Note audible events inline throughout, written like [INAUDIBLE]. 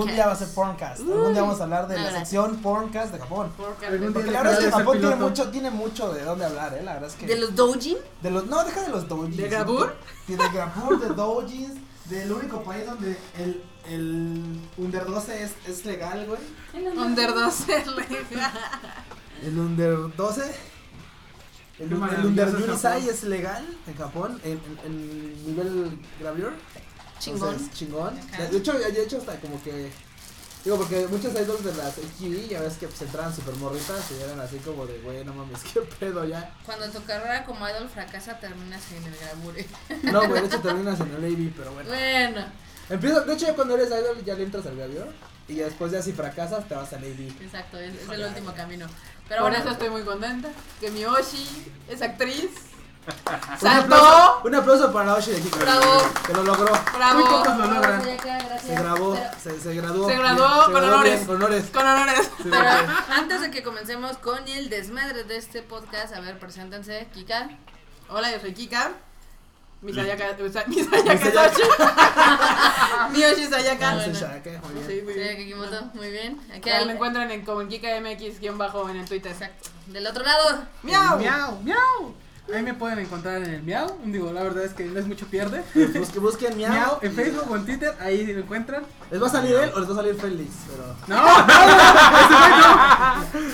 Algún día va a ser Porncast. Algún día vamos a hablar de No, la gracias. sección Porncast de Japón. Porque la verdad es que Japón tiene mucho, tiene mucho de dónde hablar, eh. La verdad es que. ¿De los doujin? de los- no, deja de los doujins. ¿De Grabur? Sí, de Grabur, de doujins. Del único país donde el, el Under 12 es, es legal, güey. Under 12 legal. El Under 12. El, el maravilloso Under es es legal en Japón, en, en, en nivel gravure. Chingón. Entonces, chingón. De, de hecho, de hecho, hasta como que. Digo, porque muchos idols de las HGV ya ves que pues, entraban super morritas y eran así como de, güey, no mames, [LAUGHS] qué pedo ya. Cuando tu carrera como idol fracasa, terminas en el grabure. [LAUGHS] No, güey, de hecho terminas en el AV, pero bueno. Bueno, Empieza, de hecho, ya cuando eres idol ya le entras al gravio. Y ya después, ya si fracasas, te vas al AV. exacto, es, es el último camino. Pero Por bueno, eso estoy muy contenta. Que Miyoshi es actriz. Un ¡Saltó! aplauso, un aplauso para Oshi de Kiko. Bravo. Que lo logró. Muy ¡Bravo! pocos lo logran. Se grabó, se, se graduó. Se bien, graduó con graduó honores. con honores. Con honores. Sí, pero antes de que comencemos con el desmadre de este podcast, a ver, preséntense, Kika. Hola, yo soy Kika. Misayaka. Misayaka Misayaka. Soshi. Miyoshi Sayaka. Shaka, [LAUGHS] muy bien. Sí, muy bien. Kikimoto, muy bien. Aquí Que me encuentran en, como en Kika MX guion bajo en el Twitter. Exacto. Del otro lado, ¡Miau! Miau, miau. Ahí me pueden encontrar en el miau. Digo, la verdad es que no es mucho pierde. Busquen, busquen miau. Miau en Facebook o en Twitter, ahí lo encuentran. ¿Les va a salir él o les va a salir Félix? Pero. No, no, no, no.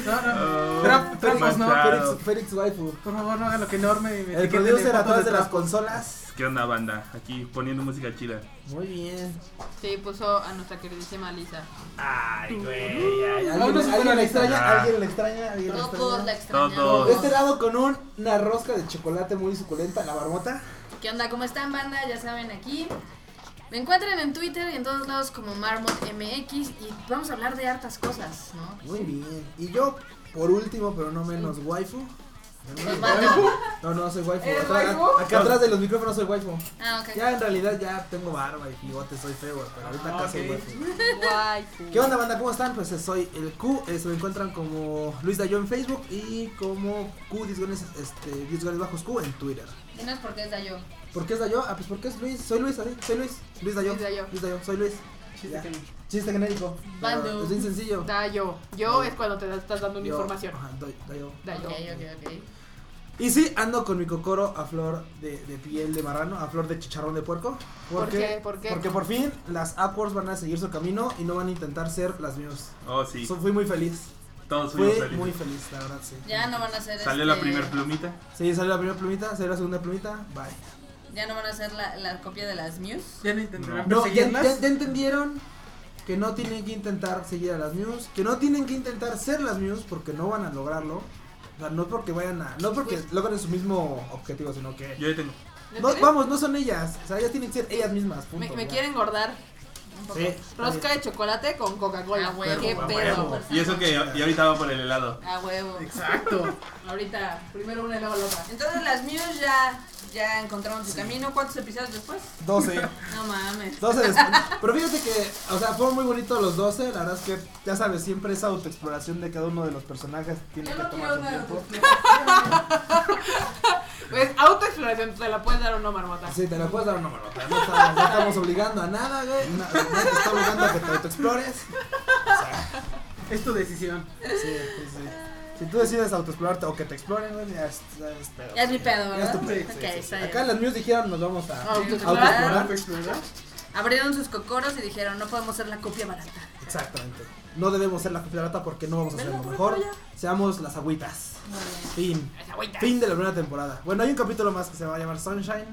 No, no. Claro. Félix, Félix Waifu. Por favor, no hagan lo que enorme. me El producer atrás de las consolas. ¿Qué onda, banda? Aquí poniendo música chida. Muy bien. Sí, puso a nuestra queridísima Lisa. Ay, güey. ¿Alguien, Vámonos con alguien la le lista. extraña? Ah. ¿Alguien le extraña? ¿Alguien le todos la extraña? extrañamos. Todos. De este lado con un- una rosca de chocolate muy suculenta, la barbota. ¿Qué onda? ¿Cómo están, banda? Ya saben, aquí me encuentran en Twitter y en todos lados como MarmotMX y vamos a hablar de hartas cosas, ¿no? Muy bien. Y yo, por último, pero no menos, waifu. No, no, soy waifu. ¿Eres Atrás- waifu? Acá atrás de los micrófonos soy waifu. Ah, ok. Ya en realidad ya tengo barba y bigote, soy feo, pero ahorita Ah, acá soy waifu. Waifu. ¿Qué onda, banda? ¿Cómo están? Pues eh, soy el Q, eh, se me encuentran como Luis Dayo en Facebook y como Q Disgones, este, Disgones bajos Q en Twitter. Dinos por qué es Dayo. ¿Por qué es Dayo? Ah, pues porque es Luis, soy Luis, así, soy Luis, Luis Dayo, Luis Dayo. Luis Dayo, soy Luis. Chiste Ya. que no. Chiste genérico. pero. Es bien sencillo. Da yo. Yo es cuando te estás dando una Yo- información. Ajá, doy- Dayo. Da yo. Ok, ok, ok. Y sí, ando con mi cocoro a flor de, de piel de marrano, a flor de chicharrón de puerco. ¿Por Porque, qué? ¿Por qué? Porque por fin las Upwards van a seguir su camino y no van a intentar ser las Muse. Oh, sí. So- fui muy feliz. Todos fuimos Fui felices. muy feliz, la verdad, sí. Ya no van a ser Salió este, la primer plumita. Sí, salió la primera plumita, salió la segunda plumita, bye. Ya no van a ser la, la copia de las Muse. Ya no intentarán No, ya, perseguirlas. ya- ya entendieron que no tienen que intentar seguir a las Muse, que no tienen que intentar ser las Muse porque no van a lograrlo. O sea, no porque vayan a. No porque logren su mismo objetivo, sino que. Yo ya tengo. ¿Me No, vamos, no son ellas. O sea, ellas tienen que ser ellas mismas. Me, Punto, me quieren engordar. Un poco. Sí, está Rosca de chocolate con Coca-Cola. Ah, huevo, ¿Qué a pedo? huevo. Y eso que y ahorita va por el helado. A huevo. Exacto. [LAUGHS] Ahorita, primero una y luego la otra. Entonces las Muse ya, ya encontraron su camino. ¿Cuántos episodios después? 12. [LAUGHS] No mames. 12 [LAUGHS] des- Pero fíjate que, o sea, fueron muy bonitos los 12. La verdad es que, ya sabes, siempre esa autoexploración de cada uno de los personajes tiene Yo que no tomar quiero su una tiempo. Pues autoexploración, te la puedes dar o no, marmota. Sí, te la puedes dar una marota. No estamos, no estamos obligando a nada, güey. Nadie te está obligando a que te autoexplores. [LAUGHS] Es tu decisión. Sí, sí, sí. Si tú decides autoexplorarte o que te exploren, güey, ya es, ya es pedo. Ya es mi pedo, Ya ¿verdad? es tu pedo, Ok, sí, sí, sí. está bien. Acá las Muse dijeron nos vamos a Autoexplorar. Abrieron sus cocoros y dijeron, no podemos ser la copia barata. Exactamente. No debemos ser la copia porque no vamos a hacer lo mejor. Seamos las agüitas. Fin. Esa agüita. Fin de la primera temporada. Bueno, hay un capítulo más que se va a llamar Sunshine.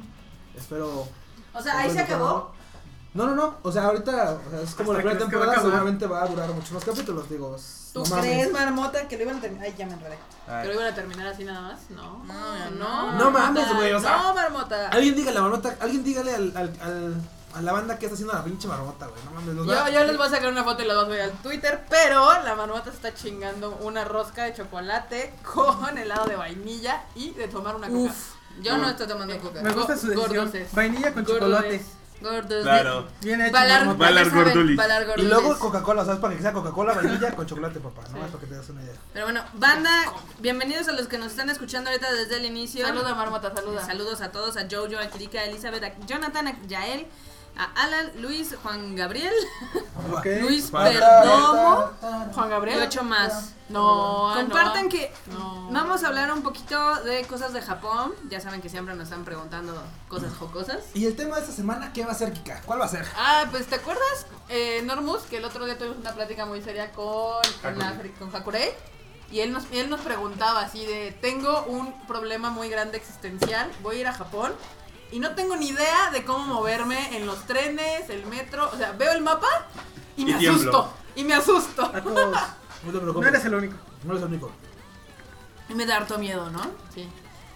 Espero. O sea, ahí se acabó. No, no, no. O sea, ahorita o sea, es como la primera va temporada. Seguramente va a durar muchos más capítulos. Digo, ¿Tú no crees, marmota, que lo iban a terminar? Ay, ya me enredé. ¿Que lo iban a terminar así nada más? No. No, no. No mames, marmota. güey, o sea- No, marmota. Alguien dígale a la marmota. Alguien dígale al, al, al- a la banda que está haciendo la pinche marmota, güey. No mames. Va- Yo, yo les voy a sacar una foto y la voy a subir al Twitter, pero la marmota está chingando una rosca de chocolate con helado de vainilla y de tomar una coca. Uf, yo no estoy tomando coca. Me gusta su decisión. Vainilla con chocolate. Gordos. Claro. Bien hecho. Ya saben, Gordulis. Y luego Coca-Cola, ¿sabes? Para que sea Coca-Cola [LAUGHS] vainilla con chocolate, papá. No Sí. más para que te das una idea. Pero bueno, banda, bienvenidos a los que nos están escuchando ahorita desde el inicio. Saluda, Marmota, saluda. Saludos a todos, a Jojo, a Kirika, a Elizabeth, a Jonathan, a Yael, a Alan, Luis, Juan Gabriel [LAUGHS] Ok. Luis Perdomo Juan y Gabriel. ocho más. No, ah, Compartan no. que No. vamos a hablar un poquito de cosas de Japón. Ya saben que siempre nos están preguntando cosas jocosas. Y el tema de esta semana, ¿qué va a ser, Kika? ¿Cuál va a ser? Ah, pues ¿te acuerdas, eh, Normus, que el otro día tuvimos una plática muy seria con, con, la- con Hakurei? Y él nos, y él nos preguntaba así de, tengo un problema muy grande existencial, voy a ir a Japón y no tengo ni idea de cómo moverme en los trenes, el metro, o sea, veo el mapa y me Y asusto, y me asusto. A todos. No te No eres el único. No eres el único. Y me da harto miedo, ¿no? Sí.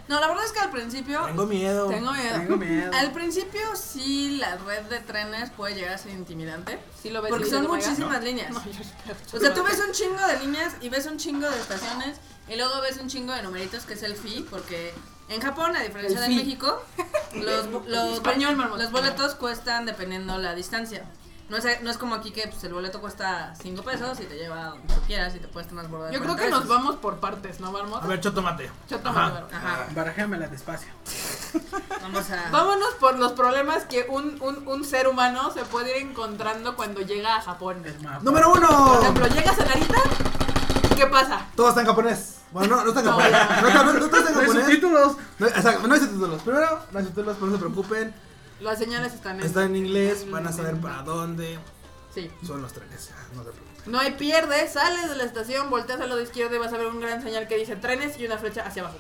No, la verdad es que al principio... Tengo miedo. Tengo miedo. Tengo miedo. Al principio sí la red de trenes puede llegar a ser intimidante. Sí lo ves. Porque son muchísimas líneas. No, yo espero. O sea, tú ves un chingo de líneas y ves un chingo de estaciones y luego ves un chingo de numeritos que es el fee, porque en Japón, a diferencia de. México, [LAUGHS] los, bo- los, Español, marmota. los boletos cuestan dependiendo la distancia. No es, no es como aquí que pues, el boleto cuesta 5 pesos y te lleva donde tú quieras y te puedes transbordar. Yo creo que nos vamos por partes, ¿no, Marmota? A ver, choto mate. Yo tomo Ajá. Ajá, Barajéamela despacio. [LAUGHS] vamos a... Vámonos por los problemas que un, un, un ser humano se puede ir encontrando cuando llega a Japón. Número Por uno. ejemplo, llegas a Narita, ¿qué pasa? Todo está en japonés. Bueno, no, no está en No, japonés. No, está- no, no está en No hay japonés. subtítulos. No, exacto, no hay subtítulos. Primero, no hay subtítulos, pero no se preocupen. Las señales están en... Está en inglés, en- van a saber en- para dónde Sí. son los trenes. Ah, No se preocupen. No hay pierde, sales de la estación, volteas al lado izquierdo y vas a ver un gran señal que dice trenes y una flecha hacia abajo.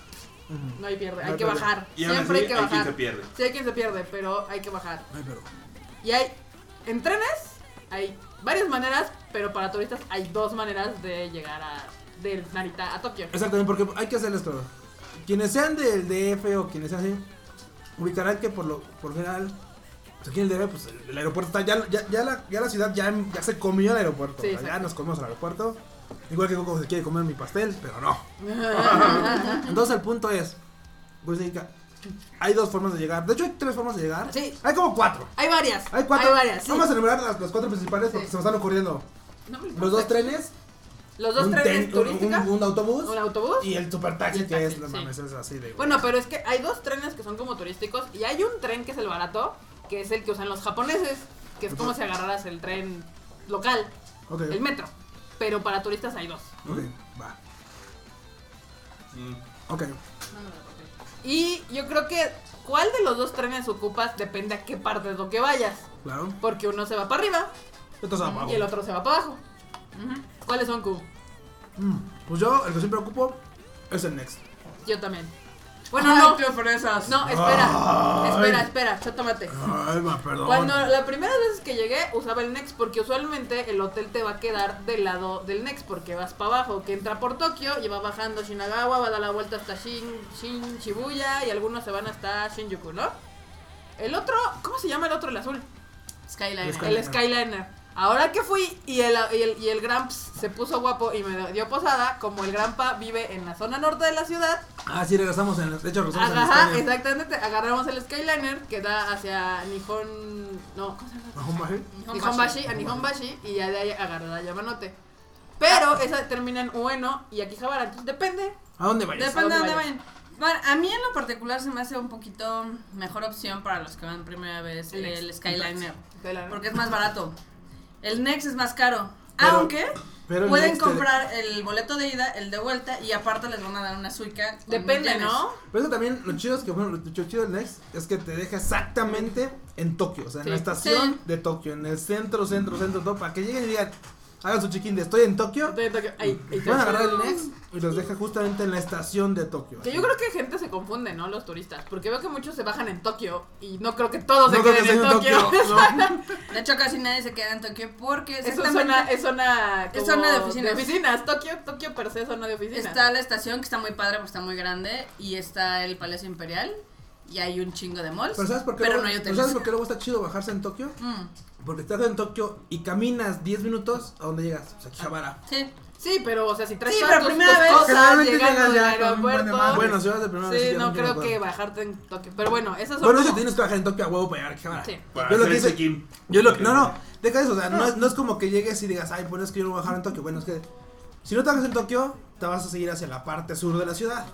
No hay pierde, No hay hay que pierde. bajar. Y aún Siempre así, hay que hay quien bajar. se pierde. Sí, hay quien se pierde, pero hay que bajar. No hay pero. Y hay, en trenes, hay varias maneras, pero para turistas hay dos maneras de llegar a, del Narita a Tokio. Exactamente, porque hay que hacerles claro. Quienes sean del DF o quienes sean así, ubicarán que por lo por general, pues aquí en el DF, pues el, aeropuerto está, ya, ya, ya, la, ya la ciudad ya, ya se comió el aeropuerto. Sí, ya nos comimos el aeropuerto. Igual que Coco se quiere comer mi pastel, pero no. [LAUGHS] Entonces el punto es, pues, hay dos formas de llegar. De hecho, hay tres formas de llegar. Sí. Hay como cuatro. Hay varias. Hay cuatro. varias, sí. Vamos a enumerar las, las cuatro principales porque Sí. se me están ocurriendo. No me Los dos trenes, Los dos un, trenes turísticos. un- un autobús Un autobús. y el super taxi Y el que taxi, es, no sí. mames, es así de. Bueno, pero es que hay dos trenes que son como turísticos y hay un tren que es el barato, que es el que usan los japoneses, que es como si agarraras el tren local, Ok, el metro. Pero para turistas hay dos. ok, va. Mm. Ok. Y yo creo que cuál de los dos trenes ocupas depende a qué parte de lo que vayas. Claro. Porque uno se va para arriba Entonces abajo. y el otro se va para abajo. ¿Cuáles son, Q? Mm, Pues yo, el que siempre ocupo es el Next. Yo también. Bueno, no. fresas. No, espera. Ay. Espera, espera, chotomate. Ay, ma, perdón. Cuando la primera vez que llegué usaba el Next porque usualmente el hotel te va a quedar del lado del Next porque vas para abajo, que entra por Tokio y va bajando Shinagawa, va a dar la vuelta hasta Shin, Shin Shibuya y algunos se van hasta Shinjuku, ¿no? El otro, ¿cómo se llama el otro, el azul? Skyliner. Skyliner. El Skyliner. Ahora que fui y el, y el, y el Gramps se puso guapo y me dio posada, como el Grampa vive en la zona norte de la ciudad, Ah, sí, regresamos en. De hecho, regresamos en Ajá, España. exactamente. Agarramos el Skyliner que da hacia Nihon. No, ¿cómo se llama? Nihonbashi, a Nihonbashi y ya de ahí agarré la Yamanote. Pero esa termina en Ueno y Akihabara, entonces depende. ¿A dónde vayas? Depende de ¿A dónde vayan. Bueno, a mí en lo particular se me hace un poquito mejor opción para los que van primera vez El el. Skyliner. Porque es más barato. El Next es más caro. Pero- aunque pero pueden Next te- comprar el boleto de ida, el de vuelta y aparte les van a dar una suica. Depende. ¿no? Pero eso también, lo chido es que, bueno, lo chido del Next es que te deja exactamente en Tokio. O sea, en la estación Sí. de Tokio, en el centro, centro, centro, todo, para que lleguen y digan, hagan su chiquín de estoy en Tokio. De Tokio. Ahí, ahí te- Van a agarrar el Next y los deja justamente en la estación de Tokio. Que yo creo que gente se confunde, ¿no? Los turistas. Porque veo que muchos se bajan en Tokio y no creo que todos No se que queden en Tokio. Tokio. no. [LAUGHS] De hecho, casi nadie se queda en Tokio porque es zona, es zona, Es zona de oficinas. oficinas. Tokio, Tokio per se es zona de oficinas. está la estación que está muy padre porque está muy grande y está el Palacio Imperial. y hay un chingo de malls. Pero ¿sabes por qué, Pero luego, no hay hoteles. ¿sabes por qué luego está chido bajarse en Tokio? Mm, Porque estás en Tokio y caminas 10 minutos, ¿a dónde llegas? O sea, Akihabara. sí. Sí, pero, o sea, si traes Sí, pero tus, primera tus vez- cosas llegando del aeropuerto. Bueno, si vas de primera vez, sí, no creo que bajarte en Tokio. Pero bueno, esas son Bueno, eso tienes que bajar en Tokio a huevo para llegar a Akihabara. Sí. Para Yo lo que hice-. Yo lo no, no, deja eso, o sea, no es, no es como que llegues y digas, ay, pues es que yo no voy a bajar en Tokio. Bueno, es que si no te bajas en Tokio, te vas a seguir hacia la parte sur de la ciudad.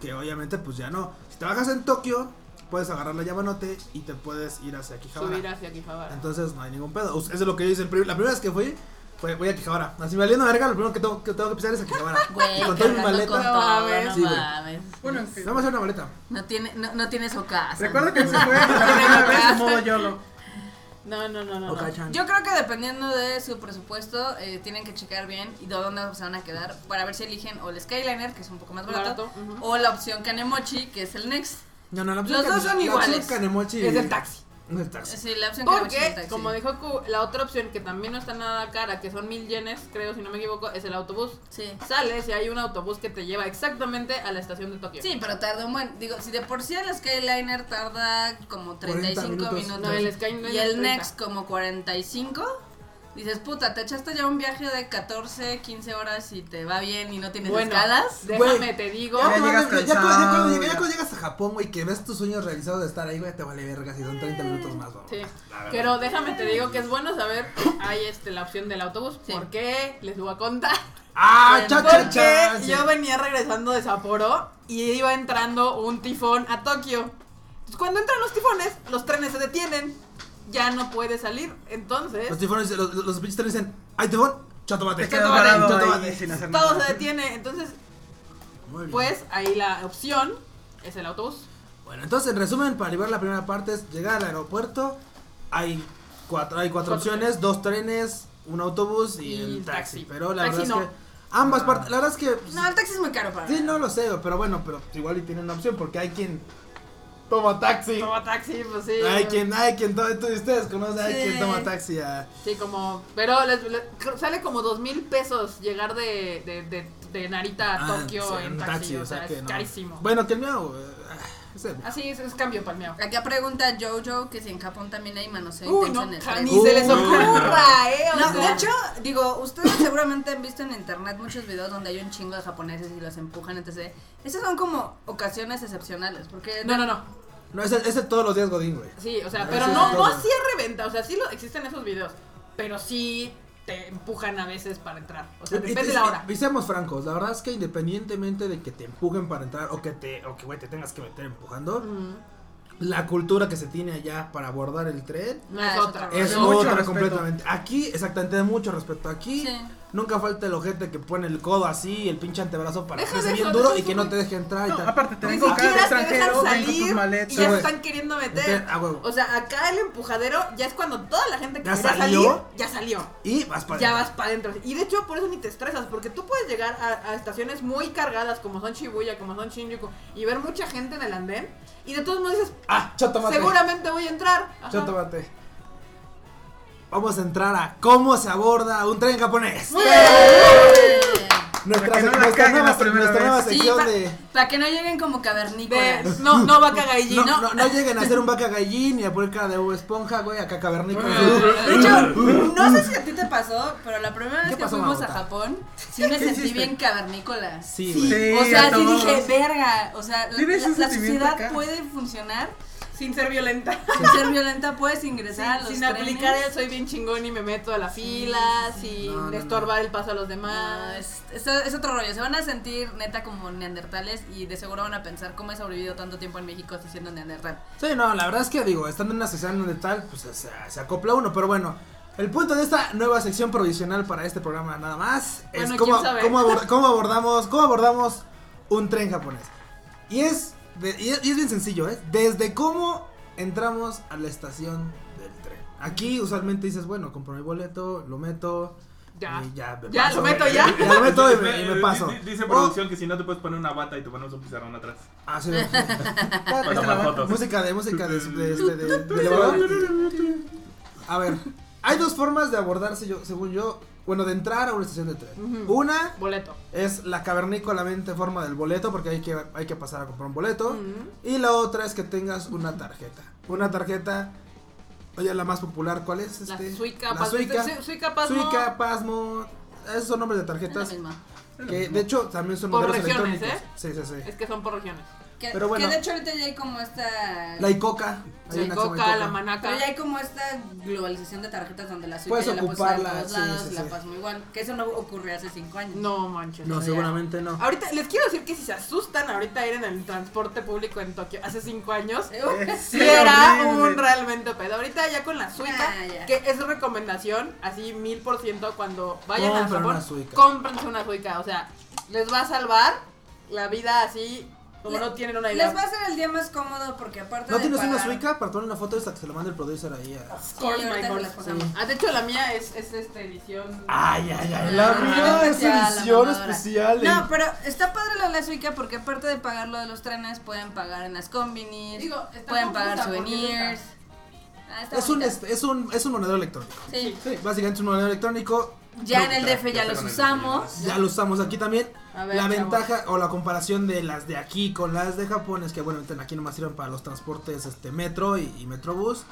Que obviamente, pues ya no. Si te bajas en Tokio, puedes agarrar la Yamanote y te puedes ir hacia Akihabara. subir hacia Akihabara. Entonces no hay ningún pedo. Eso es lo que yo hice. La primera vez que fui, voy a Akihabara. Así valiendo verga, lo primero que tengo que, tengo que pisar es Akihabara. [LAUGHS] Güey, y con toda mi cargando con maleta. todo, mames. no Sí, güey. mames. Bueno, Nada más era una maleta. No tiene, no, no tiene su casa. recuerda que se fue la vez en modo YOLO. No, no, no, no. Yo creo que dependiendo de su presupuesto, eh, tienen que checar bien y de dónde se van a quedar para ver si eligen o el Skyliner, que es un poco más barato, o la opción Kanemochi, que es el Next. No, no, la Los opción dos Kane- son la opción iguales. Kanemochi Es el taxi. Es el taxi. Sí, la opción es Porque, taxi. como dijo Ku, la otra opción que también no está nada cara, que son mil yenes, creo, si no me equivoco, es el autobús. Sí. Sales y hay un autobús que te lleva exactamente a la estación de Tokio. Sí, pero tarda un buen. Digo, si de por sí el Skyliner tarda como 35 minutos. minutos, No, el Skyliner y el 30. Next como 45, dices, puta, te echaste ya un viaje de 14, 15 horas y te va bien y no tienes Bueno, escalas. déjame Güey. te digo. Ya Ya, llegas cuando, ya, cansado, cuando- ya cuando llegas- ya. ya cuando llegas a Japón, güey, que ves tus sueños realizados de estar ahí, güey, te vale verga si son 30 minutos más, vamos. Sí, La verdad. pero déjame te digo que es bueno saber hay este la opción del autobús. Sí. ¿Por qué? Les voy a contar. ¡Ah, cha, Porque cha, cha! Sí. yo venía regresando de Sapporo y iba entrando un tifón a Tokio. Entonces, cuando entran los tifones, los trenes se detienen. Ya no puede salir. Entonces, Los tifones, los, los, pinches trenes dicen, ¡ay, tifón! ¡Chato bate! Te quedas ¡Chato bate! varado ¡Chato ahí bate! sin hacer todo se detiene. Entonces, Muy bien. pues ahí la opción es el autobús. Bueno, entonces, en resumen, para liberar la primera parte es llegar al aeropuerto, hay cuatro, hay cuatro Cuatro opciones, dos trenes, un autobús y, Y el taxi. taxi. Pero la Taxi verdad no. es que ambas Ah. partes, la verdad es que... pues, No, el taxi es muy caro para Sí, no lo sé, pero bueno, pero igual y tienen una opción porque hay quien toma taxi. Toma taxi, pues sí. Hay quien, hay quien, ustedes conocen, hay Sí. quien toma taxi. Sí, como. Pero les- les- sale como dos mil pesos llegar de, de, de, de Narita a Ah, Tokio sí, en taxi. o sea, es no. carísimo. Bueno, que el mío... Así es, es cambio palmeado. Acá pregunta Jojo que si en Japón también hay manoseo Uy, intenso no, en el tren. ni se les ocurra, eh. o No, sea. de hecho, digo, ustedes seguramente han visto en internet muchos videos donde hay un chingo de japoneses y los empujan, entonces, esas son como ocasiones excepcionales, porque... No, no, no. No, ese ese todos los días Godín, güey. Sí, o sea, pero no, sí, no así es reventa. O sea, sí lo, existen esos videos. Pero sí te empujan a veces para entrar. O sea, depende y- de la hora. Y seamos francos, la verdad es que independientemente de que te empujen para entrar o que te, o que güey te tengas que meter empujando, Mm, la cultura que se tiene allá para abordar el tren No Ah, es es otra. es otra completamente. Aquí, exactamente, de mucho respeto. Aquí Sí. Nunca falta el ojete que pone el codo así, el pinche antebrazo para Deja que bien duro y que no te deje entrar y No, tal. aparte te Ni ven con cara de siquiera te dejan extranjero, ven con tus salir y ya güey. están queriendo meter. Meter a huevo. O sea, acá el empujadero ya es cuando toda la gente que ¿Ya salió? salir ya salió. Y vas para Ya vas para adentro. Y de hecho, por eso ni te estresas, porque tú puedes llegar a, a estaciones muy cargadas, como son Shibuya, como son Shinjuku, y ver mucha gente en el andén, y de todos modos dices, Ah, chato mate. seguramente voy a entrar. Ajá. Chato mate. Vamos a entrar a cómo se aborda un tren japonés. ¡Eh! Nuestra, Para que no la nuestra nueva, nuestra nueva. Sí, sección pa- de... Para que no lleguen como cavernícolas. no, no va a Kagaiji, No, ¿no? no, no lleguen a hacer un vaca gallín y a poner cara de Bob esponja, güey, acá cavernícola. [LAUGHS] De hecho, no sé si a ti te pasó, pero la primera vez ¿Qué que pasó, fuimos a Japón, [LAUGHS] sí me ¿Qué sentí hiciste? bien cavernícola. Sí, Sí. O sea, sí dije, verga, o sea, la, la- la sociedad acá. puede funcionar Sin ser violenta. sin ser violenta, puedes ingresar a Sin, los sin trenes. aplicar el soy bien chingón y me meto a la fila, sin No, no, no. estorbar el paso a los No, demás. es, es, es otro rollo, se van a sentir neta como neandertales y de seguro van a pensar cómo he sobrevivido tanto tiempo en México siendo neandertal. Sí, no, la verdad es que digo, estando en una sociedad donde tal, pues se, se acopla uno, pero bueno. El punto de esta nueva sección provisional para este programa nada más es cómo, cómo, cómo abordamos cómo abordamos un tren japonés. Y es, de- y es, y es bien sencillo, ¿eh? Desde cómo entramos a la estación del tren. Aquí usualmente dices, bueno, compro mi boleto, lo meto, Ya. y ya me Ya, paso, lo meto ya. Ya lo meto y me, y me Di- paso. di- Dice producción que si no te puedes poner una bata y te ponemos un pizarrón atrás. Ah, sí. [LAUGHS] Para Esta tomar la fotos. música de música de, de, este, de- de [LAUGHS] elevador. A ver, hay dos formas de abordarse, yo, según yo, bueno, de entrar a una estación de tren. Una Boleto. es la cavernícolamente forma del boleto, porque hay que, hay que pasar a comprar un boleto. Y la otra es que tengas una tarjeta. Una tarjeta, oye, la más popular, ¿cuál es? La Este? Suica, La Suica. Su- Suica Pasmo. Suica, Pasmo. Esos son nombres de Es la tarjetas misma. que, de hecho, también son Por modelos regiones, electrónicos. ¿eh? Sí, sí, sí. Es que son por regiones. Que, Pero bueno. que de hecho ahorita ya hay como esta... La Icoca. hay La una que se llama coca, la Icoca. manaca. Pero ya hay como esta globalización de tarjetas donde la Suica Puedes ya la puedes usar en ocuparla, todos sí, lados sí, y la sí. pasmo igual. Que eso no ocurrió hace cinco años. No manches. No, ya. seguramente no. Ahorita les quiero decir que si se asustan ahorita ir en el transporte público en Tokio hace cinco años, sí [LAUGHS] era horrible. un realmente pedo. Ahorita ya con la Suica, Ah, que es recomendación, así mil por ciento cuando vayan a Compren Japón, una Suica. cómprense una Suica. O sea, les va a salvar la vida así como Le- no tienen una idea. Les va a hacer el día más cómodo porque aparte ¿No de tienes una Suica para tomar una foto esta que se la mande el producer ahí? A... Of course, Sí, my ahorita se God. las pasamos. Ah, de hecho la mía es, es esta edición. Ay, ay, ay. La La mía es es la edición especial. No, pero está padre lo de la Suica porque aparte de pagar lo de los trenes, pueden pagar en las combinis, Digo, pueden pagar souvenirs. Ah, Es un, este, es, un, es un monedero electrónico. Sí. Sí, básicamente es un monedero electrónico. Ya en el ya- DF ya ya los usamos. Ya lo usamos aquí también. Ver, la chavos. ventaja o la comparación de las de aquí con las de Japón es que, bueno, aquí nomás sirven para los transportes este metro y, y metrobús.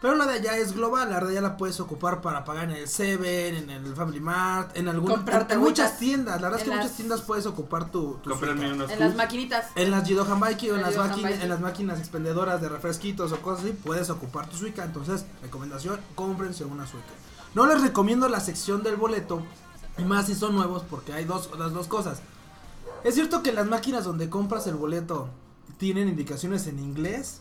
Pero la de allá es global, la de allá la puedes ocupar para pagar en el Seven, en el Family Mart, en algún, Comprarte en, muchas tiendas. La verdad es que En en las- muchas tiendas puedes ocupar tu, tu Comprarme unos En las maquinitas. En las Jido Hanbaiki o en En las, máquinas, Hanbaiki. en las máquinas expendedoras de refresquitos o cosas así, puedes ocupar tu Suica. Entonces, recomendación, cómprense una Suica. No les recomiendo la sección del boleto, y más si son nuevos, porque hay dos, las dos cosas. Es cierto que las máquinas donde compras el boleto tienen indicaciones en inglés,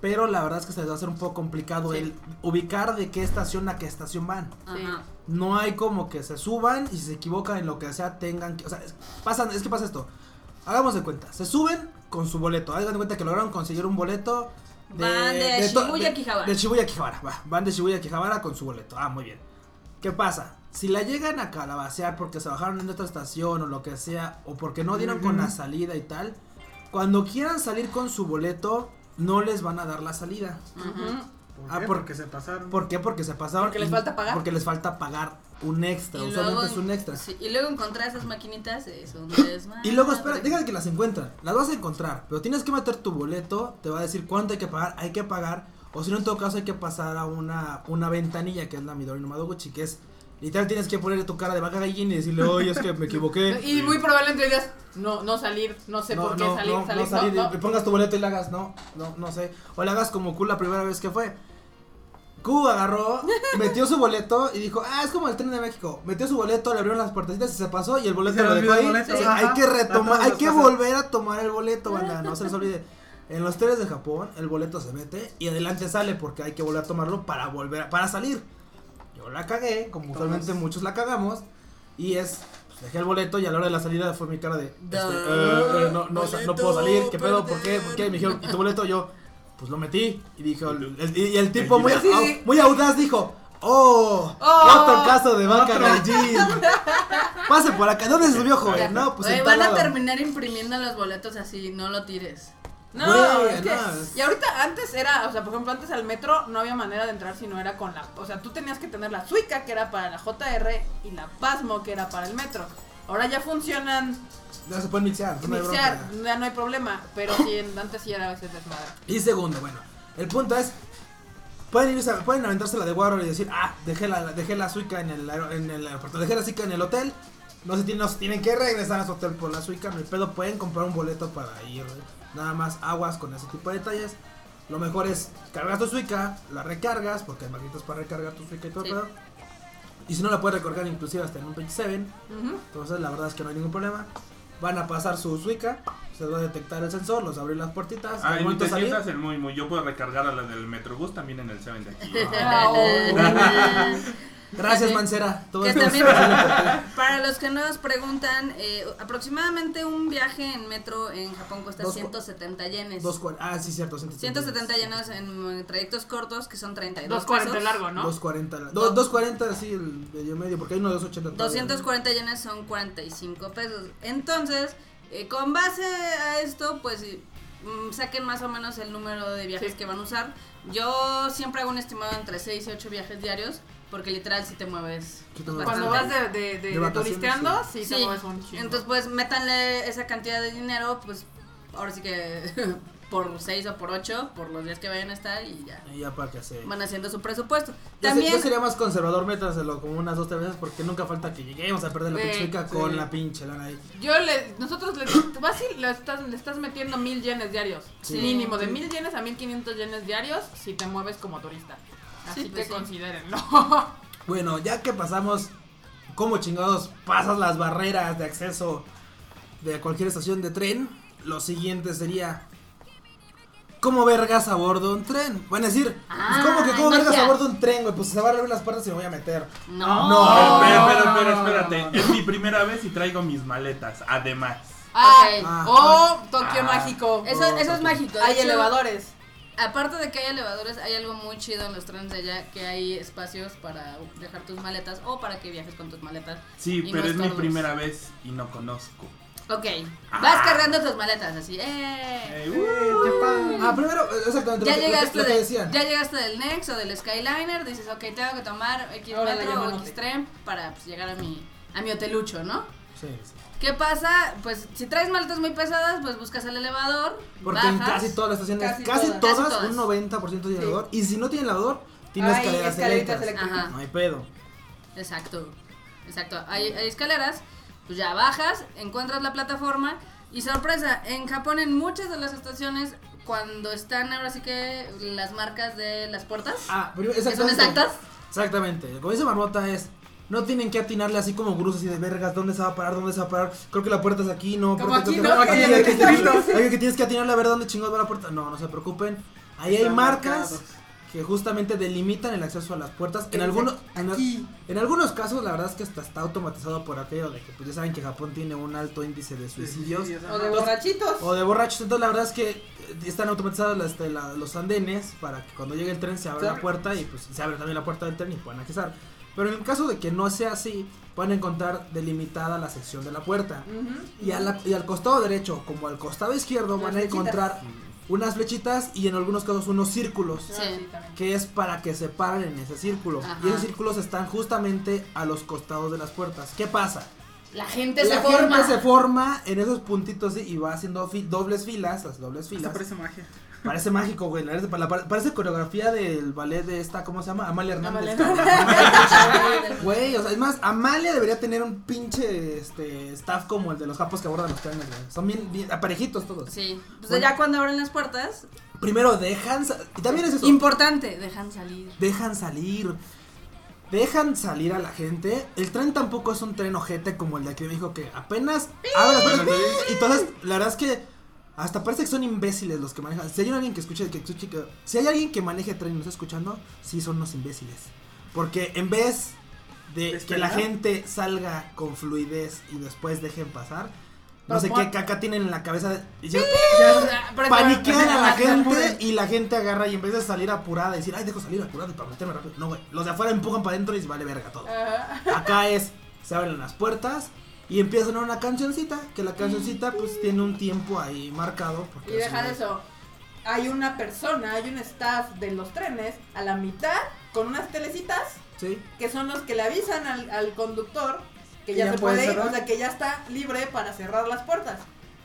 pero la verdad es que se les va a hacer un poco complicado Sí. el ubicar de qué estación a qué estación van. Ajá. No hay como que se suban y si se equivocan en lo que sea tengan que, o sea, es, pasan, es que pasa esto. Hagamos de cuenta, se suben con su boleto. Hagan de cuenta que lograron conseguir un boleto de, Van de Shibuya a de- Shibuya a Akihabara, va, van de Shibuya a Akihabara con su boleto. Ah, muy bien. ¿Qué pasa? Si la llegan a calabacear porque se bajaron en otra estación o lo que sea, o porque no dieron con la salida y tal, cuando quieran salir con su boleto, no les van a dar la salida. ¿Por Ah, qué? por- Porque se pasaron. ¿Por qué? Porque se pasaron. Porque les falta pagar. Porque les falta pagar un extra. Y Usualmente luego, es un extra. sí, y luego encontrar esas maquinitas es un [CLEARS THROAT] desmadre. Y luego, espera, déjame que las encuentran. Las vas a encontrar, pero tienes que meter tu boleto, te va a decir cuánto hay que pagar, hay que pagar, o si no, en todo caso, hay que pasar a una, una ventanilla que es la Midori no Madoguchi, que es literal tienes que ponerle tu cara de vaca gallina y decirle, oye, es que me equivoqué. [LAUGHS] Y muy probablemente digas, no, no salir, no sé no, por qué no, salir, no, salir, no salir, y pongas tu boleto y le hagas, no, no, no sé. O le hagas como Q la primera vez que fue. Q agarró, [LAUGHS] metió su boleto y dijo, ah, es como el tren de México. Metió su boleto, le abrieron las puertecitas y se pasó y el boleto lo dejó ahí. boleto, ajá. hay que retomar, hay que volver a tomar el boleto, banda, no se les olvide. En los trenes de Japón, el boleto se mete y adelante sale porque hay que volver a tomarlo para volver, a- para salir. Yo la cagué, como usualmente muchos la cagamos, y es, pues, dejé el boleto y a la hora de la salida fue mi cara de, este, eh, eh, no, no, no puedo salir, ¿qué pedo? ¿Por qué? ¿Por qué? Me dijeron, ¿y tu boleto? Yo, pues lo metí, y dijo, el- y el tipo muy, Sí. muy audaz dijo, oh, Oh, otro caso de vaca gallín. Pase por acá, ¿dónde se subió, joven? No, pues Oye, en van a lado. terminar imprimiendo los boletos así, no lo tires. No, Güey, es que, no, es- y ahorita antes era, o sea, por ejemplo, antes al metro no había manera de entrar si no era con la, o sea, tú tenías que tener la Suica que era para la JR y la Pasmo que era para el metro. Ahora ya funcionan Ya se pueden mixear, no hay mixear, bronca. ya no hay problema, pero sí, en- antes sí era a veces desmadre. Y segundo, bueno, el punto es, pueden irse, pueden aventarse la de Warrior y decir, ah, dejé la, dejé la suica en el, en el aeropuerto, dejé la suica en el hotel, no se, tienen, no se tienen que regresar a su hotel por la suica, no hay pedo, pueden comprar un boleto para ir, nada más aguas con ese tipo de detalles. Lo mejor es cargar tu suica, la recargas, porque hay maquinitas para recargar tu suica y todo el pedo. Y si no la puedes recargar inclusive hasta en un 27, Ujú. entonces la verdad es que no hay ningún problema. Van a pasar su suica, se va a detectar el sensor, los abrir las puertitas, Ah, y te salir, el muy muy. Yo puedo recargar a la del Metrobús también en el 7 de aquí. [LAUGHS] [LAUGHS] Gracias, Mancera. Todo que también-. [LAUGHS] Para los que nos preguntan, eh, aproximadamente un viaje en metro en Japón cuesta Dos cu- 170 yenes. Dos ah, sí, cierto. 170 yenes en trayectos cortos que son 32 240 pesos. largo, ¿no? 240. do- 240, sí, el medio medio, porque hay uno de 280. todavía, ¿no? 240 yenes son 45 pesos. Entonces, eh, con base a esto, pues saquen más o menos el número de viajes Sí. que van a usar. Yo siempre hago un estimado entre 6 y 8 viajes diarios, porque literal si te mueves pues. Cuando vas de, de, de- turisteando, sí, Sí, te mueves un chingo. entonces pues métanle esa cantidad de dinero, pues ahora sí que [LAUGHS] por 6 o por 8, por los días que vayan a estar y ya. Y ya para que se... Van haciendo su presupuesto. Se- También, yo sería más conservador, métaselo como unas dos, tres veces porque nunca falta que lleguemos a perder la Sí, pinche sí. con la pinche lana ahí. Yo le, nosotros le, vas y le estás, le estás metiendo mil yenes diarios. Sí. Mínimo, de mil yenes a mil quinientos yenes diarios si te mueves como turista. Así Sí, que pues sí. considérenlo. Bueno, ya que pasamos, ¿cómo chingados pasas las barreras de acceso de cualquier estación de tren? Lo siguiente sería, ¿cómo vergas a bordo un tren? Van a decir, pues, Ah, ¿cómo que cómo vergas a bordo un tren, güey? Pues se va a abrir las puertas y me voy a meter. no. No. Pero, pero, pero, espérate. Es mi primera vez y traigo mis maletas, además. Ah, Ok. Ah. o Tokio Ah. mágico. Eso, eso es mágico. de Hay hecho, elevadores. Aparte de que hay elevadores, hay algo muy chido en los trenes de allá, que hay espacios para dejar tus maletas o para que viajes con tus maletas. Sí, pero no es mi primera vez y no conozco. Ok, Ah. vas cargando tus maletas así, ¡eh! Eh, Eh, uh. Ah, primero, exactamente, Ya lo, que- lo que- llegaste, lo que de- ya llegaste del Next o del Skyliner, dices, ok, tengo que tomar X metro o X tren para pues, llegar a mi, a mi hotelucho, ¿no? Sí, sí. ¿Qué pasa? Pues si traes maletas muy pesadas, pues buscas el elevador, Porque en casi todas las estaciones, Casi casi, todas. todas, Casi todas. un 90% tiene elevador. Y si no tiene elevador, tiene Hay escaleras eléctricas. eléctricas. Ajá. No hay pedo. Exacto, exacto. Hay, hay escaleras, pues ya bajas, encuentras la plataforma y sorpresa, en Japón en muchas de las estaciones, cuando están ahora sí que las marcas de las puertas, Ah, pero que son exactamente. exactas, Exactamente. Como dice Marmota es. No tienen que atinarle así como grus así de vergas, ¿dónde se va a parar? ¿Dónde se va a parar? Creo que la puerta es aquí, no. Como aquí, ¿no? que- Aquí aquí, que tienes que atinarle a ver dónde chingados va la puerta. No, no se preocupen. Ahí hay marcas marcados. Que justamente delimitan el acceso a las puertas. En Es algunos, en, algunos casos, la verdad es que hasta está automatizado por aquello de que pues ya saben que Japón tiene un alto índice de suicidios. O de borrachitos. O de borrachos, entonces la verdad es que eh, están automatizados las- este, la- los andenes para que cuando llegue el tren se abra la puerta y pues se abre también la puerta del tren y puedan accesar. Pero en el caso de que no sea así, pueden encontrar delimitada la sección de la puerta. Y, a la- y al costado derecho como al costado izquierdo van a encontrar unas flechitas y en algunos casos unos círculos. Sí. Ah, sí, también. Que es para que se paren en ese círculo. Ajá. Y esos círculos están justamente a los costados de las puertas. ¿Qué pasa? la gente la se gente forma. se forma en esos puntitos y va haciendo fi- dobles filas, las dobles Hasta filas. parece magia. Parece mágico, güey. la la- Parece coreografía del ballet de esta, ¿cómo se llama? Amalia [LAUGHS] [LAUGHS] Hernández. Güey, o sea, es más, Amalia debería tener un pinche este, staff como el de los japos que abordan los trenes, güey. Son bien, bien aparejitos todos. Sí, pues Bueno. ya cuando abren las puertas, Primero dejan, y también es eso. importante, dejan salir. dejan salir. Dejan salir a la gente. El tren tampoco es un tren ojete como el de aquí de México que apenas abre las puertas, y entonces la verdad es que hasta parece que son imbéciles los que manejan. Si hay alguien que escuche, que escuche que- si hay alguien que maneje tren y nos está escuchando, sí son unos imbéciles. Porque en vez de que la gente salga con fluidez y después dejen pasar, no sé qué caca tienen en la cabeza y se- Pero- [LAUGHS] paniquean a la [LAUGHS] gente y la gente agarra y en vez de salir apurada y decir, ay, dejo salir apurado y para meterme rápido. No, güey. Los de afuera empujan para adentro y se vale verga todo. Acá es, se abren las puertas y empieza a sonar una cancioncita. Que la cancioncita, pues, tiene un tiempo ahí marcado. Porque Y dejar una- eso. Hay una persona, hay un staff de los trenes a la mitad con unas telecitas Sí. que son los que le avisan al, al conductor que ya, ya se puede puede ir, o sea que ya está libre para cerrar las puertas.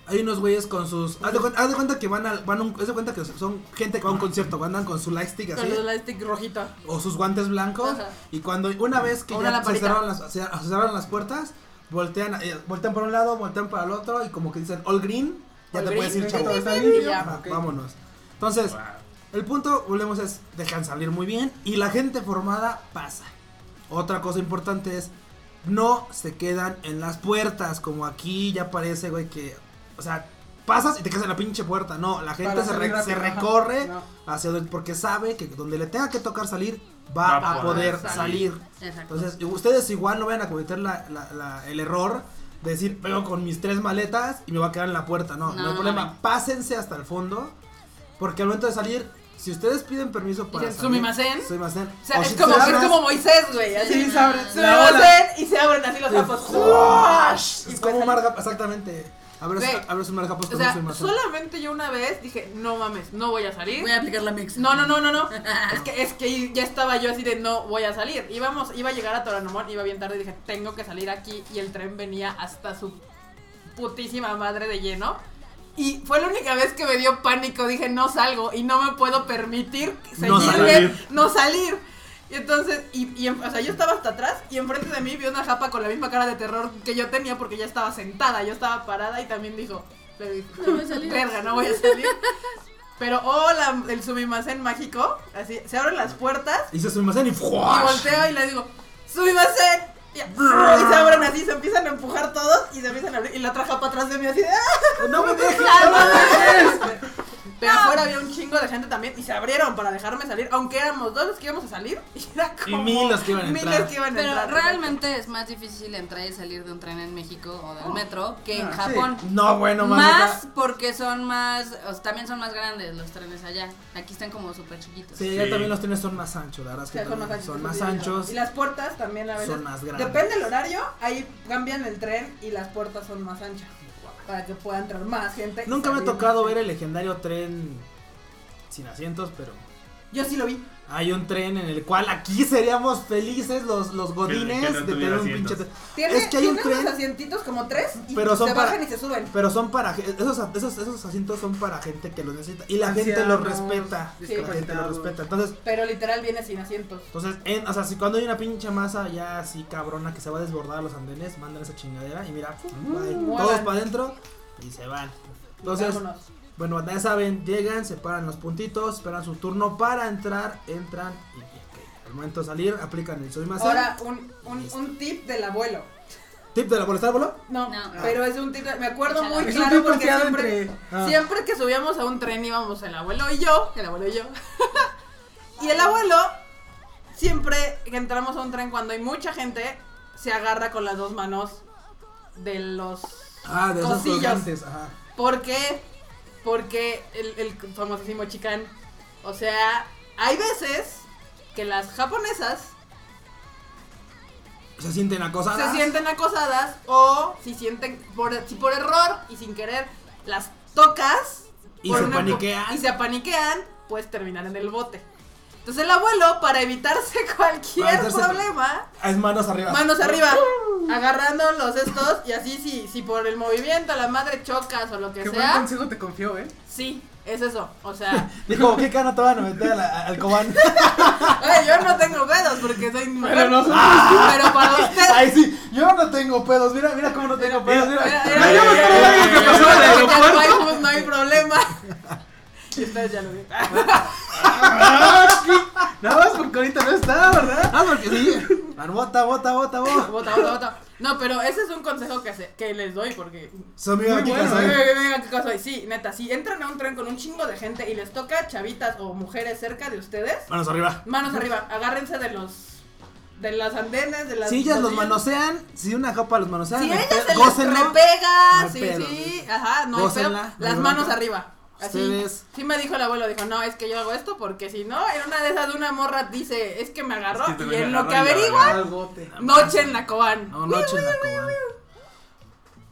Hay unos güeyes con sus. Haz de, cuenta, haz de cuenta que van al. Van a un, haz de cuenta que son gente que va a un concierto. Andan con su lightstick así. Con el lightstick rojito. o sus guantes blancos Ajá. y cuando una vez que ya se cerraron, las, se, se cerraron las puertas, voltean, eh, voltean para un lado, voltean para el otro y como que dicen all green, ya All te green, puedes ir, todo está ya. Vámonos. Entonces, wow. el punto, volvemos, es dejan salir muy bien y la gente formada pasa. Otra cosa importante es no se quedan en las puertas, como aquí ya parece, güey, que, o sea, pasas y te quedas en la pinche puerta. No, la gente se, re- se recorre No. hacia donde, porque sabe que donde le tenga que tocar salir, va, Va a poder salir. salir. Entonces, ustedes igual no vayan a cometer la- la- la- el error de decir, pego con mis tres maletas y me va a quedar en la puerta. No, no, No, hay no, problema. no. Pásense hasta el fondo, porque al momento de salir, si ustedes piden permiso para Dicen, salir, O sea, o es, si como, es como Moisés, güey. Así Sí, se abre. se La ola. hacen y se abren así los. Y Es como Marga, exactamente. Abres, Güey, abres un marcapos O con sea, solamente yo una vez dije, no mames, no voy a salir. Voy a aplicar la mix. No, no, no, no, no. [LAUGHS] es que es que ya estaba yo así de no voy a salir. Íbamos, iba a llegar a Toranomón, iba bien tarde y dije, tengo que salir aquí y el tren venía hasta su putísima madre de lleno. Y fue la única vez que me dio pánico, dije, no salgo y no me puedo permitir No seguir salir. bien, no salir. Y entonces, y, y o sea, yo estaba hasta atrás y enfrente de mí vi una japa con la misma cara de terror que yo tenía porque ya estaba sentada, yo estaba parada y también dijo, le dije, No voy a salir. verga, no voy a salir. Pero, oh, la- el sumimasen mágico, así, se abren las puertas Hice suimasen y y ¡fuash! volteo y le digo, sumimasen. Y, y se abren así, se empiezan a empujar todos y se empiezan a abrir. Y la otra japa atrás de mí así ¡ah! ¡No me dejes! Pero afuera había un chingo de gente también y se abrieron para dejarme salir, aunque éramos dos los que íbamos a salir [LAUGHS] y era Y como mil los que iban a miles entrar. que iban a Pero entrar. realmente es más difícil entrar y salir de un tren en México o del metro que en Ah, sí. Japón. No, bueno, Más más. porque son más, o sea, también son más grandes los trenes allá. Aquí están como súper chiquitos. Sí, ya Sí. también los trenes son más anchos, la verdad es O que sea, son más son más anchos. Y las puertas también a veces. Son más grandes. Depende del horario, ahí cambian el tren y las puertas son más anchas. Para que pueda entrar más gente. Nunca me ha tocado ver el legendario tren sin asientos, pero Yo sí lo vi. Hay un tren en el cual aquí seríamos felices los, los godines que no de tener un pinche tren. Es que hay un tiene unos tren- asientitos como tres y Pero son se para- bajan y se suben. Pero son para esos, esos, esos asientos son para gente que los necesita y la gente los respeta. Sí. La gente los respeta. Entonces, Pero literal viene sin asientos. entonces en- o sea, si cuando hay una pinche masa ya así cabrona que se va a desbordar a los andenes, mandan esa chingadera y mira, Muevan. todos para adentro y se van. Entonces, Vámonos. Bueno, ya saben, llegan, se paran los puntitos, esperan su turno para entrar, entran y ok, al momento de salir aplican el soy más Ahora, un, un, un tip del abuelo. Tip de la boleta, abuelo. No, No. pero es un tip. de- Me acuerdo muy Es un claro tip porque siempre, entre. Ah. siempre que subíamos a un tren íbamos el abuelo y yo, el abuelo y yo. [LAUGHS] y el abuelo, siempre que entramos a un tren cuando hay mucha gente, se agarra con las dos manos de los Ah, de Cosillos. colgantes, ajá. ¿Por qué? Porque el, el famosísimo chicán. O sea, hay veces que las japonesas Se sienten acosadas. se sienten acosadas o si sienten por, si por error y sin querer las tocas Y se paniquean. y se apaniquean, puedes terminar en el bote. Entonces el abuelo, para evitarse cualquier Para evitarse- problema, Ah, Es manos arriba. manos arriba, agarrando los estos y así si, si por el movimiento la madre chocas o lo que Qué buen sea, consejo te confió, ¿eh? sí, es eso. O sea, Dijo, ¿qué cana te van a meter al cobán? Ay, yo no tengo pedos porque soy mujer. Pero nosotros Pero para usted. Ay, sí, yo no tengo pedos. Mira, mira cómo no tengo pedos. Mira, Mira, mira, mira, yo mira, mira, mira, pasó mira, mira. No hay, pues, no hay problema. Ustedes ya lo vieron. Nada más porque ahorita no está, ¿verdad? Ah, porque sí. Ah, Bota, bota, bota, bota. Bota, bota, bota. No, pero ese es un consejo que, se, que les doy porque. Amigo Muy bueno, qué soy. Sí, neta, si entran a un tren con un chingo de gente y les toca chavitas o mujeres cerca de ustedes, Manos arriba. manos arriba, agárrense de los. de las andenes, de las. Si ellas los manosean, si una japa los manosean, Si pedo, se les repega, sí, sí, ajá, no no Las manos arriba. Así. Ustedes- Sí me dijo el abuelo, dijo, no, es que yo hago esto porque si no, en una de esas de una morra dice, es que me agarró Es que te y me en lo que averigua, noche en la cobán. No, noche en la cobán.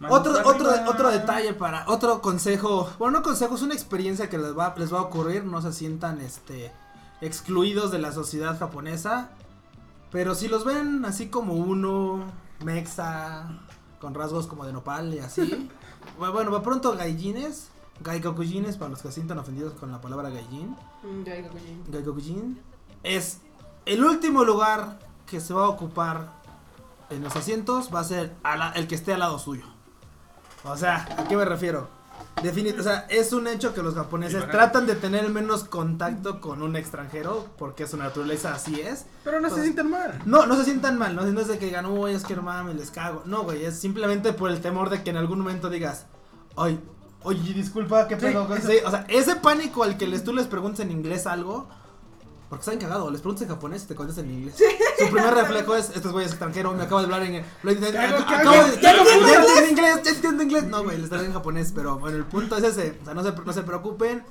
Otro, otro, otro detalle para, otro consejo, bueno no consejo, es una experiencia que les va, les va a ocurrir, no se sientan este excluidos de la sociedad japonesa, pero si los ven así como uno, mexa, con rasgos como de nopal y así, [LAUGHS] bu- bueno, de pronto gaijines, gaikokujines, para los que se sientan ofendidos con la palabra gaijin, Mm, oye. gaikokujin, es el último lugar que se va a ocupar en los asientos, va a ser a la- el que esté al lado suyo. O sea, ¿a qué me refiero? Definit o sea, es un hecho que los japoneses tratan de tener menos contacto con un extranjero porque su naturaleza así es. Pero no se sientan mal. No, no se sientan mal, no, no es de que digan, uy, es que no mames, les cago. No, güey, es simplemente por el temor de que en algún momento digas, ay, oye, disculpa, qué Sí, pedo. Sí, o sea, ese pánico al que les, tú les preguntes en inglés algo, porque están cagados, les preguntas en japonés y te contestan en inglés. Su primer reflejo es, este güey es extranjero, me acaba de hablar en lo- ¿Qué hago, qué acabo inglés, inglés, ya entiendo inglés. No, güey, les están en japonés, pero bueno, el punto es ese, o sea, no se, no se preocupen.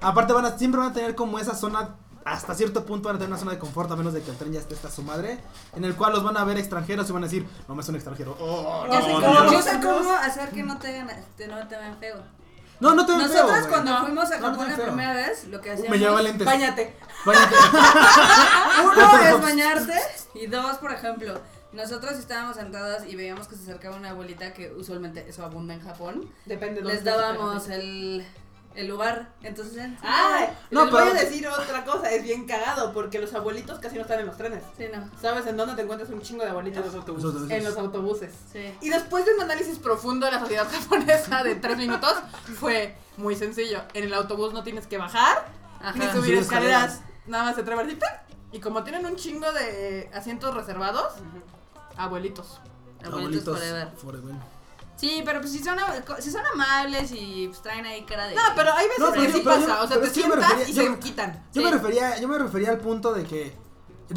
Aparte van a, siempre van a tener como esa zona hasta cierto punto van a tener una zona de confort a menos de que el tren ya esté hasta su madre, en el cual los van a ver extranjeros y van a decir, no me es un extranjero. Oh, Ya sé cómo, Dios. yo sé cómo hacer que no te hagan, te, no te vean feo. No, no te feo, Nosotros güey. cuando fuimos a No, Japón no la feo. primera vez, lo que hacíamos... Me llevaba lentes. Báñate. Váyate. [LAUGHS] Uno [LAUGHS] es bañarte y dos, por ejemplo, nosotros estábamos sentados y veíamos que se acercaba una abuelita que usualmente eso abunda en Japón. Depende de Les dónde dábamos el, el lugar, entonces... Ah, No, les voy pero- a decir otra cosa, es bien cagado porque los abuelitos casi no están en los trenes. Sí, no. ¿Sabes en dónde te encuentras un chingo de abuelitos? autobuses. En los autobuses. Sí. Y después de un análisis profundo de la sociedad [LAUGHS] japonesa de tres minutos, fue muy sencillo. En el autobús no tienes que bajar, Ajá. ni subir escaleras. escaleras. Nada más se trae así, ¡pum! Y como tienen un chingo de asientos reservados, abuelitos. Abuelitos forever. forever. Sí, pero pues si son, si son amables y pues, traen ahí cara de... No, pero hay veces No, que pero sí yo- pero pasa. yo- o sea, te es que sientas refería- y yo se me- quitan. Yo Sí. me refería, yo me refería al punto de que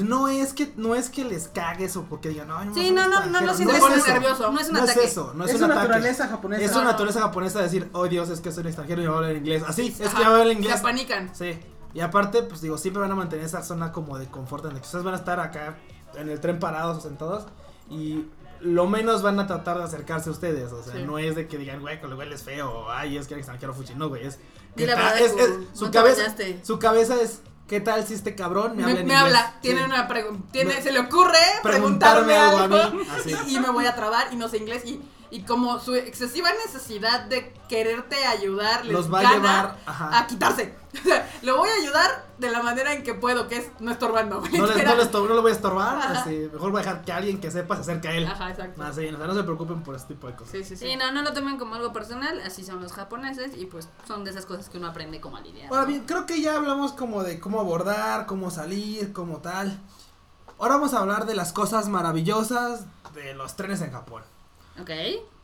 no es que no es que les cagues o porque digan, no, Sí, no, no, no lo Te sientes pones eso. nervioso. No es un No es ataque. eso, no es, Es un su ataque. naturaleza japonesa. Es su naturaleza japonesa decir, oh Dios, es que soy un extranjero y voy a hablar inglés. Así, es que Ajá, ya hablar Se inglés. apanican. Sí. Y aparte, pues digo, siempre van a mantener esa zona como de confort en la que ustedes van a estar acá en el tren parados o sentados y lo menos van a tratar de acercarse a ustedes. O sea, Sí. no es de que digan, güey, con lo cual es feo, o ay, es que el extranjero fuchi. No, güey, es. ¿qué la tal? verdad, es, es- Gu, su, no cabeza, bañaste. su cabeza es, ¿qué tal si este cabrón me, Me, habla en me inglés? habla, tiene Sí. una pregunta, se le ocurre preguntarme preguntarme algo algo, a mí, así. y, y me voy a trabar y no sé inglés y, y como su excesiva necesidad de quererte ayudar les Los va a llevar, ajá. a quitarse. [LAUGHS] O sea, lo voy a ayudar de la manera en que puedo, que es no estorbando. [LAUGHS] No, les, no, les no lo voy a estorbar, así, mejor voy a dejar que alguien que sepa se acerque a él. Ajá, exacto. Así, o sea, no se preocupen por este tipo de cosas. Sí, sí, sí. Sí, no, no lo tomen como algo personal, así son los japoneses y pues son de esas cosas que uno aprende como a lidiar. Ahora ¿no? bien, creo que ya hablamos como de cómo abordar, cómo salir, como tal. Ahora vamos a hablar de las cosas maravillosas de los trenes en Japón. Ok.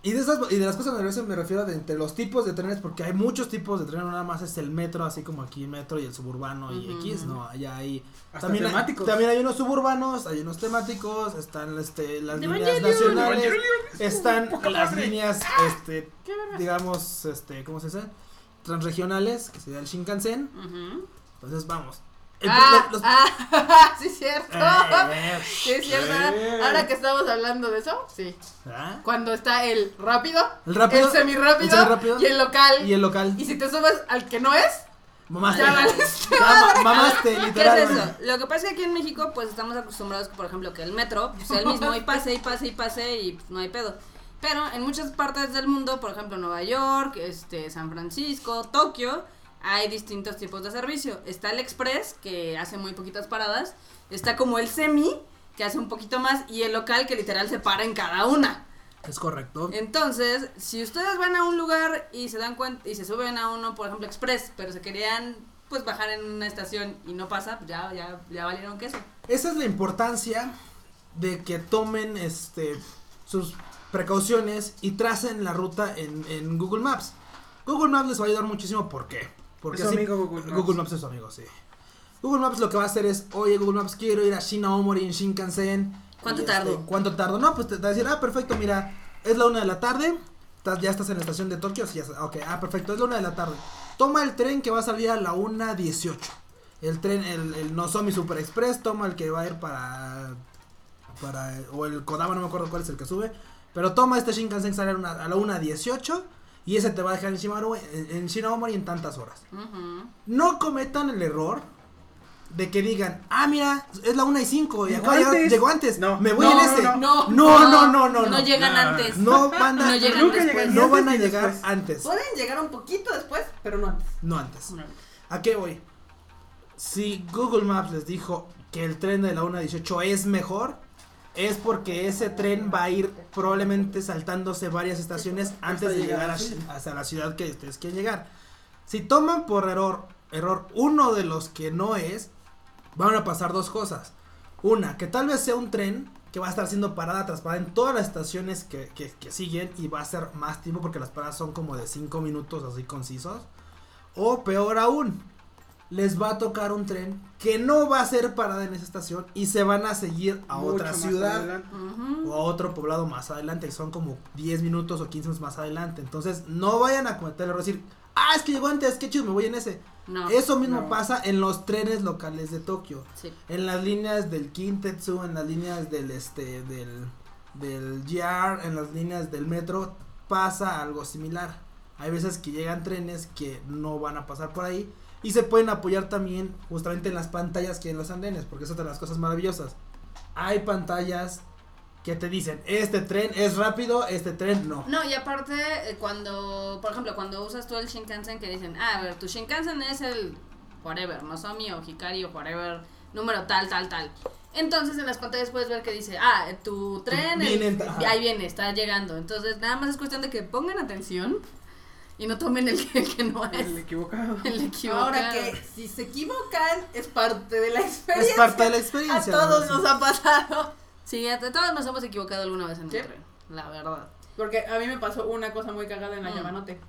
Y de esas y de las cosas maravillosas me refiero de entre los tipos de trenes porque hay muchos tipos de trenes, no nada más es el metro, así como aquí el metro y el suburbano y X, no, allá hay Hasta también temáticos. Hay, también hay unos suburbanos, hay unos temáticos, están este las De líneas Evangelion. nacionales, están las líneas este digamos este, ¿cómo se dice? transregionales, que sería el Shinkansen. Entonces, vamos. El- Ah, los- ah, [LAUGHS] sí es cierto. Eh, Sí es cierto. eh. Ahora que estamos hablando de eso, sí. ¿Ah? Cuando está el rápido, El rápido, el semirápido, el semirápido, y el local. Y el local. Y si te subes al que no es, Mamaste. Ya [LAUGHS] Ya, ma- mamaste, ¿Qué literal. es eso? Lo que pasa es que aquí en México, pues estamos acostumbrados, por ejemplo, que el metro pues, sea el mismo y pase y pase y pase y pues, no hay pedo. Pero en muchas partes del mundo, por ejemplo, Nueva York, este, San Francisco, Tokio, hay distintos tipos de servicio. Está el express, que hace muy poquitas paradas. Está como el semi, que hace un poquito más. Y el local, que literal se para en cada una. Es correcto. Entonces, si ustedes van a un lugar y se dan cuenta y se suben a uno, por ejemplo, express, pero se querían pues bajar en una estación y no pasa, pues ya, ya, ya valieron queso. Esa es la importancia de que tomen este sus precauciones y tracen la ruta en, en Google Maps. Google Maps les va a ayudar muchísimo, ¿por qué? Porque Es Google Maps. es su amigo, sí. Google Maps lo que va a hacer es, oye Google Maps, quiero ir a Shinaomori en Shinkansen. ¿Cuánto este, tardo? ¿Cuánto tardo? No, pues te, te va a decir, ah, perfecto, mira, es la una de la tarde, estás- ya estás en la estación de Tokio, sí, ya ok, ah, perfecto, es la una de la tarde. Toma el tren que va a salir a la una dieciocho. El tren, el, el Nozomi Super Express, toma el que va a ir para, para, o el Kodama, no me acuerdo cuál es el que sube, pero toma este Shinkansen que sale a, una- a la una dieciocho y ese te va a dejar en Shimano, en, en Shinaomori en tantas horas. No cometan el error de que digan, ah, mira, es la 1 y 5 y Llegó acá antes. llegó antes. No, me voy no, en no, ese. no. no, no, no, no, no. No llegan No. antes. No van a- No llegan Nunca después. no van a llegar después. antes. pueden llegar un poquito después, pero no antes. No antes. ¿A qué voy? Si Google Maps les dijo que el tren de la 1.18 es mejor, es porque ese tren va a ir probablemente saltándose varias estaciones antes de llegar a, hasta la ciudad que ustedes quieren llegar. Si toman por error, error uno de los que no es, van a pasar dos cosas. Una, que tal vez sea un tren que va a estar haciendo parada tras parada en todas las estaciones que, que- que siguen y va a ser más tiempo porque las paradas son como de 5 minutos así concisos. O peor aún, les va a tocar un tren que no va a ser parada en esa estación y se van a seguir a Mucho otra ciudad o a otro poblado más adelante, que son como 10 minutos o 15 minutos más adelante. Entonces, no vayan a cometer el error de decir, ah, es que llegó antes, qué chido, me voy en ese. No. Eso mismo No. pasa en los trenes locales de Tokio. Sí. En las líneas del Kintetsu, en las líneas del este del del JR, en las líneas del metro pasa algo similar. Hay veces que llegan trenes que no van a pasar por ahí y se pueden apoyar también justamente en las pantallas que hay en los andenes, porque es otra de las cosas maravillosas. Hay pantallas que te dicen, este tren es rápido, este tren no. No, y aparte, eh, cuando, por ejemplo, cuando usas tú el Shinkansen, que dicen, ah, a ver, tu Shinkansen es el whatever, Nozomi o Hikari o whatever, número tal, tal, tal. Entonces en las pantallas puedes ver que dice, ah, tu tren, el- Viene, ajá. ahí viene, está llegando. Entonces nada más es cuestión de que pongan atención y no tomen el que, que no es El equivocado. el equivocado. Ahora que si se equivocan es parte de la experiencia. Es parte de la A experiencia. todos ¿no? nos ha pasado. Sí, a todos nos hemos equivocado alguna vez en Sí. un tren, la verdad. Porque a mí me pasó una cosa muy cagada en la Mm. Yamanote.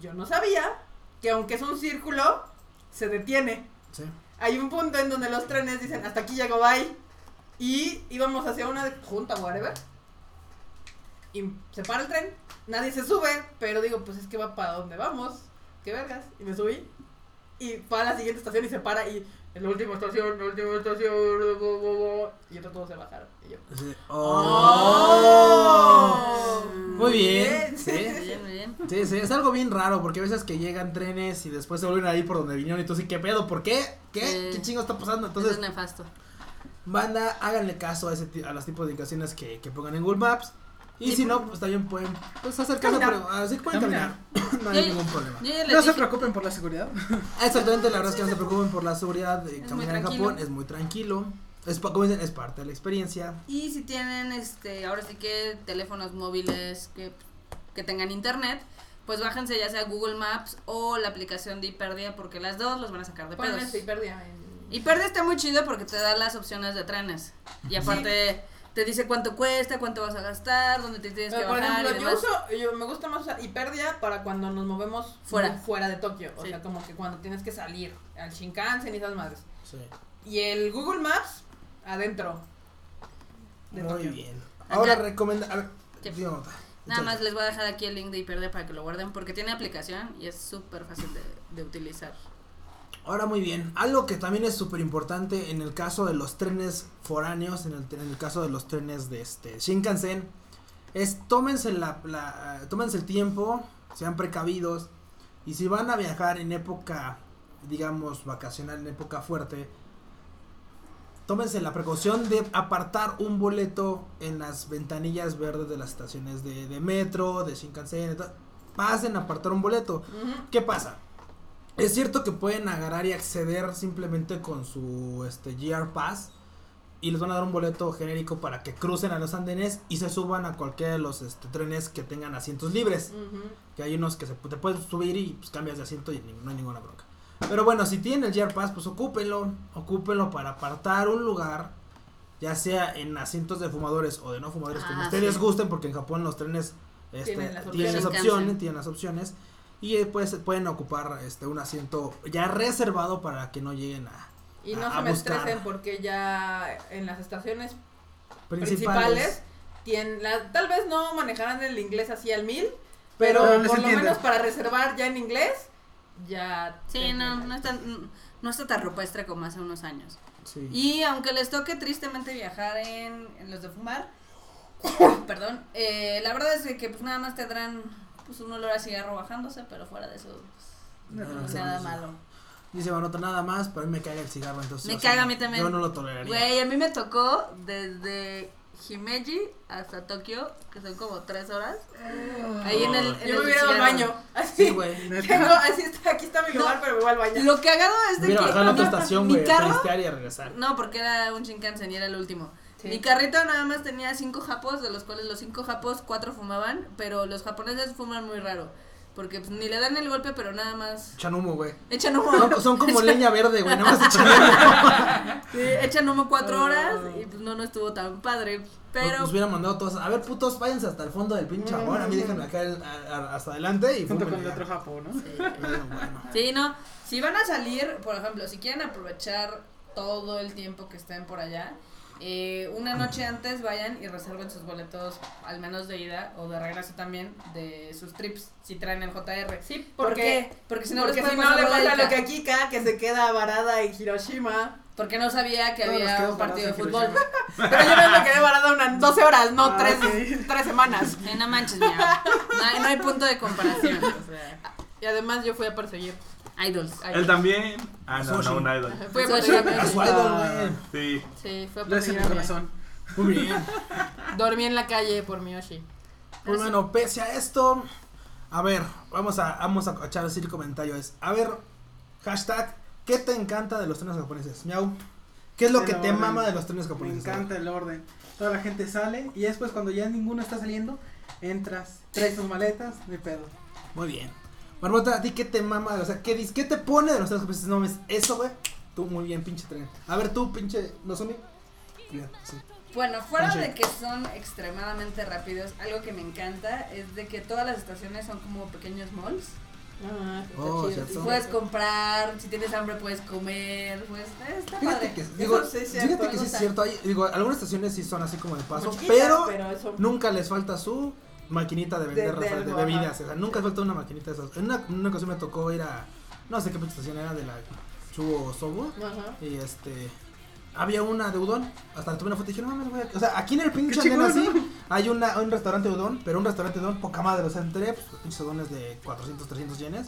Yo no sabía que aunque es un círculo, se detiene. Sí. Hay un punto en donde los trenes dicen hasta aquí llegó bye. Y íbamos hacia una junta, whatever. Y se para el tren, nadie se sube, pero digo, pues es que va para donde vamos. Qué vergas. Y me subí. Y va a la siguiente estación y se para y en la última estación, la última estación, bo, bo, bo", y otros todos se bajaron. Y yo. Sí. ¡Oh! Muy bien. Bien. Sí. Bien, bien. Sí, sí, es algo bien raro porque a veces que llegan trenes y después se vuelven a ir por donde vinieron y tú sí, ¿qué pedo? ¿Por qué? ¿Qué? ¿Qué chingo está pasando? Entonces, es nefasto. banda, háganle caso a, ese, a los tipos de indicaciones que, que pongan en Google Maps. Y Sí, si no, pues también pueden pues, hacer caso, Caminar. pero así pueden caminar. [LAUGHS] no hay Yo- ningún problema. No se preocupen por la seguridad. [LAUGHS] Exactamente, la verdad es que no se preocupen por la seguridad de Es caminar en. Japón, es muy tranquilo. Es, como dicen, es parte de la experiencia. Y si tienen, este, ahora sí que teléfonos móviles que, que tengan internet, pues bájense ya sea Google Maps o la aplicación de Hiperdia porque las dos los van a sacar de pedos. Hiperdia Hiperdia está muy chido porque te da las opciones de trenes. Y aparte te dice cuánto cuesta, cuánto vas a gastar, dónde te tienes que Pero, por bajar ejemplo, y yo demás. uso, yo me gusta más usar Hiperdia para cuando nos movemos Fuera. fuera de Tokio. O Sí. sea, como que cuando tienes que salir al Shinkansen y esas madres. Sí. Y el Google Maps, adentro. de Muy Tokio. bien. Ahora recomienda. A ver, Marta. Nada más les voy a dejar aquí el link de Hiperdia para que lo guarden porque tiene aplicación y es súper fácil de, de utilizar. Ahora muy bien, algo que también es súper importante en el caso de los trenes foráneos, en el, en el caso de los trenes de este Shinkansen, es tómense, la, la- tómense el tiempo, sean precavidos, y si van a viajar en época, digamos, vacacional, en época fuerte, tómense la precaución de apartar un boleto en las ventanillas verdes de las estaciones de, de metro, de Shinkansen, pasen a apartar un boleto. Ujú. ¿Qué pasa? Es cierto que pueden agarrar y acceder simplemente con su este GR Pass y les van a dar un boleto genérico para que crucen a los andenes y se suban a cualquiera de los este, trenes que tengan asientos libres. Ujú. Que hay unos que se, te puedes subir y pues cambias de asiento y ni- no hay ninguna bronca. Pero bueno, si tienen el GR Pass, pues ocúpenlo, ocúpenlo para apartar un lugar, ya sea en asientos de fumadores o de no fumadores, como Ah, ustedes sí. gusten, porque en Japón los trenes este, Tienen las tienen las opciones, tienen las opciones y pues pueden ocupar este un asiento ya reservado para que no lleguen a Y no A- se me estresen porque ya en las estaciones principales. principales, tienen la, tal vez no manejarán el inglés así al mil, pero, por lo menos para reservar ya en inglés, ya. Sí, no, no está, no está tan rupestre como hace unos años. Sí. Y aunque les toque tristemente viajar en, en los de fumar, [COUGHS] perdón, eh, la verdad es que pues nada más tendrán pues un olor a cigarro bajándose, pero fuera de eso, pues, No, no, no, nada no, malo. Dice Manota nada más, pero a mí me caga el cigarro, entonces. Me o sea, caga a no, mí también. Yo no lo toleraría. Güey, a mí me tocó desde Himeji hasta Tokio, que son como tres horas. Ahí en el. en Yo el me hubiera ido al baño. Así. Sí, güey. [LAUGHS] Así está, aquí está mi lugar, pero me voy al baño. Lo cagado es de Hubiera que. bajado en otra mi- estación, güey, a carro. tristear y a regresar. No, porque era un Shinkansen y era el último. Sí. Mi carrito nada más tenía cinco japos, de los cuales los cinco japos, cuatro fumaban, pero los japoneses fuman muy raro. Porque pues, ni le dan el golpe, pero nada más Echan humo, güey. echan humo. Son, son como [LAUGHS] leña verde, güey, nada más echan humo. Sí, echan humo cuatro horas y pues no, no estuvo tan padre. Pero Nos hubieran mandado todos. A ver, putos, váyanse hasta el fondo del pinche amor. A mí déjenme acá el- a- a- hasta adelante y Junto con el otro Japo, ¿no? Bueno, bueno. Sí, no. Si van a salir, por ejemplo, si quieren aprovechar todo el tiempo que estén por allá, eh, una noche antes vayan y reserven sus boletos, al menos de ida o de regreso también, de sus trips, si traen el JR. Sí, ¿Por porque, qué? Porque si no porque les si puede no le pasar pasa lo que a Kika, que se queda varada en Hiroshima. Porque no sabía que había un partido de fútbol. [LAUGHS] Pero yo me quedé varada unas 12 horas, no Ah, tres, ok. tres semanas. Eh, no manches, mira. No hay, no hay punto de comparación. O sea, Y además yo fui a perseguir. Idols. Él también. Ah, no, Sushi. no, un idol. Fui a su idol, güey. Sí. Sí, fue a. Muy bien. [LAUGHS] Dormí en la calle por mi Yoshi. Pues bueno, pese a esto, a ver, vamos a, vamos a echar así el comentario. Es, a ver, hashtag, ¿qué te encanta de los trenes japoneses? Miau. ¿Qué es lo El que te orden. mama de los trenes Me japoneses? encanta el orden. Toda la gente sale y después cuando ya ninguno está saliendo, entras, traes tus maletas, de pedo. Muy bien. Marmota, ¿a ti qué te mama? O sea, ¿qué, dis- qué te pone de los trenes japoneses? No, mames, eso, güey. Tú, muy bien, pinche tren. A ver, tú, pinche, ¿no son Bien, sí. Bueno, fuera de que son extremadamente rápidos, algo que me encanta es de que todas las estaciones son como pequeños malls. Ah, está Oh, chido. cierto. Puedes comprar, si tienes hambre puedes comer, pues está Fíjate padre. que, digo, sí es fíjate cierto, que sí es cierto. Hay, digo, algunas estaciones sí son así como de paso, chiquitas, pero pero eso- nunca les falta su maquinita de vender De- de bebidas. O sea, nunca les falta una maquinita de esas. En una, en una ocasión me tocó ir a. No sé qué estación era de la Chubo Sobo. Ajá. Y este. Había una de udon. Hasta le tomé una foto y dije, no mames, güey. O sea, aquí en el pinche andén así. Hay una, un restaurante de udon, pero un restaurante de udon poca madre. O sea, entré, pues, los pinches udones de 400, 300 yenes.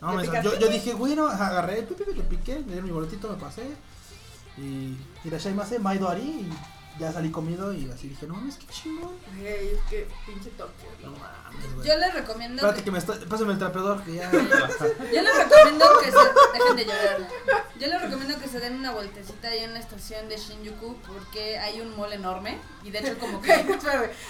No, ¿Le mames, yo, yo dije, bueno, agarré, pi, pi, pi, le piqué, me dieron mi boletito, me pasé. Y Irashaimase, Maido Ari. Y ya salí comido y así dije, no mames, qué chingón. Güey, es que pinche Tokio. No mames, güey. Yo les recomiendo Espérate que, que me estoy. Pásame el trapeador que ya. [LAUGHS] yo les recomiendo que se dejen de llorar. Yo les recomiendo que se den una vueltecita ahí en la estación de Shinjuku porque hay un mall enorme y de hecho como que. [LAUGHS]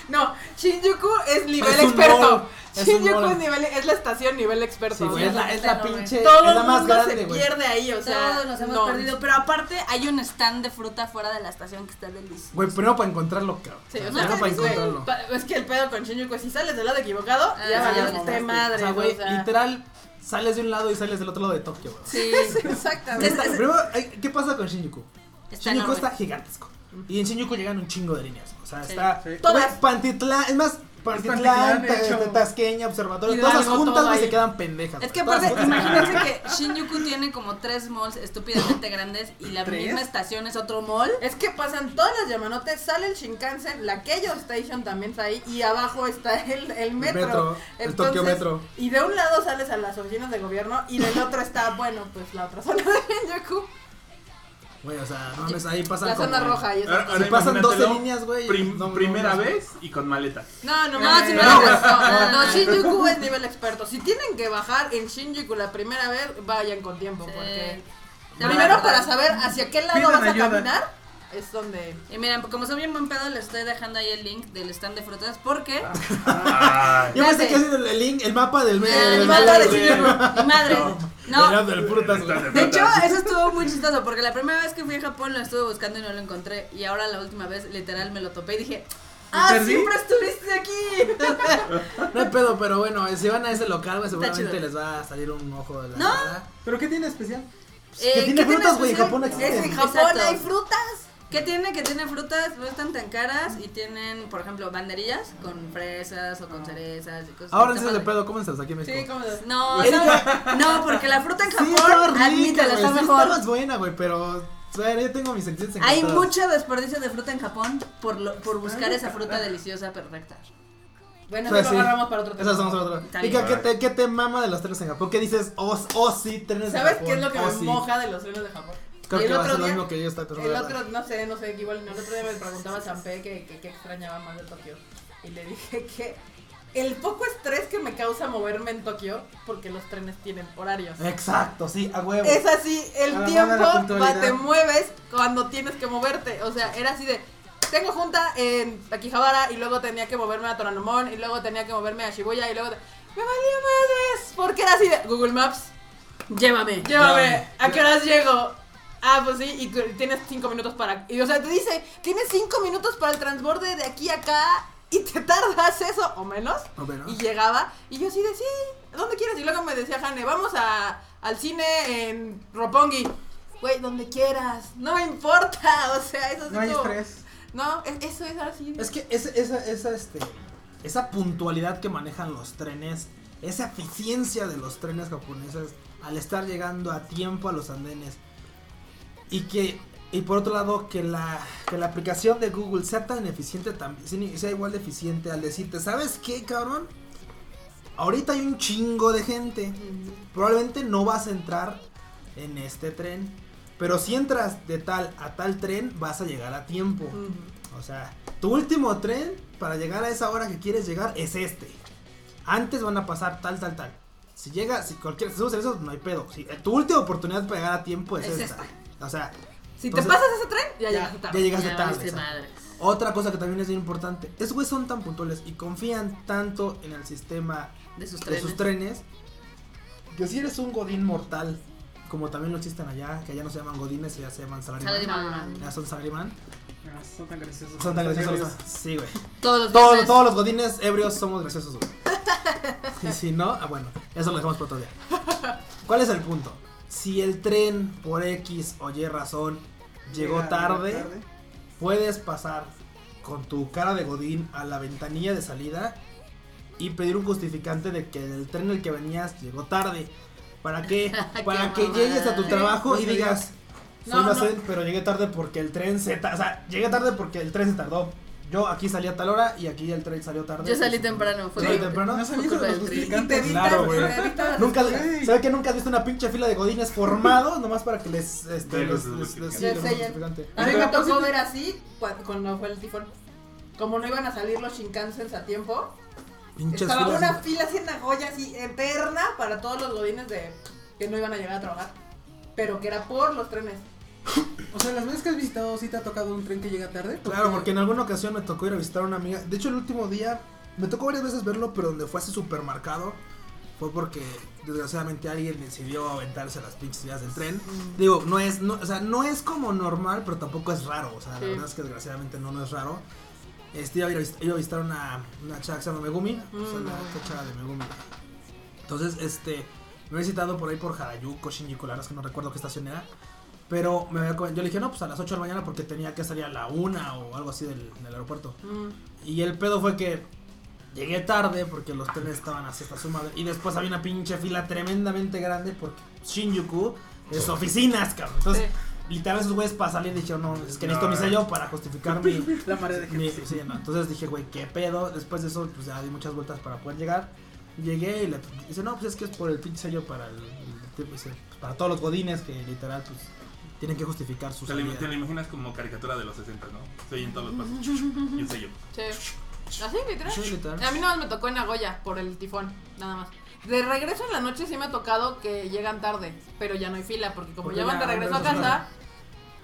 No, Shinjuku es nivel Es experto. es Shinjuku es, nivel, es la estación nivel experto. Sí, güey, es la, es está la pinche. todo es la más mundo grande, se güey. pierde ahí, o sea. todos nos hemos no. perdido, pero aparte hay un stand de fruta fuera de la estación que está delicioso. Güey, primero para encontrarlo, cabrón. Sí, o sea, primero para es que- encontrarlo. pa- es que el pedo con Shinjuku es si sales del lado equivocado, Ah, ya sí, valiste ya madre. O sea, güey, o sea. literal, sales de un lado y sales del otro lado de Tokio, güey. Sí, [LAUGHS] Exactamente. Está- primero, ¿qué pasa con Shinjuku? está Shinjuku enorme. está gigantesco. Y en Shinjuku llegan un chingo de líneas. O sea, Sí. está. Sí. Todas. Güey, Pantitlán, es más, Pantitlán, Tasqueña, Observatorio, todas juntas, güey, se quedan pendejas. Es que aparte, imagínense que [LAUGHS] Shinjuku tiene como tres malls estúpidamente grandes y la ¿Tres? misma estación es otro mall. Es que pasan todas las Yamanotes, sale el Shinkansen, la Keio Station también está ahí y abajo está el, el metro. metro, el Tokio Metro. Y de un lado sales a las oficinas de gobierno y del otro está, bueno, pues la otra zona de Shinjuku. Güey, o sea, no mames, ahí pasan La como- zona roja y esa. Ahora, Si pasan 12 imagínatelo, líneas, güey. prim- no, no, primera no, no. vez y con maleta. No, no, No, no, si no, no, no, no, no, no. [LAUGHS] Shinjuku es nivel experto. Si tienen que bajar en Shinjuku la primera vez, vayan con tiempo, Sí. porque primero para saber hacia qué lado Pidan vas a ayuda. caminar es donde Y miren, como son bien buen pedo, les estoy dejando ahí el link del stand de frutas porque Ay. Yo pensé que es el, el link, el mapa del Ah, el mapa de del- mi madre. No, del- del frutas, güey. De hecho, eso estuvo muy chistoso porque la primera vez que fui a Japón lo estuve buscando y no lo encontré. Y ahora la última vez, literal, me lo topé y dije, ¡Ah, perdí? siempre estuviste aquí! [LAUGHS] No hay pedo, pero bueno, si van a ese local, güey, Está seguramente les va a salir un ojo de la No. ¿Pero qué tiene especial? Que Eh, tiene ¿qué frutas, güey, en especial? Japón existen. en Japón Exacto. hay frutas. ¿Qué tiene? Que tiene frutas, no están tan caras y tienen, por ejemplo, banderillas con fresas o con cerezas y cosas Ahora sí de padre. pedo, cómenselos aquí en México. Sí, de- No, no, porque la fruta en Sí, Japón, admítelo, güey, está sí mejor. Está más buena, güey, pero. Yo tengo mis sentidos Hay mucho desperdicio de fruta en Japón por, lo- por buscar esa fruta deliciosa perfecta. Bueno, eso sí. lo agarramos para otro tema. Esas otras. Está Erika, bien. ¿qué te, ¿qué te mama de los trenes en Japón? ¿Qué dices? Oh, oh sí, trenes en ¿Sabes Japón. qué es lo que oh, me sí. moja de los trenes de Japón? Creo Y que el va a ser otro lo día- mismo que yo está pensando. El otro, no sé, no sé, igual el otro día me preguntaba a Sanpé que, que, que extrañaba más de Tokio. Y le dije [LAUGHS] que el poco estrés que me causa moverme en Tokio, porque los trenes tienen horarios. Exacto, sí, a huevo. Es así, el A tiempo va, te mueves cuando tienes que moverte. O sea, era así de, tengo junta en Akihabara y luego tenía que moverme a Toranomon y luego tenía que moverme a Shibuya y luego... te- ¡Me valía madres! Porque era así de, Google Maps, Llévame. llévame, Ya. ¿a qué horas llego? Ah, pues sí, y tú tienes cinco minutos para... Y o sea, te dice, tienes cinco minutos para el transborde de aquí a acá y te tardas eso o menos. O menos. Y llegaba y yo así de, sí, ¿dónde quieres? Y luego me decía Jane, vamos a, al cine en Roppongi. güey, donde quieras, no me importa, [LAUGHS] o sea, eso es No hay como- estrés. No, es- eso es así. Es que esa, esa, esa, este, esa puntualidad que manejan los trenes, esa eficiencia de los trenes japoneses al estar llegando a tiempo a los andenes y que y por otro lado que la que la aplicación de Google sea tan eficiente también sea igual de eficiente al decirte sabes qué cabrón ahorita hay un chingo de gente probablemente no vas a entrar en este tren pero si entras de tal a tal tren vas a llegar a tiempo o sea, tu último tren para llegar a esa hora que quieres llegar es este. Antes van a pasar tal, tal, tal. Si llega, si cualquier, si subes eso, no hay pedo. Si, tu última oportunidad para llegar a tiempo es, Es esta. O sea, Si Entonces- te pasas ese tren, ya, Ya, llegaste ya tarde. llegaste Ya tarde. exacto. madres. Otra cosa que también es bien importante. Esos güeyes son tan puntuales y confían tanto en el sistema De sus de trenes. sus trenes que si eres un godín mortal, como también lo existen allá, que allá no se llaman godines, ya se llaman. Salaryman. Ya son salariman. Ah, son tan graciosos. Son tan graciosos. ebrios. Sí, güey. Todos los godines ebrios somos graciosos, güey. [LAUGHS] Y si no, ah, bueno, eso lo dejamos para otro día. ¿Cuál es el punto? Si el tren, por X o Y razón, llegó Llega tarde, puedes pasar con tu cara de godín a la ventanilla de salida y pedir un justificante de que el tren en el que venías llegó tarde. ¿Para qué? [LAUGHS] Para Qué que llegues a tu trabajo No y digas, soy No, no. inocente, pero llegué tarde porque el tren se... O sea, llegué tarde porque el tren se tardó. Yo aquí salí a tal hora y aquí el tren salió tarde. Yo salí temprano, fue ¿Sí? culpa- temprano? No eso de los justificantes. Te Claro, güey. Nunca, ve que nunca has visto una pinche fila de godines formados nomás para que les, este, les, los les- les- sí, Les les- sellen. justificante. A mí me tocó propósito- ver así cu- cuando fue el tifón. Como no iban a salir los Shinkansens a tiempo, Pinches estaba filas. una fila así en Nagoya así eterna para todos los godines de que no iban a llegar a trabajar. Pero que era por los trenes. O sea, las veces que has visitado, ¿sí te ha tocado un tren que llega tarde? Claro, porque en alguna ocasión me tocó ir a visitar a una amiga. De hecho, el último día me tocó varias veces verlo, pero donde fue a ese supermercado fue porque desgraciadamente alguien decidió aventarse las pinches vías del tren. Digo, no es, no, o sea, no es como normal, pero tampoco es raro. O sea, Sí. la verdad es que desgraciadamente no, no es raro. Este, iba a, ir a iba a visitar una, una chava que se llama Megumi. O sea, Mm. la esta chava de Megumi. Entonces, este, me había visitado por ahí por Harajuku, Shinjuku, la verdad es que no recuerdo qué estación era. Pero me había, yo le dije, no, pues a las 8 de la mañana porque tenía que salir a la 1 o algo así del, del aeropuerto. Mm. Y el pedo fue que llegué tarde porque los trenes estaban así hasta su madre. Y después había una pinche fila tremendamente grande porque Shinjuku es oficinas, cabrón. Entonces, literal, esos güeyes para salir dijeron, no, es que necesito mi sello para justificar mi, [LAUGHS] La marea de mi- sí, no. Entonces dije, güey, qué pedo. Después de eso, pues ya di muchas vueltas para poder llegar. Llegué y le dice, no, pues es que es por el pinche sello para el, el- dice, pues, para todos los godines que literal, pues tienen que justificar su Te lo, te lo imaginas como caricatura de los 60, ¿no? Se oyen todos los pasos. [LAUGHS] Y un sello. Sí. ¿Así, literal? Sí, literal. A mí nada más me tocó en Nagoya por el tifón, nada más. De regreso en la noche sí me ha tocado que llegan tarde, pero ya no hay fila, porque como Porque ya van de ya regreso a casa.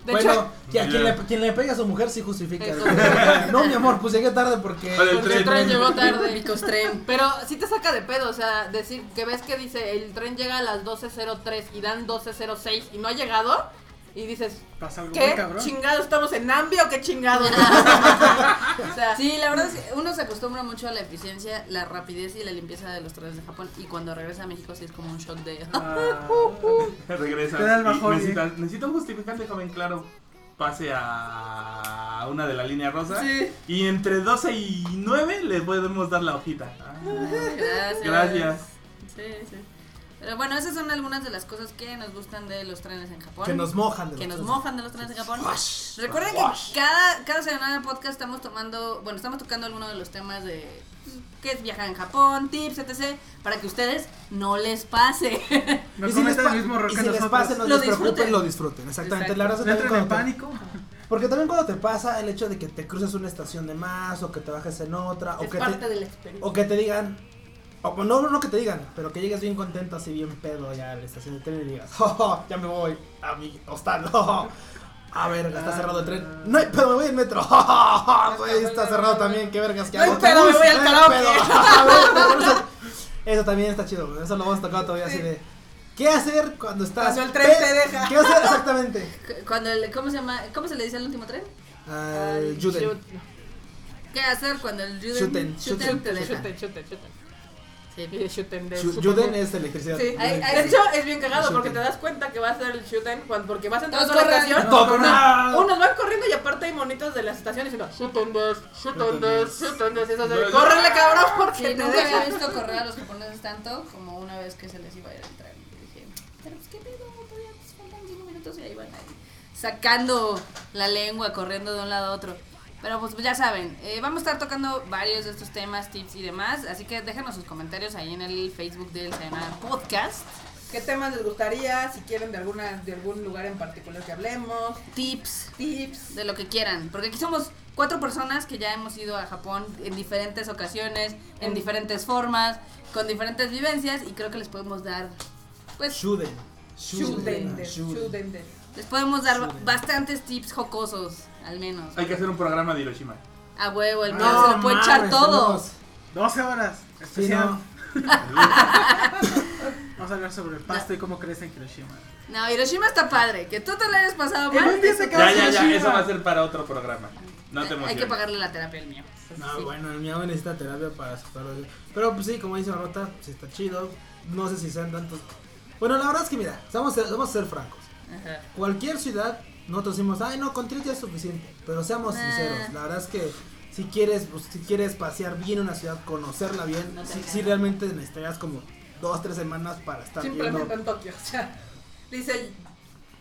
De bueno, hecho, a quien le, quien le pega a su mujer sí justifica. Eso. [LAUGHS] no, mi amor, pues llegué tarde porque. Para el porque el tren. tren llegó tarde. [LAUGHS] Picos tren. Pero sí te saca de pedo, o sea, decir que ves que dice el tren llega a las 12.03 y dan 12.06 y no ha llegado, y dices, Pasa algo ¿qué muy cabrón. chingado estamos en Ambia o qué chingado? [LAUGHS] o sea, Sí, la verdad es que uno se acostumbra mucho a la eficiencia, la rapidez y la limpieza de los trenes de Japón. Y cuando regresa a México sí es como un shock de... Ah, [LAUGHS] Regresas. Te da el y bajón, necesito un justificante, joven, claro. Pase a una de la línea rosa. Sí. Y entre 12 y 9 le podemos dar la hojita. Ah, Gracias. Gracias. Sí, sí. Pero bueno, esas son algunas de las cosas que nos gustan de los trenes en Japón. Que nos mojan de que los nos tres. mojan de los trenes en Japón. Wash, Recuerden wash. que cada, cada semana en el podcast estamos tomando, bueno, estamos tocando algunos de los temas de qué es viajar en Japón, tips, etc. Para que a ustedes no les pase. [LAUGHS] No Y si les, pa- el mismo y que si les pase, no Lo les preocupen, lo disfruten. Exactamente. Exacto. La verdad es No que entren también en pánico. Porque también cuando te pasa el hecho de que te cruces una estación de más o que te bajes en otra o es que parte te, de la experiencia. o que te digan o no, no que te digan, pero que llegues bien contento así bien pedo ya a la estación de tren y digas, "Oh, oh, ya me voy a mi hostal. [LAUGHS] oh, a ver, está cerrado el tren. No hay pedo, me voy en metro. [LAUGHS] oh, oh, güey, está cerrado también, qué vergas que No hay pedo, me voy [LAUGHS] al karaoke. Eso también está chido, eso lo vamos a tocar todavía así de ¿Qué hacer cuando estás Cuando el tren te deja. ¿Qué hacer exactamente? Cuando el, ¿cómo se llama? ¿Cómo se le dice al último tren? Al Juden. ¿Qué hacer cuando el Juden, Shuten, Shuten shuten, te deja? Sí. Shuten de es electricidad. Sí, de hecho es bien cagado Shuten. porque te das cuenta que va a ser el shuten cuando, porque vas entrando a Todos la corren. estación. ¡Ah! Unos van corriendo y aparte hay monitos de las estaciones diciendo shuten des, shuten des, shuten des. y eso de, No, no. córrele cabrón porque Sí, nunca había visto correr a los japoneses tanto como una vez que se les iba a ir el tren. Y dije, pero pues qué pedo, todavía faltan cinco minutos y ahí van ahí, sacando la lengua, corriendo de un lado a otro. Pero pues ya saben, eh, vamos a estar tocando varios de estos temas, tips y demás, así que déjenos sus comentarios ahí en el Facebook del Sayonara Podcast. ¿Qué temas les gustaría? Si quieren de alguna de algún lugar en particular que hablemos, Tips tips. de lo que quieran, porque aquí somos cuatro personas que ya hemos ido a Japón en diferentes ocasiones, en diferentes formas, con diferentes vivencias y creo que les podemos dar, pues, Shuden. Shuden. shuten des. les podemos dar Shuden. bastantes tips jocosos, al menos. Hay que hacer un programa de Hiroshima. A huevo, el mío No, se lo puede echar mames, todo. tenemos- 12 horas. Sí, Especial. no. [LAUGHS] Vamos a hablar sobre el pasto y cómo crece en Hiroshima. No, Hiroshima está padre, que tú te la hayas pasado En mal. un día se eso- acaba Ya, ya, ya, Hiroshima. eso va a ser para otro programa. No te Hay emociones. que pagarle la terapia al mío. No, Sí. bueno, el mío necesita terapia para superarlo. Pero pues sí, como dice Marmota, sí está chido. No sé si sean tantos. Bueno, la verdad es que mira, vamos a ser, vamos a ser francos. Ajá. Cualquier ciudad, nosotros decimos, ay no, con tres ya es suficiente. Pero seamos Nah. sinceros, la verdad es que si quieres, pues, si quieres pasear bien una ciudad, conocerla bien, No sí realmente necesitarías como dos, tres semanas para estar Simplemente viendo. en Tokio. O sea, dice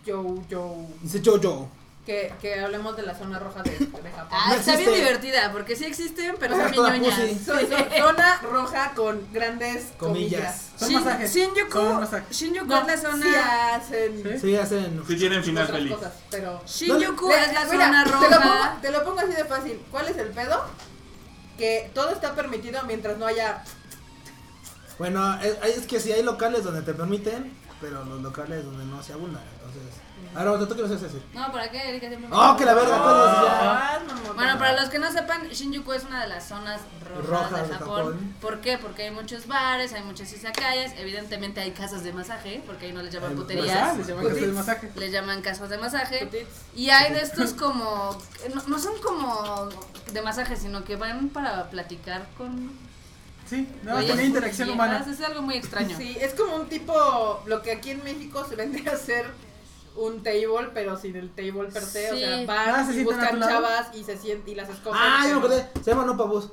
Joe Joe Dice Jojo. Que, que hablemos de la zona roja de, de Japón. Ah, No está bien existe. divertida, porque sí existen, pero Ah, son toda bien ñoñas. pussy. Zona roja con grandes comillas. Comillas. Son Shin- masajes. Shinjuku, Son masajes. Shinjuku No, es la zona. sí hacen ¿Sí? Sí, hacen. Sí tienen final otras feliz. cosas, pero... Shinjuku Le- es la mira, zona Te lo, pongo, roja. te lo pongo así de fácil. ¿Cuál es el pedo? Que todo está permitido mientras no haya... Bueno, es, es que sí hay locales donde te permiten, pero los locales donde no se abunda. Entonces. Ahora, ¿tú qué vas a decir? No, ¿para qué? Erika siempre me- Oh, que la verga, ya. Mamota. Bueno, para los que no sepan, Shinjuku es una de las zonas rojas, Rojas de de Japón. Japón. ¿Por qué? Porque hay muchos bares, hay muchas izakayas, evidentemente hay casas de masaje, porque ahí no les llaman puterías, Ah, les llaman casas de masaje. les llaman casas de masaje. Y hay de estos como, no, no son como de masaje, sino que van para platicar con... Sí, no, güeyes tenía interacción viejas, humana. Es algo muy extraño. Sí, es como un tipo, lo que aquí en México se vendría a ser un table, pero sin el table per se, o Sí. sea, van Ah, ¿se y a buscan chavas y se sienten y las escogen. Ah, ya me acordé. Se llama No Pabús.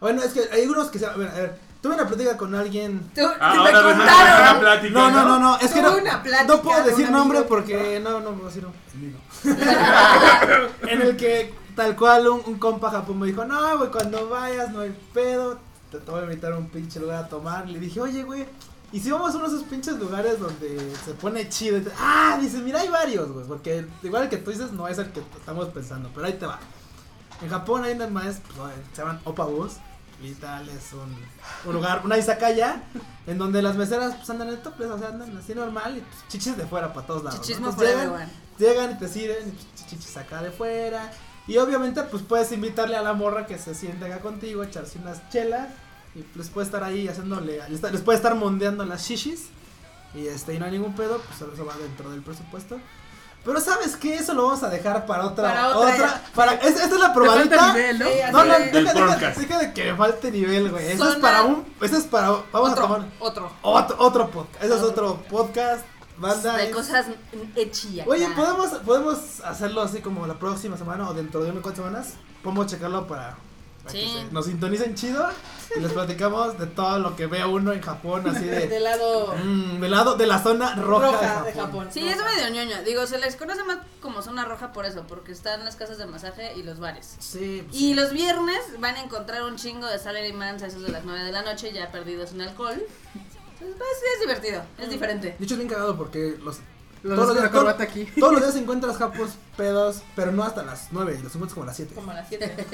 Bueno, es que hay unos que se. A ver, a ver. Tuve una plática con alguien. Tú- Ah, te ahora es una plática. No, no, no, no. Es que no. Una plática No puedo de decir nombre amigo. porque. No, no nombre. El mío. [LAUGHS] en el que tal cual un, un compa Japón me dijo, no, güey, cuando vayas no hay pedo, te, te voy a invitar a un pinche lugar a tomar. Le dije, oye, güey, y si vamos a uno de esos pinches lugares donde se pone chido. Y te- ah, dice, mira, hay varios, güey, porque igual el que tú dices no es el que estamos pensando, pero ahí te va. En Japón hay unas más, pues, se llaman Opabus. Y tal, es un, un lugar, una izakaya, en donde las meseras pues andan en toples, o sea, andan así normal y pues, chichis de fuera para todos lados. ¿no? Entonces, for llegan, llegan y te sirven y pues, chichis acá de fuera. Y obviamente pues puedes invitarle a la morra que se siente acá contigo, echarse unas chelas y pues puede estar ahí haciéndole, les, les puede estar mondeando las shishis y este y no hay ningún pedo, pues eso va dentro del presupuesto. Pero sabes qué, eso lo vamos a dejar para otra, Para otra, para es- esta es la probadita. nivel, ¿no? No, no, de- deja, deja- deja de que me falte nivel, güey. Eso es para un, eso es para, vamos a tomar Otro, otro. otro, otro podcast. Eso es otro podcast, banda. De es- cosas hechillas. Oye, ¿podemos, podemos hacerlo así como la próxima semana o dentro de unas cuantas semanas. Podemos checarlo para Sí. que se- nos sintonicen chido y les platicamos de todo lo que ve uno en Japón, así de. [LAUGHS] Del lado mm, del lado de la zona roja, roja de de Japón. Sí, es medio ñoño. Digo, se les conoce más como zona roja por eso, porque están las casas de masaje y los bares. Sí, pues, Y los viernes van a encontrar un chingo de salarymans a esos de las 9 de la noche, ya perdidos en alcohol. Pues, pues, es divertido, es diferente. De hecho, es bien cagado porque los. Los todos, dos los días, corbata aquí. todos los días [LAUGHS] encuentras japos pedos, pero no hasta las 9, los encuentras como a las 7. Como a las 7.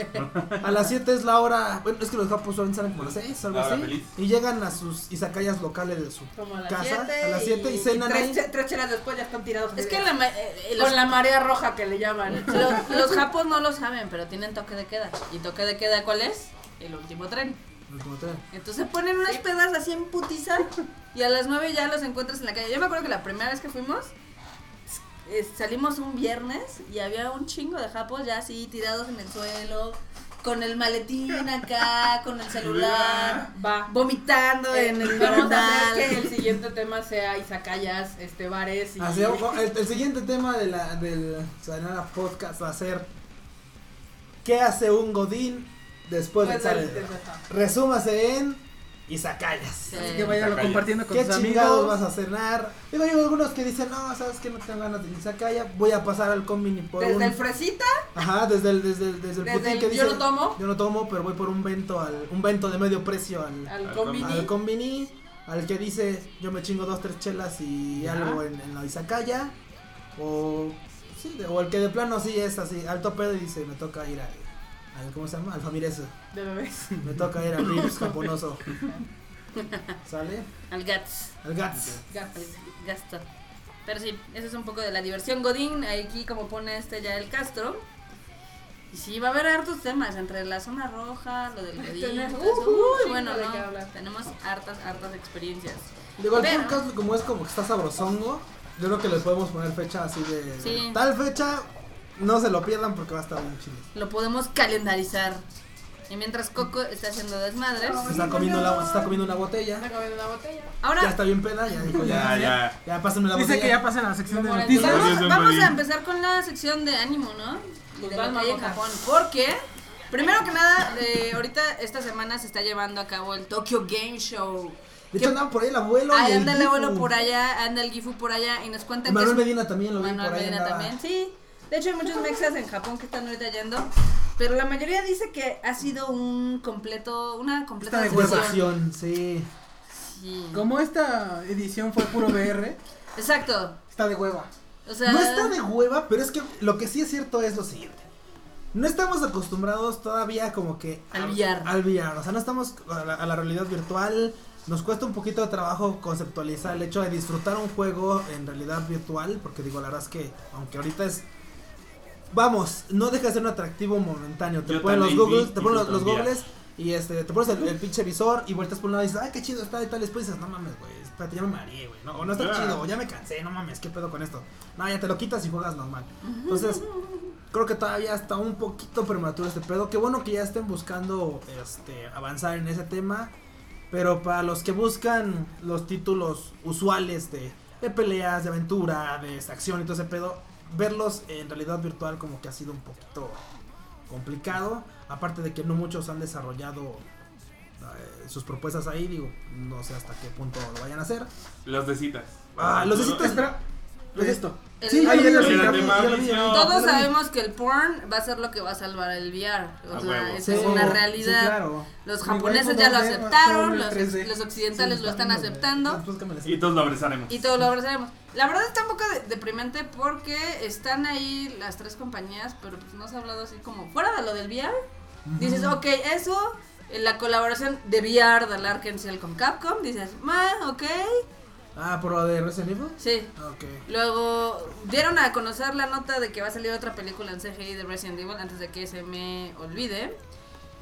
A las 7 es la hora. Bueno, es que los japos suelen salen como a las 6, algo así. feliz. Y llegan a sus izakayas locales de su Como a las casa 7. a las 7 y, cenan tres, ahí. che- tres chelas después ya están tirados. Es que la, eh, eh, los, Con la marea roja que le llaman. [LAUGHS] los, los japos no lo saben, pero tienen toque de queda. ¿Y toque de queda cuál es? El último tren. Entonces ponen unas pedas así en putiza y a las 9 ya los encuentras en la calle. Yo me acuerdo que la primera vez que fuimos, eh, salimos un viernes y había un chingo de japos ya así tirados en el suelo, con el maletín acá, con el celular, Va. vomitando en el Vamos a hacer que el siguiente tema sea izakayas, este, bares y... El, el siguiente tema de la, del Sayonara Podcast va a ser ¿Qué hace un Godín después de Pues ajá. Resúmase en Izakayas. Sí. Así que váyanlo Izakaya. compartiendo con ¿Qué sus chingados amigos. vas a cenar? Digo, hay algunos que dicen, no, sabes que no tengo ganas de Izakaya, voy a pasar al combini por Desde un... el fresita, Ajá, desde el, desde el, desde el Desde putín el que yo dice, no tomo. Yo no tomo, pero voy por un vento, al, un vento de medio precio al, al Al combini. al combini, al que dice, yo me chingo dos, tres chelas y algo en, en la Izakaya, o, sí, de- o el que de plano sí es así, alto pedo y dice, me toca ir al, al ¿cómo se llama? Al Famirese, De bebés. [LAUGHS] me toca ir al Rips japonoso. [LAUGHS] ¿Sale? Al Gats. Al Gats. al Gasto. Pero sí, eso es un poco de la diversión Godín. Aquí como pone este ya el Castro. Y sí, va a haber hartos temas entre la zona roja, lo del [LAUGHS] Godín. Uh, bueno, de ¿no? Tenemos hartas, hartas experiencias. Pero- podcast como es como que está sabrosongo, yo creo que les podemos poner fecha así de Sí. tal fecha, no se lo pierdan porque va a estar bien chido. Lo podemos calendarizar. Y mientras Coco está haciendo desmadres. Se está comiendo, la, se está comiendo una botella, Está comiendo una botella. ya Ahora está bien peda, ya dijo ya, Ya, ya. ya pásenme la Dice botella. que ya pasa en la sección de noticias. Vamos, vamos a empezar con la sección de ánimo, ¿no? Y de lo que hay en. Japón. Porque, primero que nada, eh, ahorita esta semana se está llevando a cabo el Tokyo Game Show. De hecho andaba por ahí el abuelo Ahí el anda el Gifu. abuelo por allá, anda el Gifu por allá y nos cuentan Manuel Medina también lo vi Manuel por ahí Medina también, sí. De hecho hay muchos mexas en Japón que están ahorita yendo, pero la mayoría dice que ha sido un completo, una completa Está de hueva. decepción. Decepción, sí. Sí. Como esta edición fue puro VR, Exacto. está de hueva. O sea, No está de hueva, pero es que lo que sí es cierto es lo siguiente. No estamos acostumbrados todavía como que Al VR. Al VR, o sea, no estamos a la, a la realidad virtual. Nos cuesta un poquito de trabajo conceptualizar el hecho de disfrutar un juego en realidad virtual, porque digo, la verdad es que aunque ahorita es Vamos, no deja de ser un atractivo momentáneo. Te Yo ponen los también googles, vi te ponen los, los googles y este, te pones el, el pinche visor y vueltas por un lado y dices, ay, qué chido está y tal. Después dices, no mames, güey, espérate, ya me mareé, güey. No, o no está Ah. chido, o ya me cansé, no mames, qué pedo con esto. No, ya te lo quitas y juegas normal. Entonces, creo que todavía está un poquito prematuro este pedo. Qué bueno que ya estén buscando este, avanzar en ese tema. Pero para los que buscan los títulos usuales de, de peleas, de aventura, de acción y todo ese pedo, verlos en realidad virtual como que ha sido un poquito complicado. Aparte de que no muchos han desarrollado eh, sus propuestas ahí, digo, no sé hasta qué punto lo vayan a hacer. Los de citas. Ah, los de citas, Espera, ¿qué es esto? Sí, ya todos sabemos que el porn va a ser lo que va a salvar el VR. O sea, esa Sí, es una sí, realidad. claro. Los japoneses ya lo 2D, aceptaron, los, 3D. los occidentales Sí, lo están aceptando. Y todos lo abrazaremos. Y todos lo abrazaremos. La verdad está un poco de- deprimente porque están ahí las tres compañías, pero pues no se ha hablado así como fuera de lo del VR. Dices, ok, eso, eh, la colaboración de VR del Ark Ciel con Capcom, dices, ma, ok, Ah, por lo de Resident Evil. sí. Ok. Luego dieron a conocer la nota de que va a salir otra película en CGI de Resident Evil antes de que se me olvide.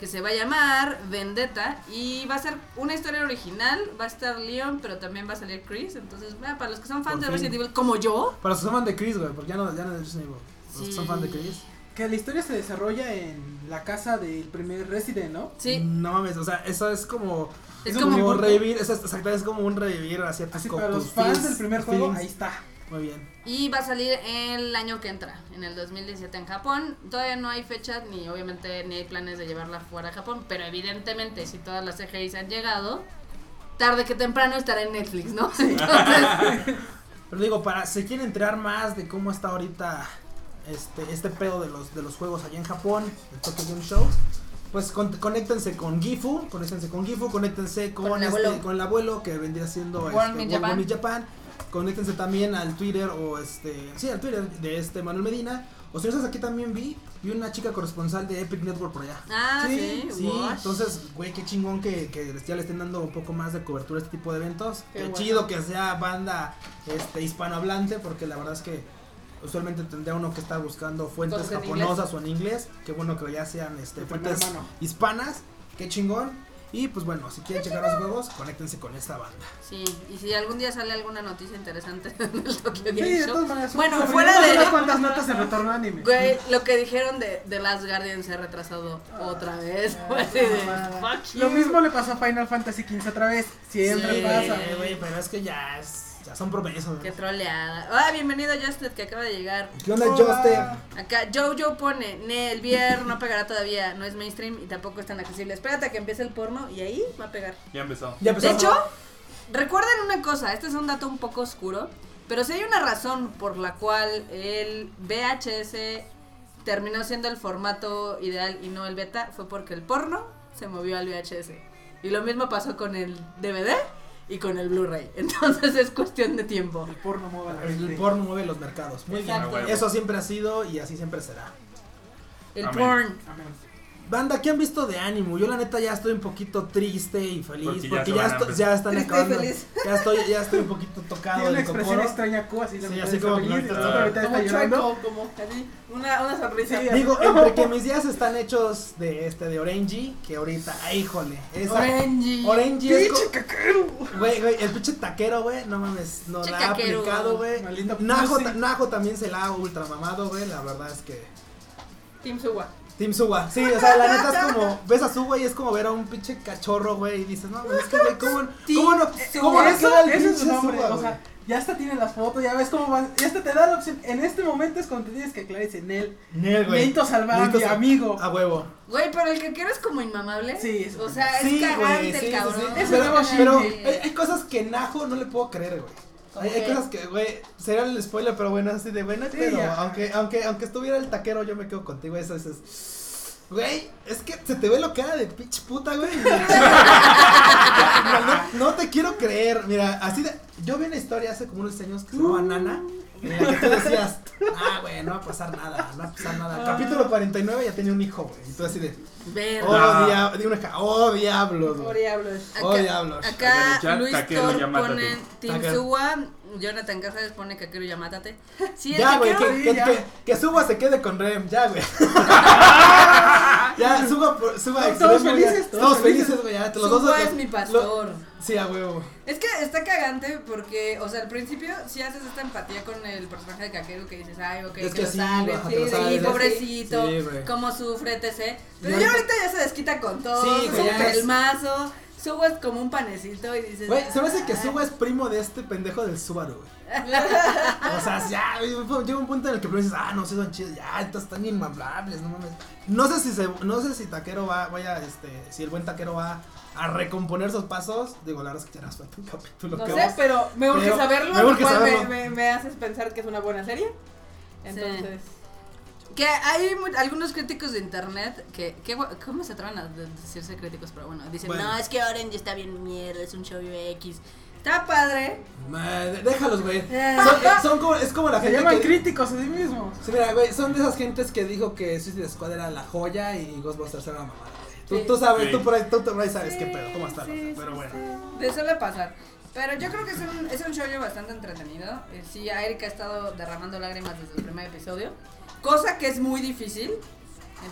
Que se va a llamar Vendetta y va a ser una historia original. Va a estar Leon, pero también va a salir Chris. Entonces, ah, para los que son fans Por de fin. Resident Evil como yo, Para los que son fan de Chris, güey, porque ya no, ya no es Resident Evil. Los que son fan de Chris. Que la historia se desarrolla en la casa del primer Resident, ¿no? sí, No mames, o sea, eso es como. es como revivir, es, exacto, es como un revivir hacia tus Así para los fans del primer juego, ahí está. Muy bien. Y va a salir el año que entra, en el 2017 en Japón. Todavía no hay fechas ni obviamente ni hay planes de llevarla fuera a Japón, pero evidentemente si todas las CGIs han llegado, tarde que temprano estará en Netflix, ¿no? Entonces, [LAUGHS] Pero digo, para si quieren enterar más de cómo está ahorita este, este pedo de los, de los juegos allá en Japón, el Tokyo Game Show, pues con- conéctense con Gifu, conéctense con Gifu, conéctense con, Con el este, abuelo. con el abuelo que vendría siendo World este, World Japan. Japan. Conéctense también al Twitter o este, sí, al Twitter de este Manuel Medina. O si no estás aquí también vi, vi una chica corresponsal de Epic Network por allá. ah, sí, Sí, entonces, güey, qué chingón que, que ya le estén dando un poco más de cobertura a este tipo de eventos. Qué Qué, bueno. chido que sea banda este hispanohablante, porque la verdad es que usualmente tendría uno que estar buscando fuentes japonosas o en inglés. Qué bueno que ya sean este, fuentes hispanas. Qué chingón. Y pues bueno, si quieren checar los juegos, conéctense con esta banda. Sí, y si algún día sale alguna noticia interesante [LAUGHS] en el Tokyo Game Sí, de Show, todas maneras. Bueno, fuera de- unas cuantas notas en retorno anime. Güey, lo que dijeron de, de Last Guardian se ha retrasado otra vez. Fue [LAUGHS] así de, Lo you. mismo le pasó a Final Fantasy XV otra vez. Siempre Sí, pasa. Eh, güey, pero es que ya, es, ya son promesas. Qué troleada. Ah, bienvenido Justed que acaba de llegar. ¿Qué onda. Joster? Acá Jojo pone, ne, el VR no pegará todavía, no es mainstream y tampoco es tan accesible. Espérate a que empiece el porno y ahí va a pegar. Ya empezó. Ya De empezó. hecho, recuerden una cosa, este es un dato un poco oscuro, pero si hay una razón por la cual el VHS terminó siendo el formato ideal y no el beta, fue porque el porno se movió al VHS. Y lo mismo pasó con el DVD y con el Blu-ray. [LAUGHS] Entonces es cuestión de tiempo. El porno mueve a la El porno mueve los mercados. Muy Exacto. bien. Eso siempre ha sido y así siempre será. El Amén. porn. Amén. Banda, ¿qué han visto de ánimo? Yo la neta ya estoy un poquito triste y feliz Porque porque, ya ya, están Triste y acabando. feliz. Ya estoy, ya estoy un poquito tocado Tiene una expresión cocoro. extraña Q, así la Sí, mitad así como feliz, ahorita- Como está chueco, como una, una sonrisa. Sí, Digo, entre que mis días están hechos de este de Orange, que ahorita, ay, híjole, esa. Orange es ¡Pinche caquero! Güey, güey, el pinche taquero, güey, no mames, no la ha aplicado, güey. Najo, Najo también se la ha ultra mamado, güey, la verdad es que Team Suwa. Team Suwa, sí, o sea, la neta es como, [LAUGHS] ves a Suwa y es como ver a un pinche cachorro, güey, y dices, no, es que, güey, ¿cómo, ¿cómo no, cómo no Eso, queda el pinche Suwa, o sea, ya hasta tiene las fotos, ya ves cómo van, ya hasta te da la opción, en este momento es cuando te tienes que aclarar, dice, Nel, Nel, güey. necesito salvar a mi amigo. A huevo. Güey, pero el que quiero es como inmamable. Sí, es- O sea, es Sí, cagante el sí, cabrón. sí. Es Pero, pero hay, hay cosas que Najo no le puedo creer, güey. ¿Cómo Hay, cosas que, güey, sería el spoiler, pero bueno, así de buena, Sí, pero ya. aunque, aunque, aunque estuviera el taquero, yo me quedo contigo, eso, eso es. Güey, es que se te ve lo cara de pinche puta, güey. [LAUGHS] no, no te quiero creer, mira, así de. Yo vi una historia hace como unos años que se llamaba Nana. En la que tú decías, ah, güey, no va a pasar nada, no va a pasar nada. Capítulo 49 ya tenía un hijo, güey. Y tú así de, Verga. oh, No. dia- di una ca- oh, diablos, diablos. Oh, diablos. Acá Acá en el Luis Thor pone Team Taquero. Suwa, Jonathan Casares pone Kakeru ya mátate. Sí, el Ya, güey, que, que, que, que Suba se quede con Rem, ya, güey. [LAUGHS] ya, Suba, por- Suba Todos ya. felices, todos Todos felices. güey, ya. Los dos, es mi pastor. lo- sí, a huevo. Es que está cagante porque, o sea, al principio sí haces esta empatía con el personaje de Kakeru que dices, ay, ok, Es que, que lo sí, baja, sí, sí, pobrecito, sí, güey. cómo sufre, etc. Pero ya ahorita- ya se desquita con todo, Sí, es güey, un ya es- como un panecito y dices, Güey, se me hace que "Ay". Suba es primo de este pendejo del Subaru, güey. [LAUGHS] O sea, ya, llega un punto en el que dices, ah, no, sí son chidos, ya, estos están inmamables, no mames. No sé si se, no sé si Taquero va, vaya, este, si el buen Taquero va a recomponer sus pasos. Digo, la verdad es que ya nos falta un capítulo. No que sé, vamos- pero me urge pero- saberlo, me lo urge cual me, saberlo. me- me haces pensar que es una buena serie. Entonces, Que hay mu- algunos críticos de internet que, que ¿cómo se atreven a de- decirse críticos? Pero bueno, dicen, Bueno. no, es que Orange está bien mierda, es un show X. Está padre. Eh, déjalos, güey. Eh. Son, son como, es como la Se gente llaman que, críticos a sí mismos. Sí, mira, güey, son de esas gentes que dijo que Suicide Squad era la joya y Ghostbusters era la mamada. Tú, Sí. tú sabes, Sí. tú por ahí, tú por ahí sabes qué pedo, cómo está, sí, pero bueno. sí. De suele pasar. Pero yo creo que es un, es un show bastante entretenido. Eh, sí, Erika ha estado derramando lágrimas desde el primer episodio. Cosa que es muy difícil.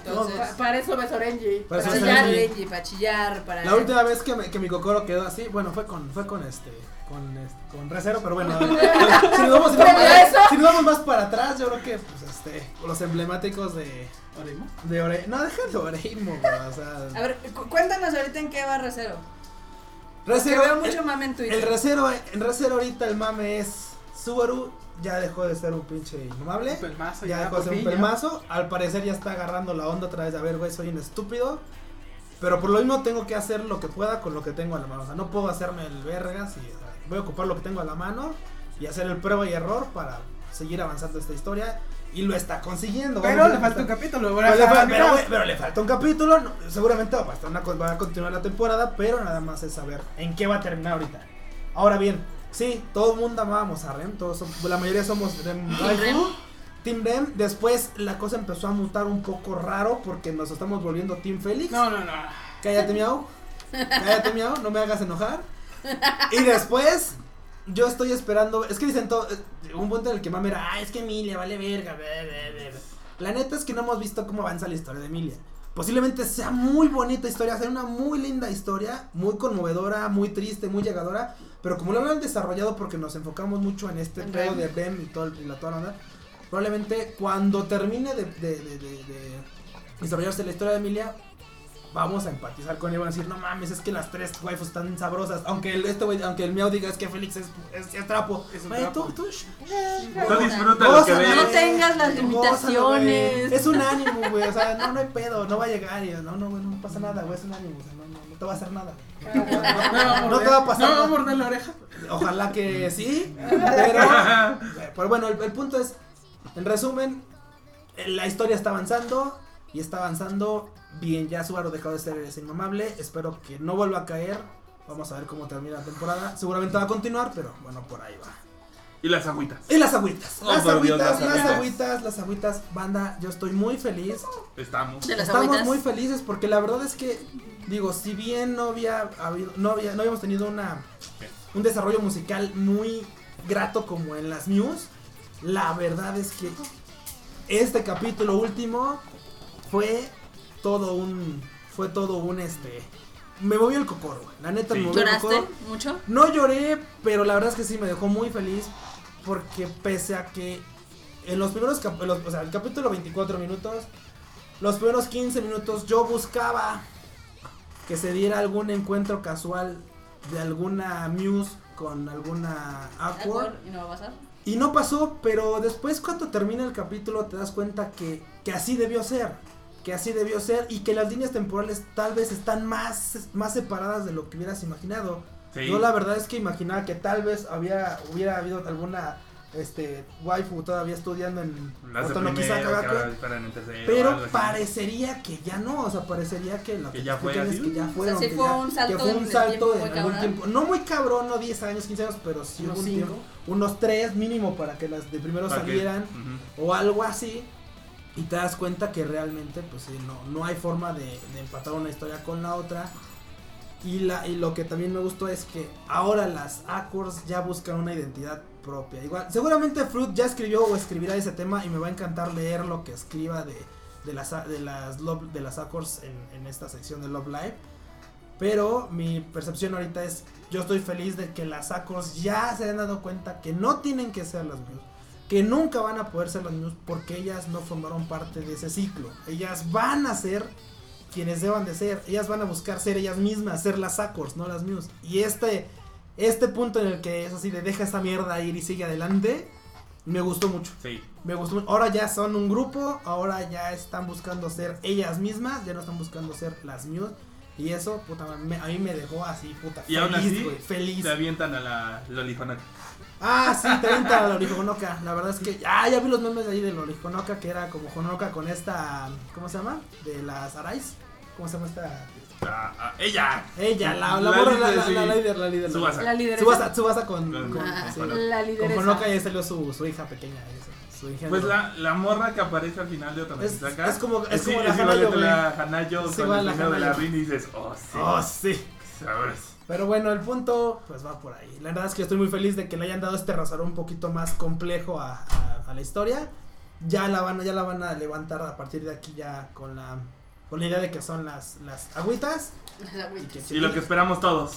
Entonces, pa- para eso ves Orange. Para chillar, Orange. Renji, para chillar, para... La última vez que, me, que mi cocoro quedó así, bueno, fue con, fue con este, con este, con Recero, pero bueno, [LAUGHS] si nos vamos, si nos ¿Pero vamos- eso? si nos vamos más para atrás, yo creo que, pues, este, los emblemáticos de, ¿Oremo? de Ore, no, deja de Oreimo, o A sea, ver, cu- cuéntanos ahorita en qué va Recero. Recero, veo mucho el, mame en Twitter. el Recero, en Recero ahorita el mame es Subaru, ya dejó de ser un pinche innomable. Un pelmazo, Ya ya, dejó de ser un ya. pelmazo. Al parecer ya está agarrando la onda otra vez a ver, güey, soy un estúpido. Pero por lo mismo tengo que hacer lo que pueda con lo que tengo a la mano. O sea, no puedo hacerme el vergas y voy a ocupar lo que tengo a la mano y hacer el prueba y error para seguir avanzando esta historia. Y lo está consiguiendo. Pero le falta un capítulo. pero le, fa- pero, güey, pero le falta un capítulo. no, seguramente va a, estar una, va a continuar la temporada. Pero nada más es saber en qué va a terminar ahorita. Ahora bien, sí, todo el mundo amábamos a Rem. Todos la mayoría somos Rem. Team Rem. Team Rem. Después la cosa empezó a mutar un poco raro porque nos estamos volviendo Team Félix. No, no, no. Cállate, miau. Cállate, miau. No me hagas enojar. Y después, yo estoy esperando. Es que dicen todo. eh, Un punto en el que mami era, ah, es que Emilia vale verga. bla, bla, bla, bla". La neta es que no hemos visto cómo avanza la historia de Emilia. posiblemente sea muy bonita historia, sea una muy linda historia, muy conmovedora, muy triste, muy llegadora, pero como lo han desarrollado porque nos enfocamos mucho en este En pedo Rem. de Rem y, todo, el- y la toda la onda, probablemente cuando termine de, de, de, de- de desarrollarse la historia de Emilia, vamos a empatizar con ella, van a decir, no mames, es que las tres waifus están sabrosas, aunque el, este güey, aunque el miau diga es que Félix es, es, es trapo, Es un Güey, trapo. tú, tú, sh- Tú disfruta lo que Gózala, ves. No tengas las Gózalo, limitaciones. Es un ánimo, güey. O sea, no, no hay pedo. No va a llegar y no, no, no pasa nada, güey. Es un ánimo. O sea, te va a hacer nada. No te va a pasar No, nada. a morder la oreja. Ojalá que [LAUGHS] sí. Pero, [LAUGHS] pero bueno, el, el punto es, en resumen, la historia está avanzando y está avanzando bien. Ya Subaru dejó de ser ese inmamable. Espero que no vuelva a caer. Vamos a ver cómo termina la temporada. Seguramente va a continuar, pero bueno, por ahí va. Y las agüitas. Y las agüitas. Oh, Las Dios, agüitas, las las agüitas. agüitas, las agüitas. Banda, yo estoy muy feliz. Estamos. De las Estamos agüitas. muy felices porque la verdad es que, digo, si bien no había habido, no había, no habíamos tenido una un desarrollo musical muy grato como en las News, la verdad es que este capítulo último fue todo un, fue todo un este, me movió el cocoro, güey. la neta Sí. me movió el ¿Lloraste cocoro. mucho? No lloré, pero la verdad es que sí me dejó muy feliz porque pese a que en los primeros cap- los- o sea, el capítulo 24 minutos, los primeros 15 minutos yo buscaba que se diera algún encuentro casual de alguna Muse con alguna Aqua ¿Y no va a pasar? y no pasó, pero después cuando termina el capítulo te das cuenta que, que así debió ser. Que así debió ser y que las líneas temporales tal vez están más, más separadas de lo que hubieras imaginado. Sí. Yo la verdad es que imaginaba que tal vez había, hubiera habido alguna este waifu todavía estudiando en Las de Otono primero, que Kisaka ahora Gakuen, esperan en tercero, pero algo así. parecería que ya no, o sea, parecería que lo Que que, ya fue así. es que ya O sea, fueron, sí que fue ya- un salto que fue en un salto en algún cabrón. tiempo, no muy cabrón, no 10 años, 15 años, pero sí Unos hubo un cinco. tiempo, unos 3 mínimo para que las de primero Para que- salieran Ujú. o algo así y te das cuenta que realmente pues sí, no, no hay forma de, de empatar una historia con la otra y, la, y lo que también me gustó es que ahora las Accords ya buscan una identidad propia igual seguramente Fruit ya escribió o escribirá ese tema y me va a encantar leer lo que escriba de, de las de las de las Accords en, en esta sección de Love Live pero mi percepción ahorita es yo estoy feliz de que las Accords ya se han dado cuenta que no tienen que ser las Muse que nunca van a poder ser las Muse porque ellas no formaron parte de ese ciclo. Ellas van a ser quienes deban de ser. Ellas van a buscar ser ellas mismas, ser las Accords, no las Muse. Y este, este punto en el que es así de deja esta mierda ir y sigue adelante, me gustó mucho. Sí. Me gustó mucho. Ahora ya son un grupo, ahora ya están buscando ser ellas mismas, ya no están buscando ser las Muse. Y eso, puta, me- a mí me dejó así, puta, Y aún feliz, así, güey, feliz. Te avientan a la Lolijonaca. Ah, sí, 30 a la Lolijonoka. La verdad es que. Ah, ya vi los memes de ahí de Lolijonoka, que era como Honoka con esta. ¿Cómo se llama? De las Arais. ¿Cómo se llama esta? Ah, ah, ¡Ella! Ella, la, la, La líder, la, la, sí. la líder, la líder. Tsubasa. La lideresa. Subasa, Tsubasa con. Con- con, sí. con- La Con lideresa. Honoka ya salió su, su hija pequeña. esa, Su hija Pues la, la morra que aparece al final de otra Es- Misaka. es como- es sí, como la es Hanayo, de la Hanayo Es con igual el la de la Hanayo. Rin y dices, oh, sí. Oh, sí. Sabes. Pero bueno, el punto pues va por ahí. La verdad es que estoy muy feliz de que le hayan dado este razón un poquito más complejo a, a- a la historia. Ya la van, a- ya la van a levantar a partir de aquí ya con la con la idea de que son las, las agüitas. Y, que- Y lo que esperamos todos.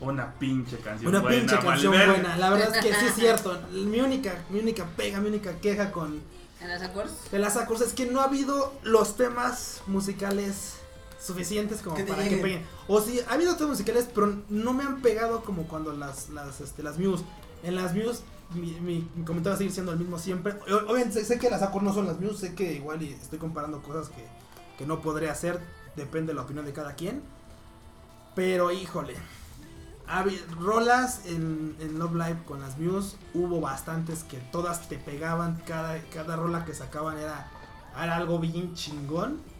Una pinche canción una buena. pinche canción Malver. buena. La verdad es que sí es [LAUGHS] cierto. Mi única, mi única pega, mi única queja con ¿En las Accords? de las Accords es que no ha habido los temas musicales suficientes como Que para que peguen. O sí, ha habido temas musicales, pero no me han pegado como cuando las, las, este, las Muse. En las Muse, mi, mi, mi comentario va a seguir siendo el mismo siempre. Obviamente sé, sé que las Accords no son las Muse, sé que igual y estoy comparando cosas que, que no podré hacer, depende de la opinión de cada quien. Pero híjole, rolas en, en Love Live con las Muse, hubo bastantes que todas te pegaban, cada, cada rola que sacaban era, era algo bien chingón.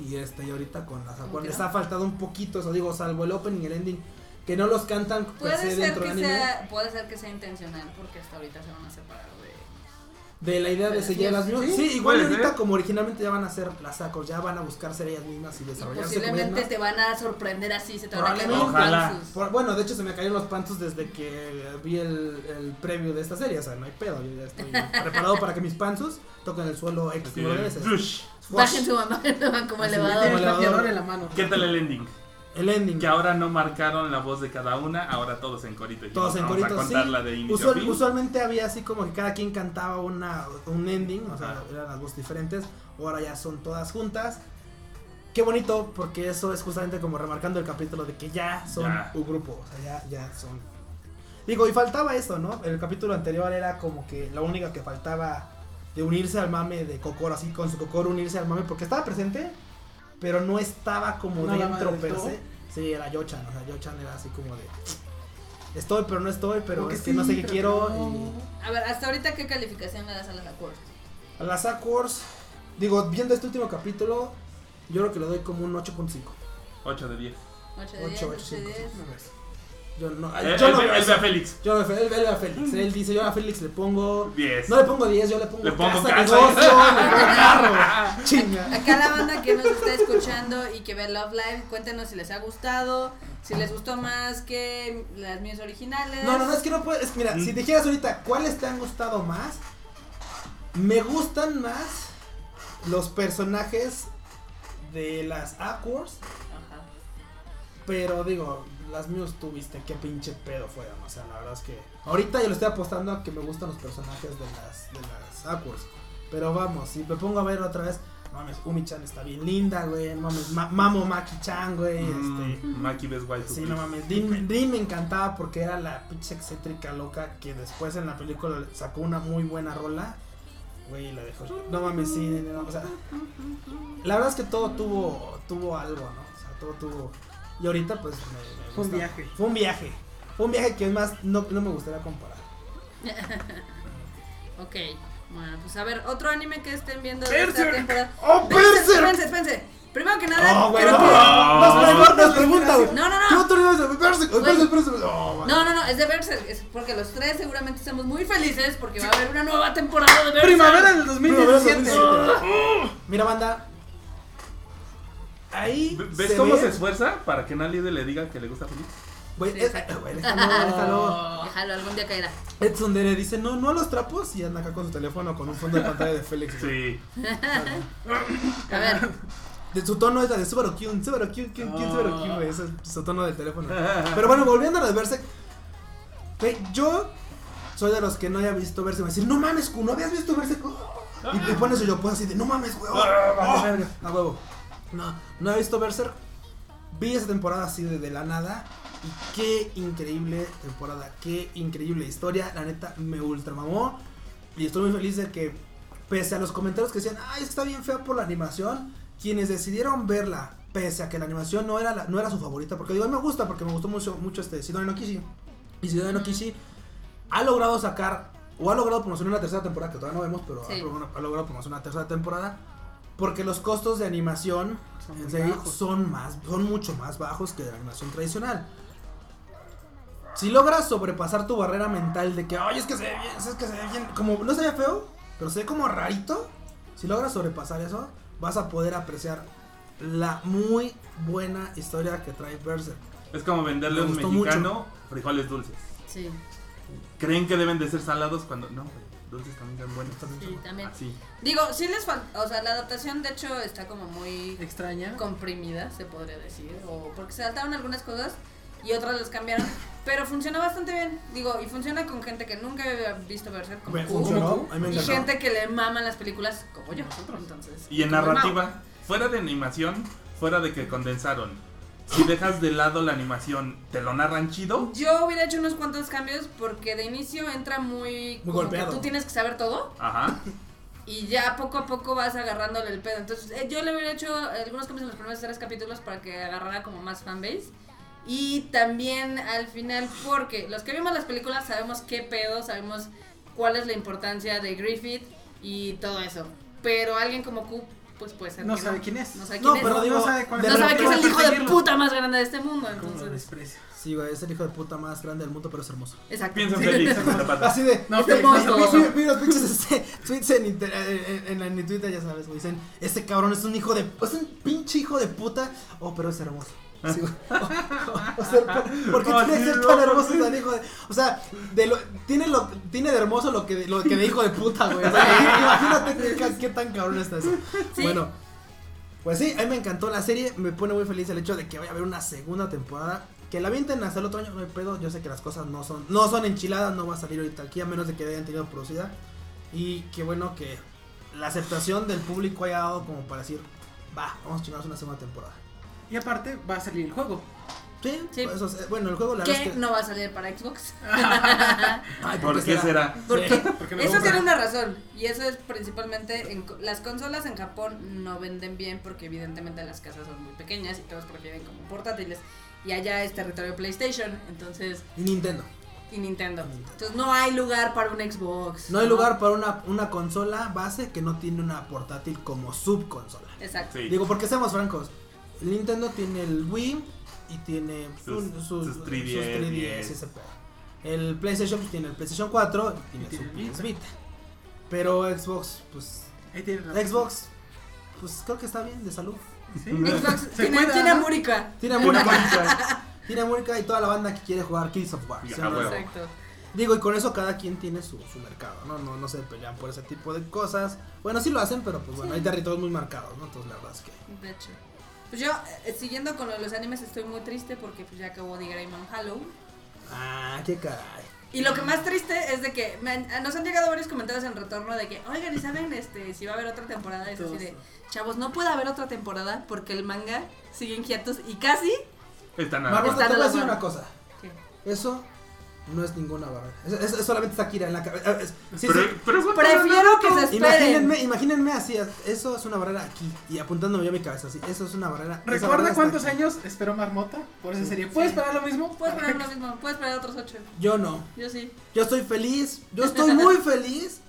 Y este, y ahorita con las ¿Cómo Aquarius que les ha faltado un poquito, eso digo, salvo el opening y el ending, que no los cantan Puede se ser, dentro que anime. sea, puede ser que sea intencional porque hasta ahorita se van a separar de... de la idea de seguir las mismas. sí, Sí, igual ahorita ser. como originalmente ya van a hacer las sacos, ya van a buscar ser ellas mismas y desarrollarse posiblemente te van a sorprender así, se te van a caer los Ojalá. panzus. Por- bueno, de hecho se me cayeron los pantos desde que vi el, el preview de esta serie, o sea, no hay pedo, yo ya estoy [LAUGHS] preparado para que mis pantos toquen el suelo X veces. Bajen su mamá [LAUGHS] como Así, Ya elevador. tiene el elevador. en la mano. ¿Qué tal el ending? El ending. Que ahora no marcaron la voz de cada una, ahora todos en corito. Todos en Vamos a sí. de Usual- usualmente había así como que cada quien cantaba una, un ending, o sea, eran las voces diferentes. Ahora ya son todas juntas. Qué bonito, porque eso es justamente como remarcando el capítulo de que ya son Ya. un grupo, o sea, ya, ya son. Digo, y faltaba esto, ¿no? El capítulo anterior era como que la única que faltaba de unirse al mame de Kokoro, así con su Kokoro unirse al mame, porque estaba presente, pero no estaba como No dentro per se. Sí, era Yochan, o sea, Yochan era así como de. Estoy, pero no estoy, pero Como que es que sí, no sé qué quiero. no. A ver, hasta ahorita, ¿qué calificación le das a las acordes? Y a las Wars, digo, viendo este último capítulo, yo creo que le doy como un 8.5. 8 de 10. 8 de 8, 10, 8, 8 de 5. 10. Yo no, Él, yo no él- veo él eso. ve a Félix. Yo él ve a Félix. Él dice, yo a Félix le pongo. 10. No le pongo 10, yo le pongo, Le pongo casa, casa. negocio, le pongo [LAUGHS] carro. Chinga. Acá la banda que nos está escuchando y que ve Love Live, cuéntenos si les ha gustado, si les gustó más que las mías originales. No, no, no, es que no puedes. Mira, Mm. si dijeras ahorita cuáles te han gustado más, me gustan más los personajes de las Aquars. Pero digo, las mías tuviste, qué pinche pedo fueron. O sea, la verdad es que. Ahorita yo le estoy apostando a que me gustan los personajes de las, de las Aquars. Pero vamos, si me pongo a ver otra vez, no mames, Umi-chan está bien linda, güey. No mames, Ma- Mamo Maki-chan, güey. Este. Mm, Maki ves White Sí, no mames. Dean, Dean me encantaba porque era la pinche excéntrica loca que después en la película sacó una muy buena rola. Güey, la dejó. No mames, sí, no, o sea. La verdad es que todo tuvo, tuvo algo, ¿no? O sea, todo tuvo. Y ahorita, pues, me, me Fue un viaje. Fue un viaje. Fue un viaje que es más, no, no me gustaría comparar. [LAUGHS] Ok. Bueno, pues a ver, otro anime que estén viendo de esta temporada. ¡Oh, Berserk! Espérense, espérense. Primero que nada, Oh, güey, creo no. que. Nos pregunta, nos pregunta, güey. No, no, ¿Qué no. otro nivel de Berserk? Oh. No, no, no, es de Berserk. Es porque los tres seguramente estamos muy felices porque va a haber una nueva temporada de Berserk. Primavera del Primavera 2017. 2017. Mira, banda. Ahí. ¿Ves se cómo ve- se esfuerza para que nadie le diga que le gusta Félix? Güey, Sí, [LAUGHS] déjalo, déjalo. [LAUGHS] Déjalo, algún día caerá. Edson Dere dice, no, no a los trapos y anda acá con su teléfono con un fondo de pantalla de Félix. Sí. [LAUGHS] A ver, De su tono es la de Subaru Kyun, Subaru Kyun, Kyun, Kyun, Subaru Kyun, güey, ese es su tono del teléfono. Pero bueno, volviendo a los Berserk. güey, yo soy de los que no haya visto Berserk. Me decir, no mames, Q, ¿no habías visto Berserk? Y te pones yo pues así de, no mames, güey. oh, oh, verga, a huevo. No, no he visto Berserk. Vi esa temporada así de, de la nada. Y qué increíble temporada, qué increíble historia. La neta me ultramamó. Y estoy muy feliz de que, pese a los comentarios que decían, ay, está bien fea por la animación, quienes decidieron verla, pese a que la animación no era, la- no era su favorita, porque digo, a mí me gusta, porque me gustó mucho, mucho este Shidori no Kishi. Y Shidori no Kishi ha logrado sacar, o ha logrado promocionar una tercera temporada, que todavía no vemos, pero ha Sí. pro- ha, logrado promocionar una tercera temporada, porque los costos de animación Son más, son mucho más bajos que de la animación tradicional. Si logras sobrepasar tu barrera mental de que, ay, es que se ve bien, es que se ve bien, como no se ve feo, pero se ve como rarito, si logras sobrepasar eso, vas a poder apreciar la muy buena historia que trae Berserk. Es como venderle a Me un mexicano frijoles dulces. sí, Creen que deben de ser salados cuando no, dulces también son buenos. sí, también. Así. Digo, sí les falta, o sea, la adaptación de hecho está como muy Extraña. comprimida, se podría decir, o porque se saltaron algunas cosas y otras las cambiaron, pero funciona bastante bien. Digo, y funciona con gente que nunca había visto Berserk como Me Q, funcionó, me y gente que le maman las películas como yo. Entonces, Y en narrativa, fuera de animación, fuera de que condensaron, si dejas de lado la animación, ¿te lo narran chido? Yo hubiera hecho unos cuantos cambios porque de inicio entra muy, golpeado. tú tienes que saber todo Ajá. y ya poco a poco vas agarrándole el pedo. Entonces, eh, yo le hubiera hecho algunos cambios en los primeros tres capítulos para que agarrara como más fanbase. Y también al final, porque los que vimos las películas sabemos qué pedo, sabemos cuál es la importancia de Griffith y todo eso. Pero alguien como Q pues puede ser. No que sabe quién es. No sabe No, quién pero es. digo, no sabe cuál no sabe es el hijo de puta más grande de este mundo, entonces. desprecio. Sí, güey, es el hijo de puta más grande del mundo, pero es hermoso. Exacto. Piensa Zapata. [LAUGHS] Así de. No, Este monstruo. Félix, Vi, los pinches este, tweets en, inter- en, en, en, en Twitter, ya sabes, güey. Dicen: Este cabrón es un hijo de. Es un pinche hijo de puta. Oh, pero es hermoso. Sí. [LAUGHS] [LAUGHS] O, sea, ¿por, qué Oh, tiene que ser tan hermoso tan hijo de.? O sea, de lo, tiene, lo, tiene de hermoso lo que, de- lo que de hijo de puta, güey. O sea, imagínate qué, qué tan cabrón está eso. Sí. Bueno, pues sí, a mí me encantó la serie. Me pone muy feliz el hecho de que vaya a haber una segunda temporada. Que la avienten hasta el otro año, no hay pedo. Yo sé que las cosas no son, no son enchiladas, no va a salir ahorita aquí, a menos de que hayan tenido producida. Y qué bueno que la aceptación del público haya dado como para decir, va, vamos a chingarnos una segunda temporada. Y aparte va a salir el juego. Sí, Sí. pues, o sea, bueno, el juego la Que es que. no va a salir para Xbox. [LAUGHS] Ay, ¿Por qué será? Eso tiene una razón. Y eso es principalmente. En, las consolas en Japón no venden bien porque, evidentemente, las casas son muy pequeñas y todos prefieren como portátiles. Y allá es territorio PlayStation. Entonces. Y Nintendo. Y Nintendo. Entonces no hay lugar para un Xbox. No hay lugar para una, una consola base que no tiene una portátil como subconsola. Exacto. Sí. Digo, porque seamos francos. Nintendo tiene el Wii y tiene Sus- un- sus 3DS, y ese pedo. El PlayStation pues, tiene el PlayStation 4 y tiene Y tiene su PS Vita. Pero Xbox, pues. Ahí tiene razón. Xbox, pues creo que está bien de salud. Sí. [LAUGHS] Xbox tiene, cuida, tiene ¿no? Múrica. Tiene a Mónica, tiene a Mónica [LAUGHS] y toda la banda que quiere jugar Kills of War. Exacto. Digo, y con eso cada quien tiene su, su mercado, ¿no? ¿no? No se pelean por ese tipo de cosas. Bueno, sí lo hacen, pero pues bueno, hay territorios muy marcados, ¿no? Entonces la verdad es que. De hecho. Pues yo, eh, siguiendo con lo de los animes, estoy muy triste porque pues ya acabó The Greymon Hollow. Ah, qué caray. Y lo que más triste es de que me han- nos han llegado varios comentarios en retorno de que, oigan, ¿y saben este, si va a haber otra temporada? Es así de, chavos, no puede haber otra temporada porque el manga sigue en hiatus y casi... Está nada. Marmota, Está te voy a decir una cosa. ¿Qué? Eso no es ninguna barrera. Es, es- es solamente está Kira en la cabeza. Es- sí, Pero, sí. pero eso- Prefiero que se esperen. Imagínenme, imagínenme así. Eso es una barrera aquí. Y apuntándome yo a mi cabeza así. Eso es una barrera. ¿Recuerda cuántos años esperó Marmota por esa serie? ¿Puedes Sí. esperar lo mismo? Puedes esperar lo mismo, puedes esperar otros ocho. Yo no. Yo sí. Yo estoy feliz. Yo estoy muy [LAUGHS] feliz.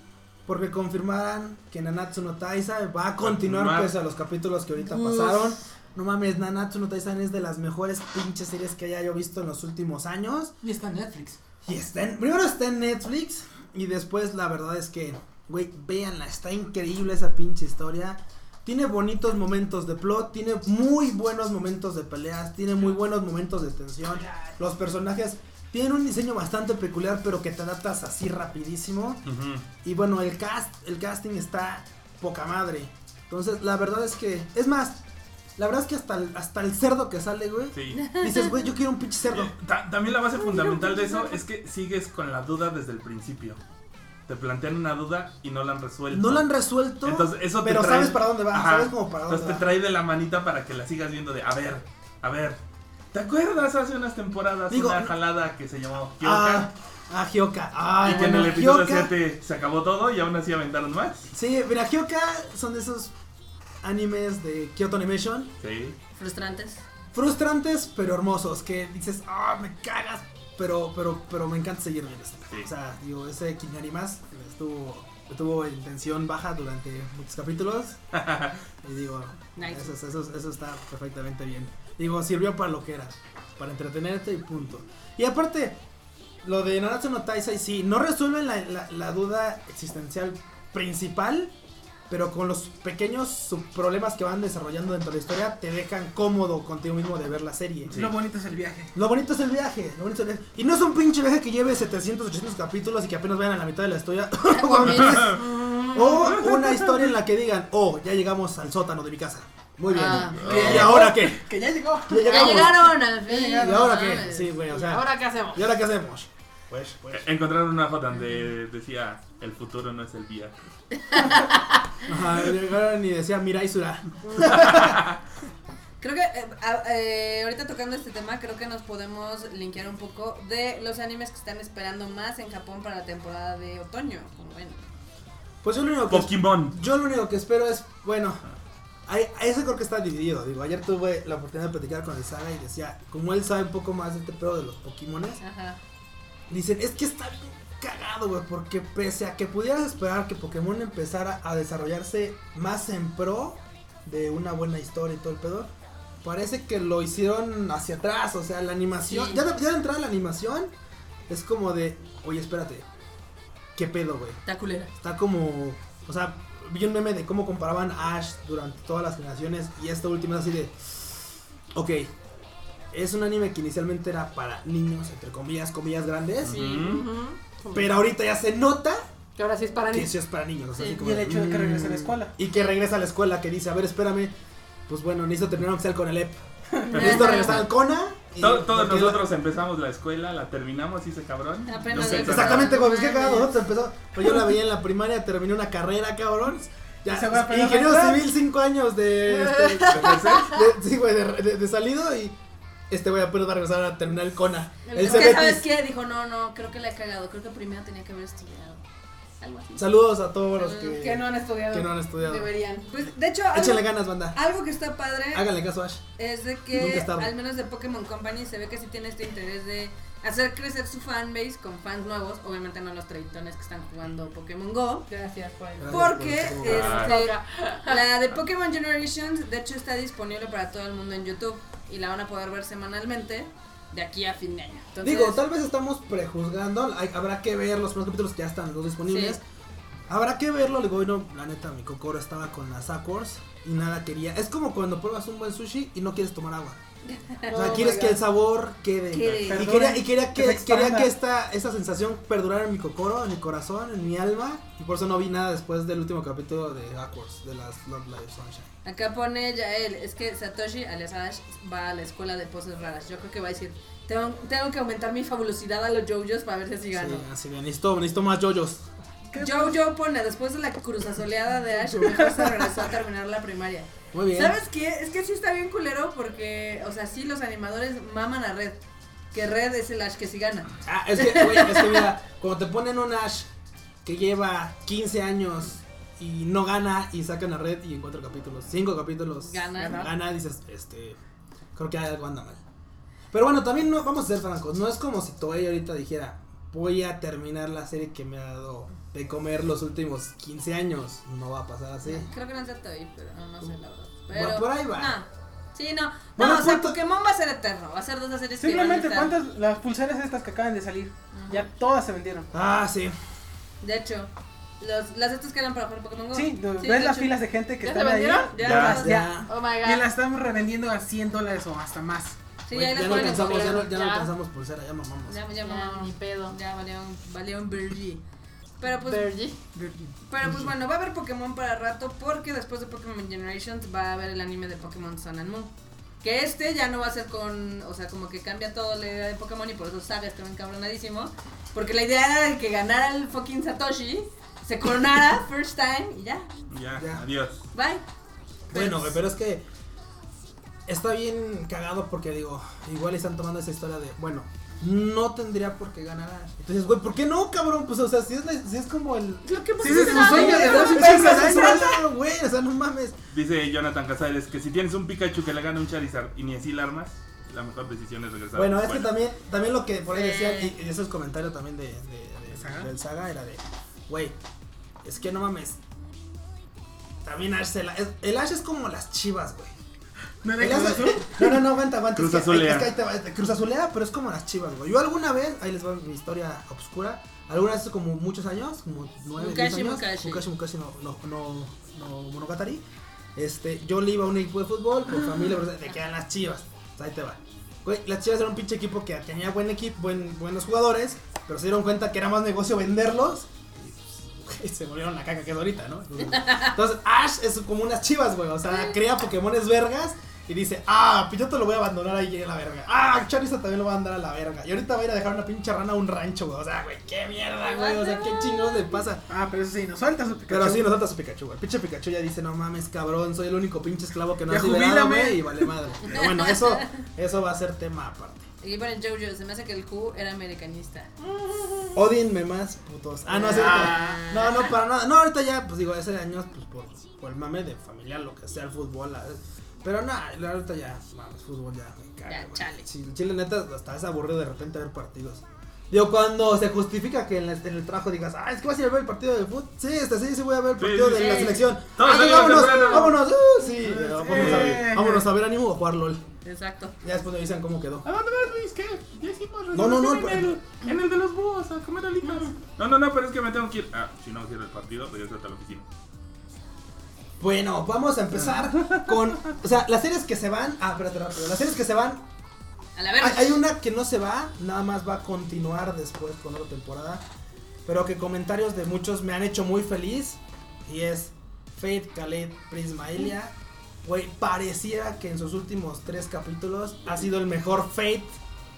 Porque confirmaran que Nanatsu no Taisa va a continuar pese a los capítulos que ahorita Uf. pasaron. No mames, Nanatsu no Taisa es de las mejores pinches series que haya yo visto en los últimos años. Y está en Netflix. Y está en, primero está en Netflix y después la verdad es que, güey, véanla, está increíble esa pinche historia. Tiene bonitos momentos de plot, tiene muy buenos momentos de peleas, tiene muy buenos momentos de tensión. Los personajes tienen un diseño bastante peculiar, pero que te adaptas así rapidísimo. Y bueno, el cast, el casting está poca madre. Entonces, la verdad es que, es más, la verdad es que hasta el, hasta el cerdo que sale, güey, Sí. dices, güey, yo quiero un pinche cerdo. Ta- también la base fundamental de eso es que sigues con la duda desde el principio. Te plantean una duda y no la han resuelto. No lo han resuelto, Entonces, eso te pero trae- sabes para dónde va, Ajá. sabes como para dónde Entonces te trae de la manita para que la sigas viendo de, a ver, a ver. ¿Te acuerdas hace unas temporadas Digo, una jalada que se llamó Ah, Kyoka? ah, Hyoka. Ay, y que en el episodio Hyoka- 7 se acabó todo y aún así aventaron más. Sí, mira, Hyoka son de esos animes de Kyoto Animation. Sí. Frustrantes. Frustrantes, pero hermosos. Que dices, ah, me cagas. Pero, pero, pero me encanta seguir viendo esto. Sí. O sea, digo, ese Kinarimas estuvo, estuvo en tensión baja durante muchos capítulos. [LAUGHS] y digo, Nice. eso, eso, eso está perfectamente bien. Digo, sirvió para lo que era. Para entretenerte y punto. Y aparte, lo de Nanatsu no Taisai, sí, no resuelven la, la- la duda existencial principal, pero con los pequeños subproblemas que van desarrollando dentro de la historia, te dejan cómodo contigo mismo de ver la serie. Sí. Lo bonito es el viaje. Lo bonito es el viaje, lo bonito es el viaje. Y no es un pinche viaje que lleve 700, 800 capítulos y que apenas vayan a la mitad de la historia. [LAUGHS] [LAUGHS] o una historia en la que digan, oh, ya llegamos al sótano de mi casa. Muy bien. Ah, ¿Y ahora qué? Que ya llegó. Ya llegaron al fin. ¿Y ahora qué? Sí, güey, o ¿Y sea. ahora qué hacemos? ¿Y ahora qué hacemos? Pues, pues. Encontraron una foto donde decía, el futuro no es el viaje. Ajá, llegaron y decía Mirai Sura. [LAUGHS] Creo que eh, a- eh, ahorita tocando este tema, creo que nos podemos linkear un poco de los animes que están esperando más en Japón para la temporada de otoño. Como ven. Pues yo lo único que. Pokémon. Yo lo único que espero es, bueno, hay, ese creo que está dividido. Digo, ayer tuve la oportunidad de platicar con el Saga y decía, como él sabe un poco más de este pedo de los Pokémones, Ajá. dicen, es que está bien cagado, güey, porque pese a que pudieras esperar que Pokémon empezara a desarrollarse más en pro, de una buena historia y todo el pedo, parece que lo hicieron hacia atrás, o sea, la animación, Sí. ya, de, ya de entrada la animación es como de, oye, espérate, ¿qué pedo, güey? Está culera. Está como, o sea, vi un meme de cómo comparaban a Ash durante todas las generaciones y esta última es así de, ok, es un anime que inicialmente era para niños, entre comillas, comillas grandes, Sí. Pero ahorita ya se nota Que ahora sí es para que niños. sí es para niños. o sea, Sí. así como Y el hecho de que mm, regrese a la escuela. Y que regresa a la escuela, que dice, a ver, espérame, pues bueno, necesito terminar aunque sea con el EP. [LAUGHS] Pero Necesito regresar al Kona. y- to- todos nosotros empezamos la escuela, la terminamos, hice cabrón. Apenas No sé. Exactamente, güey, pues qué No cagado, mames. nosotros empezó. Pues yo la veía en la [LAUGHS] primaria, terminé una carrera, cabrón. Ya, Y se va a pegar ingeniero civil, 5 años de, este, [LAUGHS] de- sí, güey, de, de- de salido y este güey apenas va a regresar a terminar el Kona. El Es que, ¿sabes qué? Dijo, no, no, creo que la he cagado. Creo que primero tenía que haber estudiado. Algo así. Saludos a todos los que, Que no han estudiado. que no han estudiado. Deberían. Pues, de hecho, algo, ganas, banda. algo que está padre Háganle caso a Ash. es de que, al menos de Pokémon Company, se ve que sí tiene este interés de hacer crecer su fanbase con fans nuevos. Obviamente no los treitones que están jugando Pokémon Go. Gracias por el- Gracias Porque por el- este, la de Pokémon Generations, de hecho, está disponible para todo el mundo en YouTube y la van a poder ver semanalmente de aquí a fin de año. Entonces, Digo, tal vez estamos prejuzgando, hay- habrá que ver los primeros capítulos que ya están los disponibles. Sí. Habrá que verlo, digo, no, la neta, mi Kokoro estaba con las Sakors y nada quería. Es como cuando pruebas un buen sushi y no quieres tomar agua. O sea, Oh quieres my que el sabor quede. Y quería, y quería que quería que esta, esta sensación perdurara en mi Kokoro, en mi corazón, en mi alma. Y por eso no vi nada después del último capítulo de Sakors, de las Love Live Sunshine. Acá pone Yael, es que Satoshi, alias Ash, va a la escuela de poses raras. Yo creo que va a decir, tengo, tengo que aumentar mi fabulosidad a los JoJo's para ver si así gano. Sí, así bien. Necesito, necesito más yoyos. Jojo pone, después de la cruzazoleada de Ash, mejor se regresó a terminar la primaria. Muy bien. ¿Sabes qué? Es que sí está bien culero porque, o sea, sí los animadores maman a Red. Que Red es el Ash que sí gana. Ah, es que, güey, es que mira, cuando te ponen un Ash que lleva 15 años y no gana y sacan a Red y en cuatro capítulos, cinco capítulos, Gana. gana, dices, este, creo que algo anda mal. Pero bueno, también no, vamos a ser francos, no es como si Toei ahorita dijera, voy a terminar la serie que me ha dado de comer los últimos 15 años, no va a pasar así. Creo que no es de Toei, pero no, no sé la verdad. Va, Pero, por ahí va. No. Sí, no. Bueno, no, o sea, Pokémon va a ser eterno. Va a ser dos series que van a Simplemente, estar- ¿cuántas? Las pulseras estas que acaban de salir, ya todas se vendieron. Ah, sí. De hecho, los, las estas que eran para jugar Pokémon Go. Sí, ves las hecho. filas de gente que ¿Ya se están ahí. Ya, Ya, ya. ya. Oh my Y god. las estamos revendiendo a 100 dólares o hasta más. Sí, las ya no alcanzamos, ya no, ya no Ya. alcanzamos pulsera, ya mamamos. Ya, ya, Ya, mamá. ni pedo. Ya valió, valió un Bergy. Pero pues, Virgie. pero pues bueno, va a haber Pokémon para rato porque después de Pokémon Generations va a haber el anime de Pokémon Sun and Moon. Que este ya no va a ser con, o sea, como que cambia toda la idea de Pokémon y por eso Saga está encabronadísimo. Porque la idea era de que ganara el fucking Satoshi, se coronara first time y ya, Ya, Ya. adiós. bye. Bueno, güey, pero es que está bien cagado porque digo, igual están tomando esa historia de, bueno, no tendría por qué ganar. Entonces, güey, ¿por qué no, cabrón? Pues, o sea, si es, la- si es como el... Lo que Sí, es su sueño de Es dos pesos, güey, o sea, no mames. Dice Jonathan Casares que si tienes un Pikachu que le gana un Charizard y ni así la armas, la mejor decisión es regresar. Bueno, es que también, también lo que por ahí Sí. decían, y, y esos comentarios también de, de, de- ¿Saga? del saga era de, güey, es que no mames. También Ash se la- es- el Ash es como las chivas, güey. ¿No El Ash-? No, no, no, aguanta, aguanta. Cruz es que- azulea. es que te va, te- Cruz azulea, pero es como las chivas, güey. Yo alguna vez, ahí les va mi historia obscura. Alguna vez hace como muchos años, como nueve, Mukashi, años. Mukashi. Mukashi, Mukashi no, no, no, no Monogatari. Este, yo le iba a un equipo de fútbol con familia, pero de que eran las chivas. Sea, ahí te va. Güey, las chivas eran un pinche equipo que tenía buen equipo, buen, buenos jugadores, pero se dieron cuenta que era más negocio venderlos. [LAUGHS] Y güey, se volvieron la caca que es ahorita, ¿no? Entonces, Ash es como unas chivas, güey. O sea, crea Pokémones vergas y dice, ah, pues yo te lo voy a abandonar ahí a la verga. Ah, Charizard también lo va a mandar a la verga. Y ahorita va a ir a dejar una pinche rana a un rancho, güey. O sea, güey, qué mierda, güey. O sea, qué chingados le pasa. Ah, pero eso sí, nos suelta su Pikachu. Pero sí, nos salta su Pikachu, güey. Pinche Pikachu ya dice, no mames, cabrón, soy el único pinche esclavo que no Ya has liberado, güey. Y vale madre. Pero bueno, eso, eso va a ser tema aparte. Y ponen Jojo, se me hace que el Q era americanista. Odinme más, putos. Ah, no, cierto. No, no, para nada. No, ahorita ya, pues digo, hace años, pues por, por el mame de familiar, lo que sea, el fútbol. la- Pero nada, ahorita ya, mames, fútbol ya me caga. Ya, chale. Sí, el Chile neta hasta es aburrido de repente ver partidos. Digo, cuando se justifica que en, el- en el trabajo digas, ah, es que vas a ir a ver el partido de fútbol. Sí, este sí, sí voy a ver el partido sí, de la sí. selección. Ah, sí, salimos vámonos, temprano. vámonos. Uh, sí, a ver o a jugar LOL. Exacto. Ya después me dicen cómo quedó. ¿A dónde vas, Luis? ¿Qué? Ya hicimos No, no, no, En el, en el de los búhos, a comer alitas. No, no, no, pero es que me tengo que ir. Ah, si no quiero el partido, pues ya está la oficina. Bueno, vamos a empezar con. O sea, las series que se van. Ah, espérate, rápido. Las series que se van. A la Hay, verga. hay una que no se va, nada más va a continuar después con otra temporada. Pero que comentarios de muchos me han hecho muy feliz. Y es Fate, Khaled, Prisma Ilia. Güey, pareciera que en sus últimos tres capítulos ha sido el mejor Fate